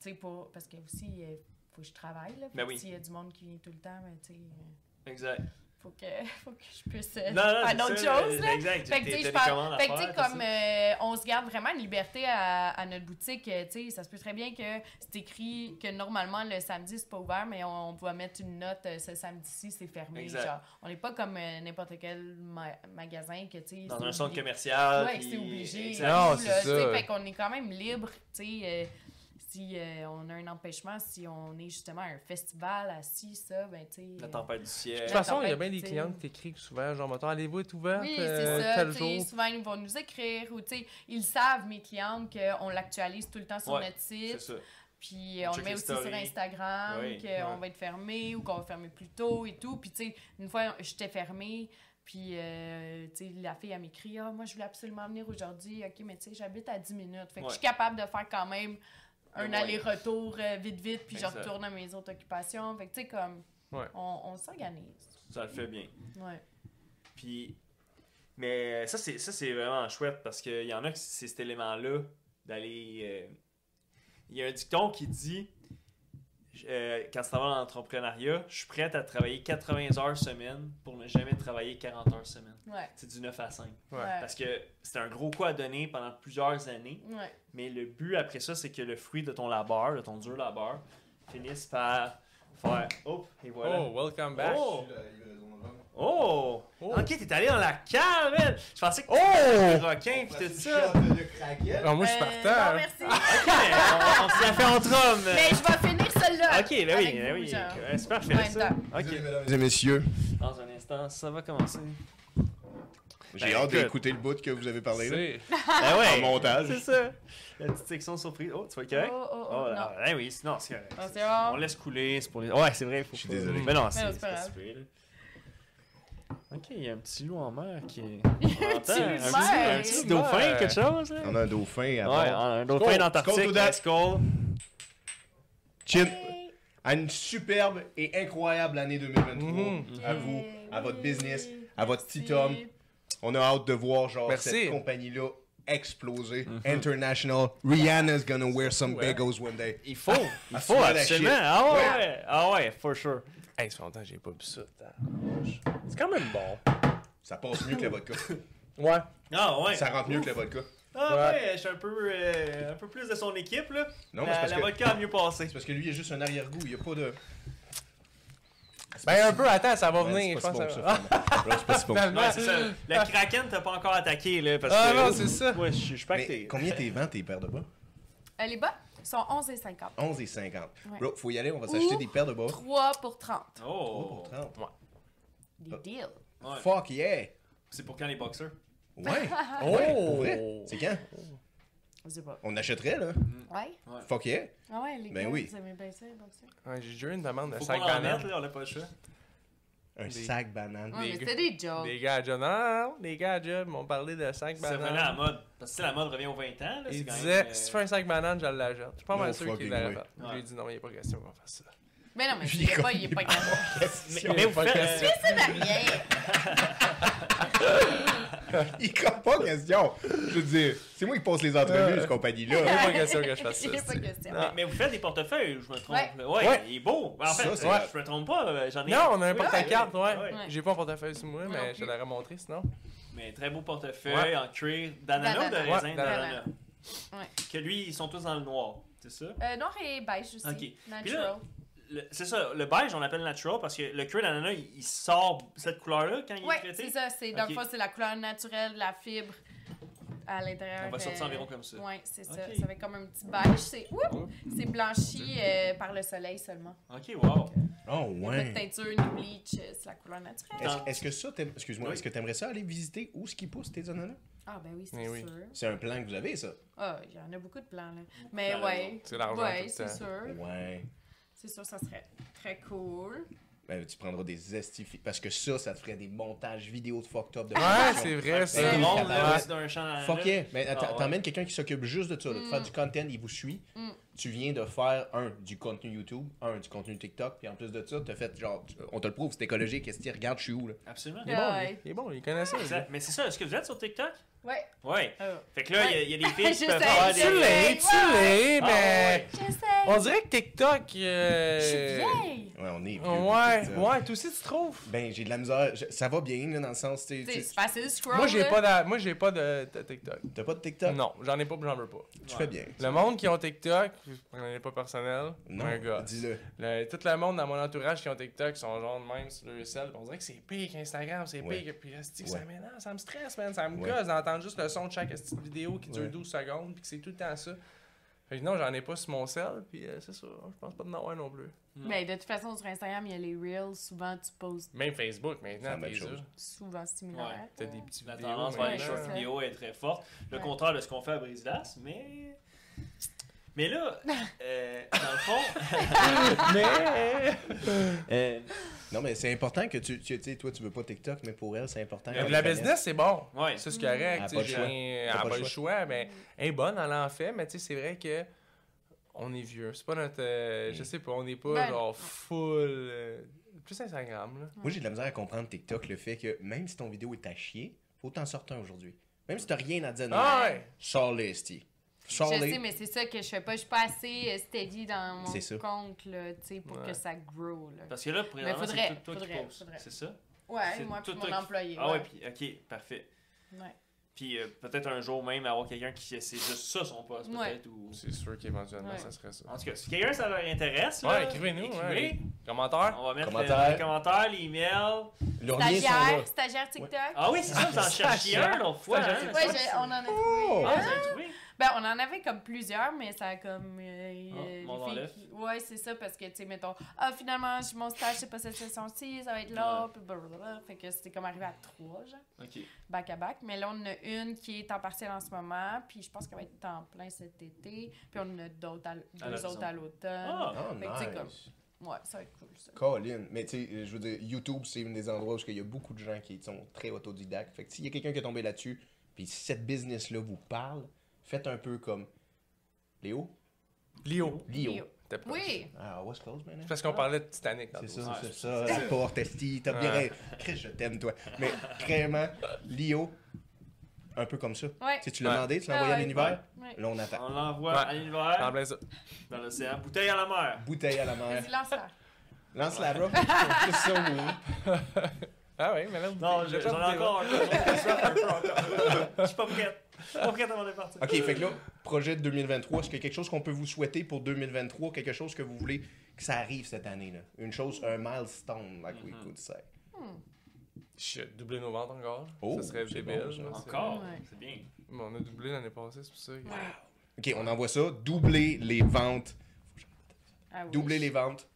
tu sais, pour... parce que aussi, il faut que je travaille, là. Ben oui. S'il y a du monde qui vient tout le temps, ben, tu sais, euh, Exact. Faut que, faut que je puisse euh, Non, non, faire c'est d'autres choses, là. Exact. Fait que, tu sais, des je parle- commandes à fait que, tu faire, sais, t'as comme euh, on se garde vraiment une liberté à, à notre boutique, euh, tu sais, ça se peut très bien que c'est écrit que normalement le samedi c'est pas ouvert, mais on, on va mettre une note euh, ce samedi-ci c'est fermé. Exact. Genre, on n'est pas comme euh, n'importe quel ma- magasin que, tu sais, Dans un centre commercial. Ouais, puis- c'est obligé. Exact. Non, c'est ça. Fait qu'on est quand même libre, tu sais. Euh, si euh, on a un empêchement, si on est justement à un festival assis, ça, ben, tu sais. La euh, tempête du De ciel. toute La façon, il y a bien des clients qui t'écrivent souvent, genre, mettons, allez-vous être ouverte Oui, euh, c'est ça. tel jour? Souvent, ils vont nous écrire ou, tu sais, ils savent, mes clientes, qu'on l'actualise tout le temps sur Ouais, notre C'est site. ça. Puis On on le met aussi sur. Instagram, Oui, qu'on ouais. va être fermé ou qu'on va fermer plus tôt et tout. Puis, tu sais, une fois, j'étais fermée. Puis, euh, tu sais, la fille, elle m'écrit Ah, moi, je voulais absolument venir aujourd'hui. OK, mais tu sais, j'habite à 10 minutes. Fait que je suis capable de faire quand même un aller-retour euh, vite, vite. Puis, je retourne à mes autres occupations. Fait que, tu sais, comme, Ouais. on, on s'organise. Ça le fait bien. Ouais. Puis, mais ça, c'est, ça, c'est vraiment chouette parce qu'il y en a qui c'est cet élément-là d'aller. euh, Il y a un dicton qui dit euh, quand tu travailles en entrepreneuriat, je suis prête à travailler 80 heures semaine pour ne jamais travailler 40 heures semaine. Ouais. C'est du 9 à 5. Ouais. Ouais. Parce que c'est un gros coup à donner pendant plusieurs années. Ouais. Mais le but après ça, c'est que le fruit de ton labeur, de ton dur labeur, finisse par faire. Oh, et voilà. Oh, welcome back. Oh! Oh! Oh. Ok, t'es allé dans la cave, man! Je pensais que Oh! t'étais un requin pis tout ça. Ah, moi, je suis Euh, partant. non, merci. Ok, on, on a fait entre hommes. Mais je vais celle-là. Ok, ben oui, avec ben vous, oui. super, En fais même ça. temps. Ok. Mesdames et messieurs, Dans un instant, ça va commencer. j'ai Ben, hâte écoute. d'écouter le bout que vous avez parlé là. C'est- Ben ouais. En montage. C'est ça. La petite section surprise. Oh, tu vas être correct? Oh, oh, oh, Oh, non. là, ben oui, sinon, c'est correct. C'est On laisse couler, c'est pour les. Ouais, c'est vrai, faut Je suis pas- désolé. Mais non, c'est c'est c'est pas grave. là. Ok, il y a un petit loup en mer qui est. On entend, un, loup petit, mer. un petit dauphin, quelque chose? là? On a un dauphin à Ouais, bord. un dauphin Skull, d'Antarctique. skull to that. Skull. Chin, Hey. à une superbe et incroyable année 2023. Mhm. À vous, à votre business, à votre petit homme. On a hâte de voir genre Merci. cette compagnie-là exploser. Mhm. International. Rihanna's gonna wear some Ouais. bagels one day. Il faut, il Ah, faut vois la absolument. Ah ouais, Ouais. ah ouais, for sure. Hey, ça fait longtemps que j'ai pas bu ça. C'est quand même bon. Ça passe mieux que la vodka. Ouais. Ah ouais. Ça rentre mieux que la vodka. Ah Ouais. ouais, je suis un peu, euh, un peu plus de son équipe là. Non, mais la, c'est parce la que vodka a mieux passé. c'est parce que lui, il a juste un arrière-goût. Il n'y a pas de. Ben, un peu, attends, ça va Ouais, venir. c'est Je pas pense bon ça. Ouais, c'est pas si bon. Ouais, ça. Le Kraken t'a pas encore attaqué là parce Ah que. non, c'est ça. Ouais, je suis pas que combien t'es vends tes paires de bas? Euh, les bas sont 11 et 50. 11 et 50. Ouais. Bro, faut y aller, on va s'acheter des paires de bas. 3 pour 30. Oh. pour 30. Des deals. Ouais. Fuck yeah! C'est pour quand les boxers? Ouais! Oh! Ouais. C'est quand? Je sais pas. On achèterait, là. Ouais? Fuck yeah! Ah ouais, les Ben gars, oui. vous aimez bien ça, donc ça. Ouais, j'ai déjà eu une demande de Faut 5 qu'on en canettes. mette là, on a pas le choix. Un Des- sac banane. Ouais, Des mais des jokes. Les gars à job, non, les gars à job m'ont parlé de sac Ça banane. revenait à la mode. Parce que si la mode revient aux 20 ans, là, c'est Il quand disait, même, euh, si tu fais un sac banane, je l'achète. Je suis pas mal sûr qu'il way. fait. Je lui ai dit, non, il n'y a pas question qu'on fasse ça. Mais non, mais il est pas, il est pas grave. Mais, mais vous faites, question. euh, Ça n'a rien. Il comprend pas question. Je veux dire, c'est moi qui pose les entrevues, cette compagnie-là. Il n'y a pas question que je fasse ça. Pas question. Mais, mais vous faites des portefeuilles, je me trompe. Ouais. là? Ouais, Ouais. il est beau. En fait, Ça, c'est- ouais, je me trompe pas, euh, j'en ai Non, on a un Oui, porte-carte, ouais, ouais. ouais. Ouais. J'ai pas un portefeuille sur moi, mais je l'aurais montré sinon. Mais très beau portefeuille Ouais. en cuir d'ananas ou de raisin d'ananas. Ouais. Que lui, ils sont tous dans le noir, c'est ça? Euh, noir et beige aussi. Ok. Puis Natural. C'est ça, le beige, on l'appelle natural parce que le cuir d'ananas, il, il sort cette couleur-là quand il Ouais, est traité. c'est ça. C'est, dans Ok. le fond, c'est la couleur naturelle de la fibre à l'intérieur. Elle va sortir euh, environ comme ça. Ouais, c'est ça. Ça fait comme un petit beige. C'est, oups, c'est blanchi euh, par le soleil seulement. Ok, wow. Oh, Il n'y a pas de ouais. teinture ni bleach. euh, C'est la couleur naturelle. Est-ce est-ce que ça, t'aimes- excuse-moi, Oui. est-ce que t'aimerais ça aller visiter où ce qui pousse tes ananas? Ah, ben oui, c'est Eh oui. sûr. C'est un plan que vous avez, ça. Ah, il y en a beaucoup de plans, là. Mais ouais. C'est l'argent Ouais, c'est temps. sûr. Ouais. C'est sûr, ça serait très cool. Ben, tu prendras des estifi... Parce que ça, ça te ferait des montages vidéo de fucked up. De Ouais, c'est vrai, C'est Ben, d'un champ. Fuck yeah. Mais Ah, ouais. t'emmènes quelqu'un qui s'occupe juste de ça, là, de faire Mm. du content, il vous suit. Mm. Tu viens de faire, un, du contenu YouTube, un, du contenu TikTok, puis en plus de ça, t'as fait genre, tu- on te le prouve, c'est écologique, qu'est-ce que tu regardes, je suis où, là. Absolument. Il est bon. Ouais. Il est bon, il connaît ça. Mais c'est ça, est-ce que vous êtes sur TikTok? Ouais. Ouais. Ah. Fait que là, il y a- il y, a des filles qui peuvent des. Tu l'es, tu l'es, Ah, mais. ouais. J'essaie. On dirait que TikTok. Je suis euh, vieille. Ouais, on est vieux. Ouais, ouais, toi aussi tu trouves? Ben, j'ai de la misère. Je- Ça va bien, là, dans le sens, C'est facile de scroll. Moi, j'ai pas, d'a- moi, j'ai pas de, de TikTok. t'as pas de TikTok? Non, j'en ai pas, j'en veux pas. Tu fais bien. Le monde qui ont TikTok, je prenais pas personnel, Non, un gars. dis-le. Le- tout le monde dans mon entourage qui ont TikTok sont genre de même sur le sel. On dirait que c'est pire qu'Instagram, c'est pire que. Puis ça m'énerve, ça me stresse, man. Ça me gosse juste le son de chaque petite vidéo qui dure Ouais. 12 secondes, puis que c'est tout le temps ça. Fait que non, j'en ai pas sur mon sel, puis euh, c'est ça. Je pense pas de non non plus. Mais de toute façon, sur Instagram, il y a les Reels. Souvent, tu postes Même Facebook maintenant, chose. souvent similaires. Ouais. T'as des petits La vidéos. tendance vers les short vidéos est très forte. Le Ouais. contraire de ce qu'on fait à Brise-Glace, mais. Mais là, euh, dans le fond. Mais. euh, Non, mais c'est important que tu. Tu tu sais, toi, tu veux pas TikTok, mais pour elle, c'est important. La business, c'est bon. Ouais. Ça, c'est correct. Elle a tu sais, pas le choix. Elle a pas pas le le choix, mais elle est bonne, elle en fait. Mais tu sais, c'est vrai que on est vieux. C'est pas notre. euh, Je sais pas, on n'est pas Ben, genre full. euh, plus Instagram, là. Moi, j'ai de la misère à comprendre TikTok, le fait que même si ton vidéo est à chier, faut t'en sortir un aujourd'hui. Même si t'as rien à dire, non. Ah ouais! Sors-les, Je sais, mais c'est ça que je fais pas. Je suis pas assez euh, steady dans mon compte, là, tu sais, pour Ouais. que ça grow, là. Parce que là, faudrait- c'est tout toi qui faudrait- poses. faudrait. C'est ça? Ouais, moi tout puis mon qui- employé. Ah ouais, ouais. puis ok, parfait. Ouais. Puis euh, peut-être un jour même avoir quelqu'un qui c'est juste ça son poste, Ouais. peut-être. Ou... C'est sûr qu'éventuellement, Ouais. ça serait ça. En tout cas, si quelqu'un ça leur intéresse, Ouais, écrivez-nous. écrivez. Ouais. Commentaire? On va mettre Commentaires. les commentaires, les sont là. Stagiaire, stagiaire TikTok. Ah oui, c'est ça, vous en cherchiez un l'autre fois. Hein? Ouais, on en a trouvé. Oh! Ah, vous avez trouvé? Ben, on en avait comme plusieurs, mais ça a comme. euh, euh, Ah, enlève. qui- Ouais, c'est ça, parce que, tu sais, mettons, ah, finalement, j- mon stage, c'est pas cette session-ci, ça va être là, puis blablabla. Fait que c'était comme arrivé à trois, genre, Ok. back à back. Mais là, on en a une qui est en partiel en ce moment, puis je pense qu'elle va être temps plein cet été, puis on en a d'autres à À deux l'horizon. autres à l'automne. Ah, Oh, Fait que, nice. Ouais, ça va être cool, ça. Colin. Mais tu sais, je veux dire, YouTube, c'est un des endroits où il y a beaucoup de gens qui sont très autodidactes. Fait que s'il y a quelqu'un qui est tombé là-dessus, puis si cette business-là vous parle, faites un peu comme Léo. Léo. Léo. Oui! Ah, West Coast, man? C'est parce qu'on parlait de Titanic C'est ça, c'est ça, la porte, esti, t'as bien raison. Chris, je t'aime, toi. Mais vraiment, Léo, un peu comme ça. Ouais. Tu sais, tu l'as demandé, tu l'as Ah envoyé à l'univers? Là, on attend. On l'envoie à En l'univers, plein ça. dans l'océan. Bouteille à la mer. Bouteille à la mer. Vas-y, lance-la. Lance-la, bro. C'est ça, oui. Ah oui, mais là, Non, j'en ai encore un peu. un peu encore. Je suis pas prête. Partir. OK, fait que là, projet de 2023, est-ce qu'il y a quelque chose qu'on peut vous souhaiter pour 2023? Quelque chose que vous voulez que ça arrive cette année, là? Une chose, un milestone, like we could say. Shit, doubler nos ventes encore. Oh, ça serait c'est débile. bon, ça. là, c'est- Encore? Ouais. C'est bien. Bon, on a doublé l'année passée, c'est pour ça. Ouais. OK, on envoie ça. Doubler les ventes. Ah oui. Doubler les ventes.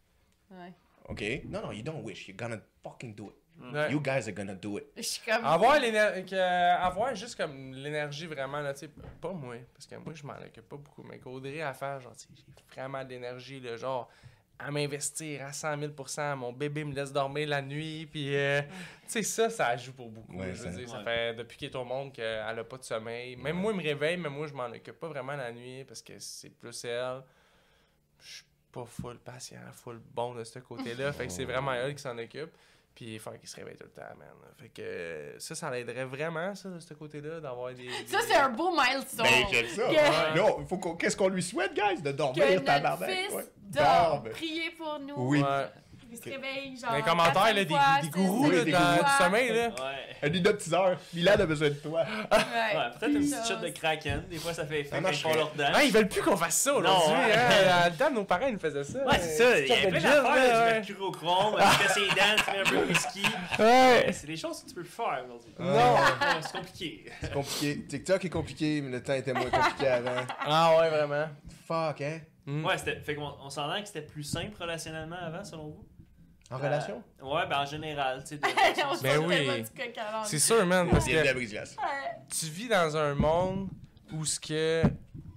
Ouais. OK? Non, non, you don't wish. You're gonna fucking do it. Ouais. You guys are gonna do it. Je suis comme. Avoir, que- avoir juste comme l'énergie vraiment, là, tu sais, pas moi, parce que moi je m'en occupe pas beaucoup, mais qu'Audrey à faire, genre, tu sais, j'ai vraiment de l'énergie, le genre, à m'investir à 100 000% Mon bébé me laisse dormir la nuit. Puis, euh, tu sais, ça, ça joue pour beaucoup. Ouais, je veux ça- dire, ça Ouais. fait depuis qu'il est au monde qu'elle a pas de sommeil. Même moi, il me réveille, mais moi, je m'en occupe pas vraiment la nuit parce que c'est plus elle. Je suis pas full patient, full bon de ce côté-là. fait que c'est vraiment elle qui s'en occupe. Puis il faut qu'il se réveille tout le temps, man. Fait que ça, ça l'aiderait vraiment, ça, de ce côté-là, d'avoir des, Ça, c'est un beau milestone. Ben, j'aime ça. Que- Non, faut qu'on- qu'est-ce qu'on lui souhaite, guys? De que dormir, notre tabarnak. fils Ouais. Dorme. Priez pour nous. Oui. Ouais. Il se réveille, genre. Dans les commentaires, là, des, fois, des gourous là, des dans gourous. le sommeil, là. Ouais. Un hypnotiseur. Milan a besoin de toi. Ouais. Ouais, peut-être une petite shot de kraken. Des fois, ça fait effet quand ils font leur dents. Ah, ils veulent plus qu'on fasse ça aujourd'hui. Hein. Dans le temps, nos parents ils nous faisaient ça. Ouais, c'est ça. Il y a Shot de plein d'affaires. Du mercurochrome, tu fais ses dents, tu mets un peu de whisky. Ouais. C'est des choses que tu peux plus faire aujourd'hui. Non. C'est compliqué. C'est compliqué. TikTok est compliqué, mais le temps était moins compliqué avant. Ah ouais, vraiment. Fuck, hein? Mm. Ouais, c'était. Fait qu'on on s'entend que c'était plus simple relationnellement avant, selon vous? En Euh, relation? Ouais, ben en général, tu sais. Ben fait oui. C'est sûr, man, parce que tu vis dans un monde où ce que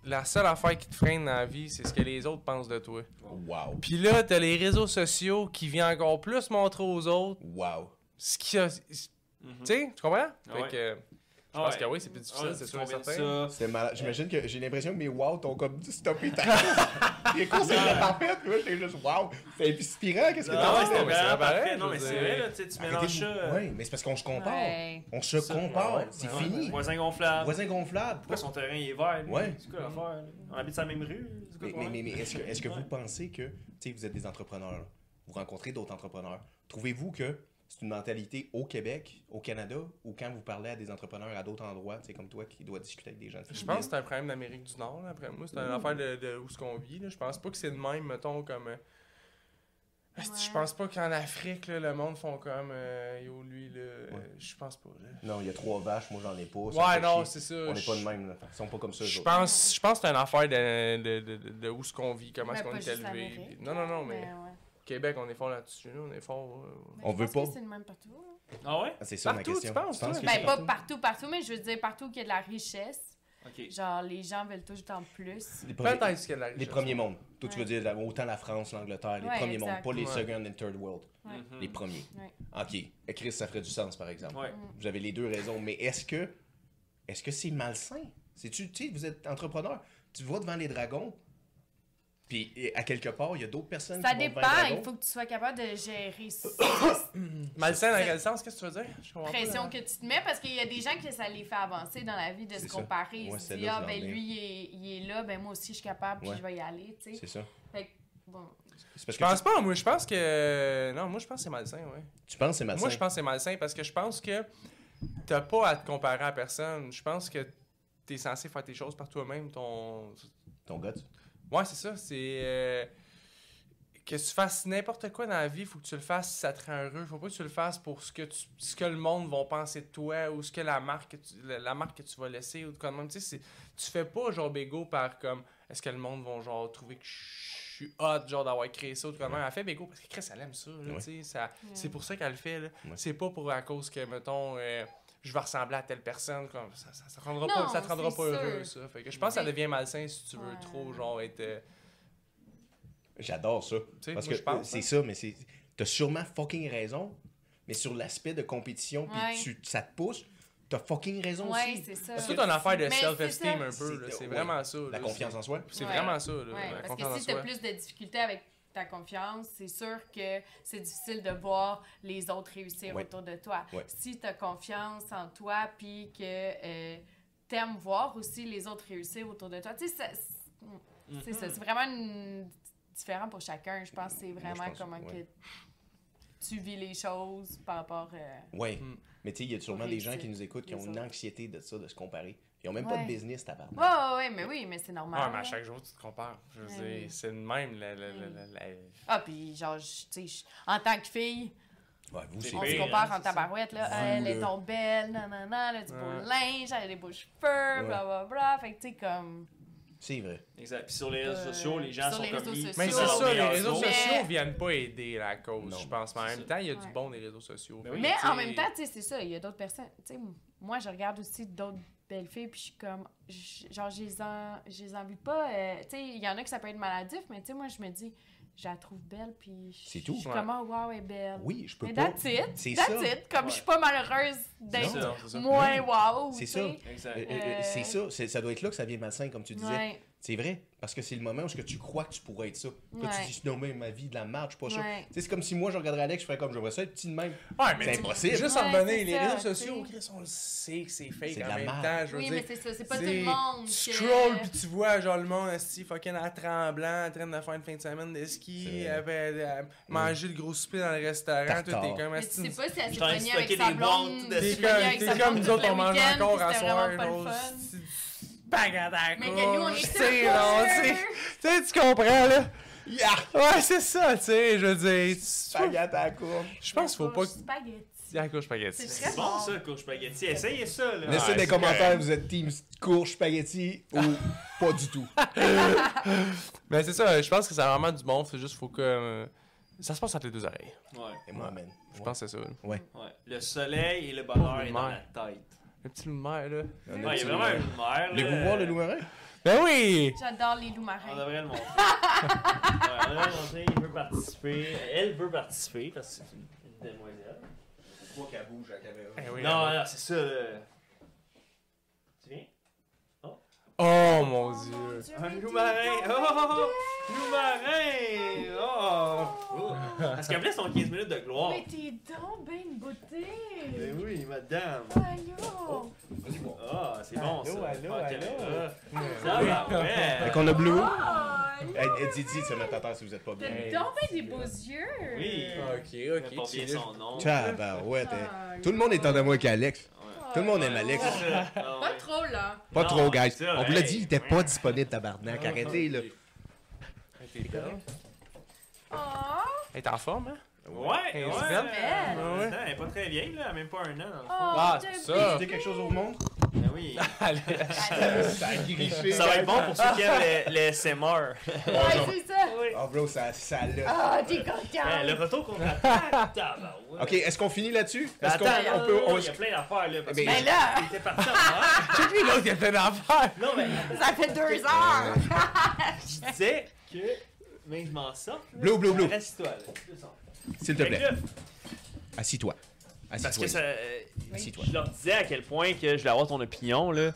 la seule affaire qui te freine dans la vie, c'est ce que les autres pensent de toi. Wow. Puis là, t'as les réseaux sociaux qui viennent encore plus montrer aux autres Wow. ce qu'il y a. Tu Mhm. sais, tu comprends? Fait que je pense que oui, c'est plus difficile, c'est sûr certain. ça. C'était malade. J'imagine que j'ai l'impression que mes wow t'ont comme stoppé ta course. Les courses étaient parfaites. Moi, j'étais juste wow. C'est inspirant. Qu'est-ce que t'as ouais, fait? c'est parfait. Non, mais c'est vrai, là, tu mélanges ça. Oui, mais c'est parce qu'on se compare. On se compare. C'est fini. Voisin gonflable. Voisin gonflable. Pourquoi son terrain il est vert? Ouais. C'est quoi l'affaire? On habite sur la même rue? C'est Mais, est-ce que, est-ce que vous pensez que, tu sais, vous êtes des entrepreneurs, vous rencontrez d'autres entrepreneurs, trouvez-vous que c'est une mentalité au Québec, au Canada, ou quand vous parlez à des entrepreneurs à d'autres endroits, tu sais, comme toi qui dois discuter avec des gens de Je pense que c'est un problème d'Amérique du Nord, là, après moi. C'est une affaire de, de où ce qu'on vit. Là. Je pense pas que c'est de même, mettons, comme. euh, esti, Je Ouais. pense pas qu'en Afrique, là, le monde font comme. euh, yo, lui, là. euh, Ouais. Je pense pas, là. Non, il y a trois vaches, moi j'en ai pas. Ouais, non, c'est ça. On n'est pas de Je- même, là. Ils sont pas comme ça. Je pense, je pense que c'est une affaire de, de, de, de, de où ce qu'on vit, comment Mais est-ce qu'on est élevé. Non, non, non, mais ouais. Québec, on est fort là-dessus. là, On est fort. euh, On je veut pense pas. que c'est le même partout. là. Ah ouais? Ah, c'est ça ma Partout, question. tu penses, toi? que Ben, c'est pas partout, partout, mais je veux dire partout qu'il y a de la richesse. Ok. Genre, les gens veulent tout le temps plus. Les premiers, Peut-être qu'il y a de la les premiers mondes. Toi, tu veux dire autant la France, l'Angleterre, les Ouais, premiers exact. mondes, pas les Ouais. second and third world. Ouais. Mhm. Les premiers. Ouais. Ok. Et Chris, ça ferait du sens, par exemple. Ouais. Vous avez les deux raisons. Mais est-ce que est-ce que c'est malsain? C'est-tu, tu sais, vous êtes entrepreneur, tu vas devant les dragons, puis à quelque part, il y a d'autres personnes Ça qui vont dépend, devant les il dragons. faut que tu sois capable de gérer ça. Malsain dans quel sens Qu'est-ce que tu veux dire? Je comprends pas, pression que tu te mets parce qu'il y a des gens que ça les fait avancer dans la vie de se ça. comparer. Ils Ouais, se c'est disent, ah, ben lui, il est, il est là, ben moi aussi, je suis capable, puis je vais y aller, tu sais. C'est ça. Fait que, bon. Parce Je que pense tu, pas, moi, je pense que. Non, moi, je pense que c'est malsain, ouais. tu penses que c'est malsain? Moi, je pense que c'est malsain parce que je pense que t'as pas à te comparer à personne. Je pense que t'es censé faire tes choses par toi-même. Ton. Ton gars, tu- Ouais, c'est ça. C'est. euh, Que tu fasses n'importe quoi dans la vie, faut que tu le fasses si ça te rend heureux. Faut pas que tu le fasses pour ce que, tu, ce que le monde va penser de toi ou ce que la marque que tu, la, la marque que tu vas laisser ou de quoi de même. Tu sais, tu fais pas genre bégo par comme est-ce que le monde va genre trouver que je suis hot genre d'avoir créé ça ou de quoi de même. Elle fait bégo parce que Chris, elle aime ça. là, Ouais. tu sais, ça C'est pour ça qu'elle le fait. là. Ouais. C'est pas pour à cause que, mettons, euh, je vais ressembler à telle personne. Comme, ça, ça, ça te rendra Non, pas, ça te rendra pas heureux, ça. Fait que je pense que ça devient malsain si tu veux Ouais. trop, genre, être. euh, J'adore ça. Parce moi, que c'est hein. ça, mais c'est. T'as sûrement fucking raison. Mais sur l'aspect de compétition, puis Ouais. tu, ça te pousse, t'as fucking raison Ouais, aussi. c'est ça. C'est toute une affaire de self-esteem un peu. là. C'est- ouais. vraiment ça. La confiance en soi. C'est Ouais. vraiment ça. là, Ouais, la parce confiance que si tu as soi. plus de difficultés avec ta confiance, c'est sûr que c'est difficile de voir les autres réussir Ouais. autour de toi. Ouais. Si tu as confiance en toi, puis que euh, t'aimes voir aussi les autres réussir autour de toi, tu sais, c'est c'est ça. C'est vraiment une- différent pour chacun. Je pense que c'est vraiment pense, comment ouais. que tu vis les choses par rapport... euh, Ouais. Mm. Mais tu sais, il y a sûrement des gens qui nous écoutent qui ont une anxiété de ça, de se comparer. Ils ont même pas de business, tabarnak. Ouais, ouais, ouais, mais oui, mais c'est normal. Ouais, mais à chaque jour, tu te compares. Je veux Ouais, dire, oui. c'est le même. La, la, la, la, la- Ah, puis genre, tu sais, en tant que fille, Ouais, vous on se compare hein, en tabarouette, là. Elle est donc belle, nanana, elle a du beau linge, elle a des beaux cheveux, blablabla. Fait que, tu sais, comme. C'est vrai. Exact. Puis sur les réseaux Euh, sociaux, les gens sur sont les comme sociaux. Mais c'est ça, les réseaux. Mais- sociaux viennent pas aider la cause, Non, je pense. Mais en même ça. temps, il y a du bon des réseaux sociaux. Mais oui. en même temps, tu sais, c'est ça. Il y a d'autres personnes. Tu sais, moi, je regarde aussi d'autres belles filles, puis je suis comme. Genre, je les en- je les envie pas. euh, tu sais, il y en a que ça peut être maladif, mais tu sais, moi, je me dis, je la trouve belle, puis je C'est tout. je suis Ouais. comme, oh, wow, elle est belle. Oui, je peux Mais pas. that's it. C'est That's ça. it. Comme Ouais. je suis pas malheureuse C'est d'être ça. c'est ça. moins wow. C'est ça. Euh, euh, Euh, C'est ça, c'est- ça doit être là que ça vient malsain, comme tu disais. Ouais. C'est vrai, parce que c'est le moment où que tu crois que tu pourrais être ça. Toi, Ouais. tu dis, non, mais ma vie de la marche, je suis pas ça. Ouais. Tu sais, c'est comme si moi, je regarderais Alex, je ferais comme, j'aimerais ça être petit de même. Ouais, mais C'est impossible. Juste Ouais, en revenant, c'est les réseaux sociaux. Chris, on le sait que c'est fake en la même temps. Je veux Oui, dire, mais c'est ça. C'est pas tout le monde. Tu que- scrolls puis tu vois genre le monde esti fucking à tremblant en train de faire une fin de semaine de C'est ski, après, euh, manger le gros souper dans le restaurant, Tartare. t'es comme Mais tu esti. sais pas si elle Je s'est avec sa blonde. T'es comme, nous tout autres, on mange encore à soir, bagarre à Mais que nous, on couche, est tu sais, tu sais, tu comprends, là? Ouais, c'est ça, tu sais, je veux dire, Spaghetti à la courbe. je pense qu'il faut pas que... Spaghetti. Ah, couche spaghetti. C'est très C'est bon ça, courge spaghetti. Essayez ça, là. Laissez Ouais, des commentaires, vous êtes team courge spaghetti ou pas du tout. Mais c'est ça, je pense que c'est vraiment du bon, c'est juste faut que... euh, Ça se passe entre les deux oreilles. Ouais, Et moi, man. Je pense que c'est ça. ouais. Le soleil et le bonheur est dans la tête. Le petit loup mer, là. On Ouais, il y a vraiment loup-marin. une mère. Voulez-vous voir le loup marin? Ben oui! J'adore les loups On marins. devrait le montrer. ouais, on devrait le montrer. Il veut participer. Elle veut participer parce que c'est une, une demoiselle. Faut qu'elle bouge la caméra. Eh oui, non, non, c'est ça. Là. Tu viens? Oh mon dieu. Un loup marin! Oh! Loup marin! Oh! oh. Parce c'est ton 15 minutes de gloire. Mais t'es donc ben une beauté! Mais oui, madame! Allô! Vas-y, bon. Ah, c'est bon ça. Allô, allô, allô. Ça va, ouais. Fait qu'on a Blue. Oh, de se mettre à terre si vous êtes pas bien. T'as donc ben des beaux yeux! Oui. Ok, ok. pas bien son nom. Tabarouette. hein. Ah, Tout le monde est en amour qu'Alex. oh, Tout le monde aime Alex. Ah, Pas trop, là. Pas Non, trop, guys. On vous l'a dit, il était pas disponible, tabarnak. Arrêtez, là. T'es belle. Oh! Elle est en forme, hein? Ouais, Elle est ouais. Ouais. Elle est pas très vieille, là. Elle a même pas un an, dans le fond. Oh, Ah, c'est ça. C'était quelque chose au monde? Ben oui. Allez. Ça a griffé. Ça va être bon pour ceux qui aiment les, les SMR. Ouais, c'est ça! Oh, bro, ça, ça l'a. Ah, t'es Ouais, content! le retour contre attaque. Tabarouette. Ok, est-ce qu'on finit là-dessus? Ben Est-ce qu'on attends, on peut. on- il y a plein d'affaires là. Parce Mais- que Ben là! il était parti en. Check lui, l'autre, il a fait d'affaires. Non, mais Ça fait deux heures! je disais que. Mais je m'en sors. Blue, blue, blue. Reste-toi là. S'il te plaît. Assis-toi. Parce que ça. euh. Je leur disais à quel point que je voulais avoir ton opinion là.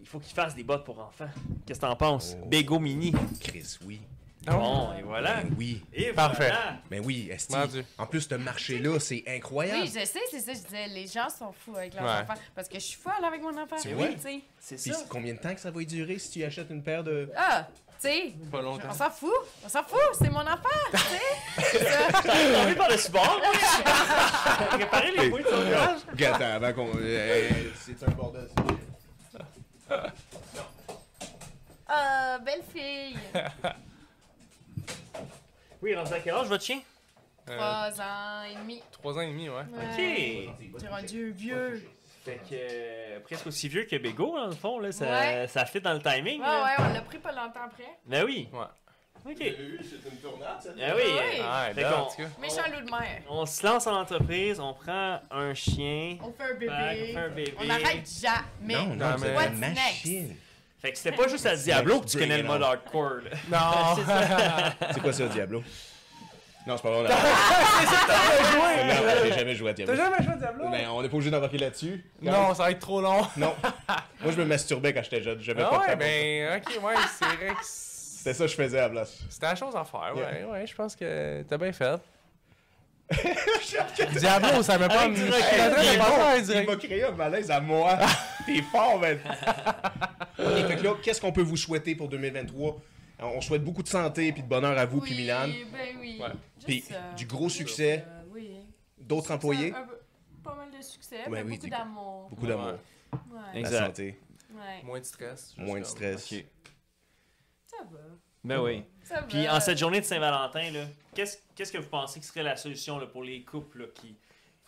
Il faut qu'ils fassent des bottes pour enfants. Qu'est-ce que t'en penses? Oh. Bego mini. Chris, oui. Bon, et voilà. Ben oui. Et Parfait. voilà. Ben oui, Esti. En plus, ce marché-là, c'est incroyable. Oui, je sais, c'est ça, je disais, les gens sont fous avec leurs Ouais. enfants. Parce que je suis folle avec mon enfant. C'est oui, vrai? tu sais. C'est Puis ça. combien de temps que ça va durer si tu achètes une paire de. Ah, tu sais, Pas longtemps. on s'en fout, on s'en fout, c'est mon enfant, tu sais. T'as envie par le support? Réparer les points de son? Regarde, avant qu'on. euh, c'est un bordel. Ah, belle fille. Oui, rendu à quel âge votre chien? Euh, Trois ans et demi. Trois ans et demi, ouais. Ouais. Ok. T'es rendu vieux. Fait que euh, presque aussi vieux que Bego, dans le fond, là. Ça, Ouais. ça fit dans le timing. Ouais, là. ouais, on l'a pris pas longtemps après. Ben oui. Ouais. Ok. C'est une tournade, ça. Ben oui. Ouais. Ah, Fait là, qu'on- en tout cas. Méchant loup de mer. On se lance en entreprise, on prend un chien. On fait un Back, on bébé. fait un bébé. On n'arrête jamais. Non, Non, non, c'est mais- une What's machine. Fait que c'était pas juste à Diablo que tu connais le mode hardcore. là. Non! C'est quoi ça, Diablo? Non, c'est pas vrai. on a- Non, j'ai jamais joué à Diablo. T'as jamais joué à Diablo? Mais on n'est pas obligé d'embarquer là-dessus. Non, ça va être trop long. Non. Moi, je me masturbais quand j'étais jeune. J'avais Ah pas ouais, ben, ok, ouais, c'est vrai que c'est- C'était ça que je faisais à la place. c'était la chose à faire, ouais, Yeah. ouais, je pense que t'as bien fait. Diablo, ça m'a pas... De Il Il m'a créé un malaise à moi. T'es fort, man. Ok, fait que là, qu'est-ce qu'on peut vous souhaiter pour 2023? On souhaite beaucoup de santé puis de bonheur à vous puis Oui, Milan. Ben oui. Ouais. Puis euh, du gros succès, euh, oui. d'autres employés, un Pas mal de succès, Ouais, mais oui, beaucoup d'amour. beaucoup d'amour, Ouais. Ouais. la Exact. santé, Ouais. Moins de stress. moins de stress. Ça va. Ben oui. Ça va. Puis en cette journée de Saint-Valentin, là, qu'est-ce qu'est-ce que vous pensez que serait la solution là, pour les couples là, qui.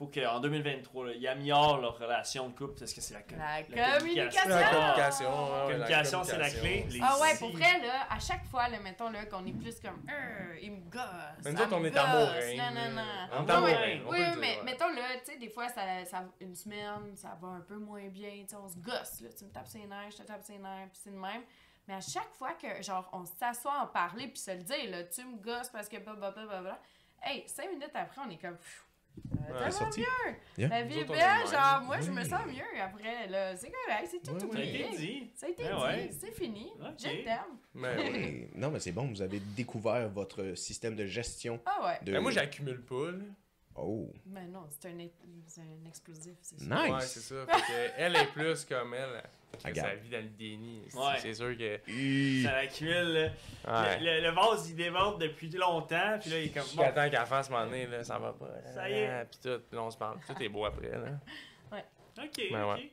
Faut qu'en 2023, là, ils améliorent leur relation de couple parce que c'est la, com- La communication. La communication, ouais, ouais, la communication, c'est la communication. clé. Les Ah ouais, pour vrai, là, à chaque fois, là, mettons, là, qu'on est plus comme, Euh, il me gosse. Mais nous autres, on me est gosse, amoureux. Non, non, non. On est amoureux, Oui, le dire, mais ouais. mettons, là, tu sais, des fois, ça, ça, une semaine, ça va un peu moins bien, tu sais, on se gosse, là. Tu me tapes ses nerfs, je te tape ses nerfs, puis c'est de même. Mais à chaque fois que, genre, on s'assoit en parler puis se le dire, là, tu me gosses parce que blablabla. Hey, cinq minutes après, on est comme. pfff, euh, Ouais, tellement sorti. mieux! Yeah. La vie est belle, genre, même. moi, je me Oui. sens mieux après, là. C'est correct, c'est tout Ouais, Ça a oublié. été dit. Ça a été Ah dit, ouais. c'est fini. Ok. Je t'aime. Mais. Hey, non, mais c'est bon, vous avez découvert votre système de gestion Ah ouais. de. Mais moi, j'accumule pas, là. Oh, Mais non, c'est un, un explosif, c'est ça. nice! Ouais, c'est ça. Fait que elle est plus comme elle. Sa vie dans le déni. C'est- Ouais. C'est sûr que. Ça l'accumule. là. Ouais. Le, le- le vase, il déborde depuis longtemps, puis là, il est comme. Je Bon, attends qu'elle fasse m'en là, ça va pas. là, Ça y est. Puis tout, puis là, on se parle. Tout est beau après, là. ok, Ben ok. ouais.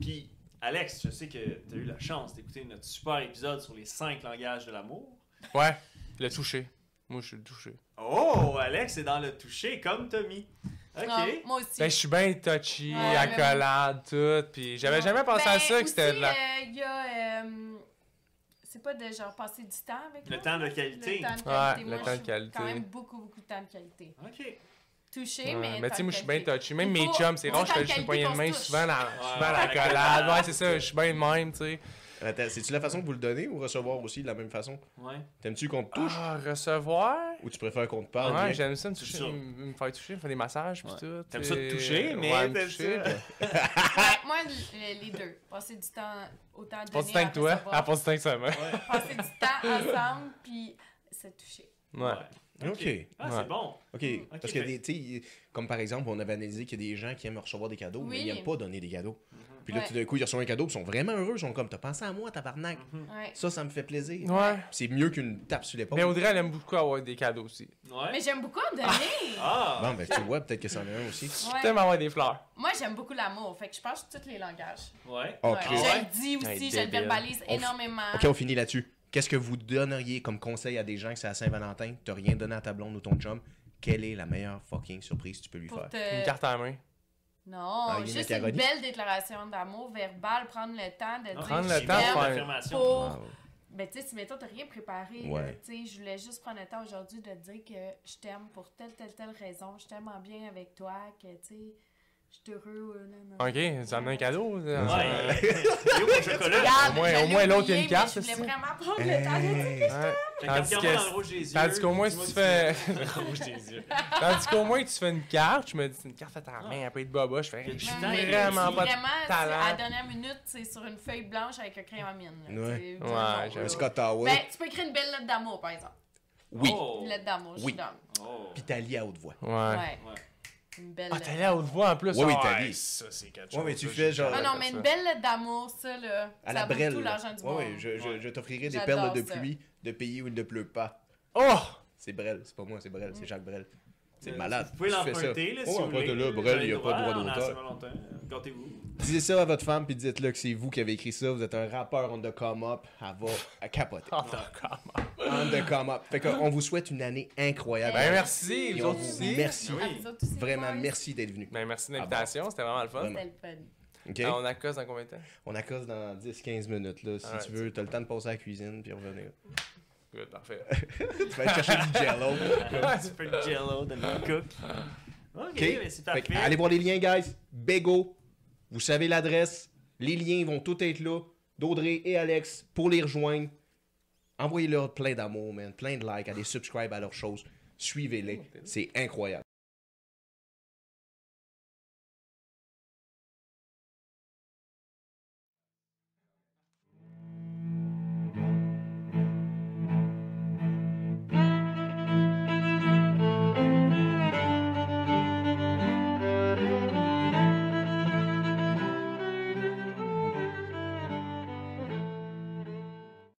Puis, Alex, je sais que tu as eu la chance d'écouter notre super épisode sur les 5 langages de l'amour. Ouais, le toucher. Moi, je suis le touché. Oh, Alex est dans le toucher, comme Tommy. Ok. Ah, moi aussi. Ben, je suis bien touchy, Ouais, accolade, tout. Puis j'avais jamais pensé à Ben, ça, que c'était de la. euh, Il y a. euh, c'est pas de genre passer du temps avec Le moi, temps de qualité. Le temps de Ouais, qualité. le Moi, temps je de qualité. quand même beaucoup, beaucoup de temps de qualité. Ok. Touché, Ouais, mais. mais temps tu sais, moi, je suis bien touchy. Même mes chums, c'est rare, je fais qualité poignet de main souvent ouais, la la collade. Ouais, c'est ça, je suis bien de même, tu sais. C'est-tu la façon que vous le donnez ou recevoir aussi de la même façon? Ouais. T'aimes-tu qu'on te touche? Ah, recevoir? Ou tu préfères qu'on te parle? Ouais, bien? j'aime ça me toucher, me me faire toucher, me faire des massages, pis Ouais. tout. T'aimes ça te et- toucher, mais ouais, me t'aimes toucher. ça? Ouais, moi, le- les deux. Passer du temps, autant Pas donner du temps que toi, recevoir. à pas du temps que ça. Passer du temps ensemble, puis se toucher. Ouais. Ok. Ah, Ouais. c'est bon. Ok, Ok, parce que, des- tu sais, comme par exemple, on avait analysé qu'il y a des gens qui aiment recevoir des cadeaux, mais ils aiment pas donner des cadeaux. Puis là, Ouais. tout d'un coup, ils reçoivent un cadeau, ils sont vraiment heureux, ils sont comme, t'as pensé à moi, tabarnak. Ouais. Ça, ça me fait plaisir. Ouais. C'est mieux qu'une tape sur l'épaule. Mais Audrey, elle aime beaucoup avoir des cadeaux aussi. Ouais. Mais j'aime beaucoup en donner. Ah! Bon, ben, tu vois, peut-être que c'en est un aussi. Ouais. T'aimes avoir des fleurs. Moi, j'aime beaucoup l'amour. Fait que je pense tous les langages. Ouais. Oh. Je le dis aussi, je le verbalise On f- énormément. Ok, on finit là-dessus. Qu'est-ce que vous donneriez comme conseil à des gens que c'est à Saint-Valentin, t'as rien donné à ta blonde ou ton chum? Quelle est la meilleure fucking surprise que tu peux lui Pour faire? te... Une carte à la main. Non, Ah, juste une belle déclaration d'amour verbale, prendre le temps de dire Prendre je le temps pour... Wow. Ben, tu sais, si mettons, t'as rien préparé, Ouais. tu sais, je voulais juste prendre le temps aujourd'hui de te dire que je t'aime pour telle, telle, telle raison, je t'aime en bien avec toi, que, tu sais, je suis heureux. euh, nan. Ok, tu as amené un cadeau. ça. Ouais. Mon chocolat. Regarde, Au moins- je au moins l'autre, il y a une carte, Je voulais ça? vraiment prendre le temps de dire. Ouais. Tandis que dans rouge des yeux. Tandis qu'au moins, si tu fais. Rouge des yeux. Tandis qu'au moins, tu fais une carte, je me dis, c'est une carte à ta main, elle peut être boba. Je fais, a je suis a vraiment pas talent. à la dernière minute, c'est sur une feuille blanche avec un crayon à mine. là, Ouais. Ouais. Un là. Scott. Ben, tu peux écrire une belle lettre d'amour, par exemple. oui. Oh. Une lettre d'amour, je Oui. suis. Oh. Puis t'as lié à haute voix. Ouais. Une belle Ah, allé à haute voix en plus. Ouais, oui, Ah, t'as dit. Ça, c'est quelque chose. mais tu fais genre- Ah non, mais une belle lettre d'amour, ça, là, À ça la brelle. tout l'argent du Ouais, monde. ouais, je, je, je t'offrirai des perles de ça. pluie de pays où il ne pleut pas. Oh! C'est Brel, c'est pas moi, c'est Brel, c'est Jacques Brel. C'est Euh, malade. Vous pouvez Tu l'emprunter, là, Oh, si vous emprunte-le, voulez. Brel, Vous avez il y a pas de droit on d'auteur. Gâtez-vous. Disez ça à votre femme, puis dites-le que c'est vous qui avez écrit ça. Vous êtes un rappeur on the come up. Elle va à capoter. Oh, d'accord. On the come up. Fait qu'on vous souhaite une année incroyable. Ben, merci, vous on autres vous aussi. merci. Ah, vous Vraiment, merci d'être venu. Ben, merci de l'invitation, c'était vraiment le fun. C'était le fun. Ah, on accuse dans combien de temps? On accuse dans 10-15 minutes. Là. Si Alright. tu veux, t'as le temps de passer à la cuisine puis revenir. Good, parfait. tu vas aller chercher du jello. Un petit peu de jello, de notre cook. Ok, mais c'est Fait parfait. que allez voir les liens, guys. Bego. Vous savez l'adresse. Les liens vont tous être là. D'Audrey et Alex pour les rejoindre. Envoyez-leur plein d'amour, man. Plein de likes. Allez subscribe à leurs choses. Suivez-les. C'est incroyable.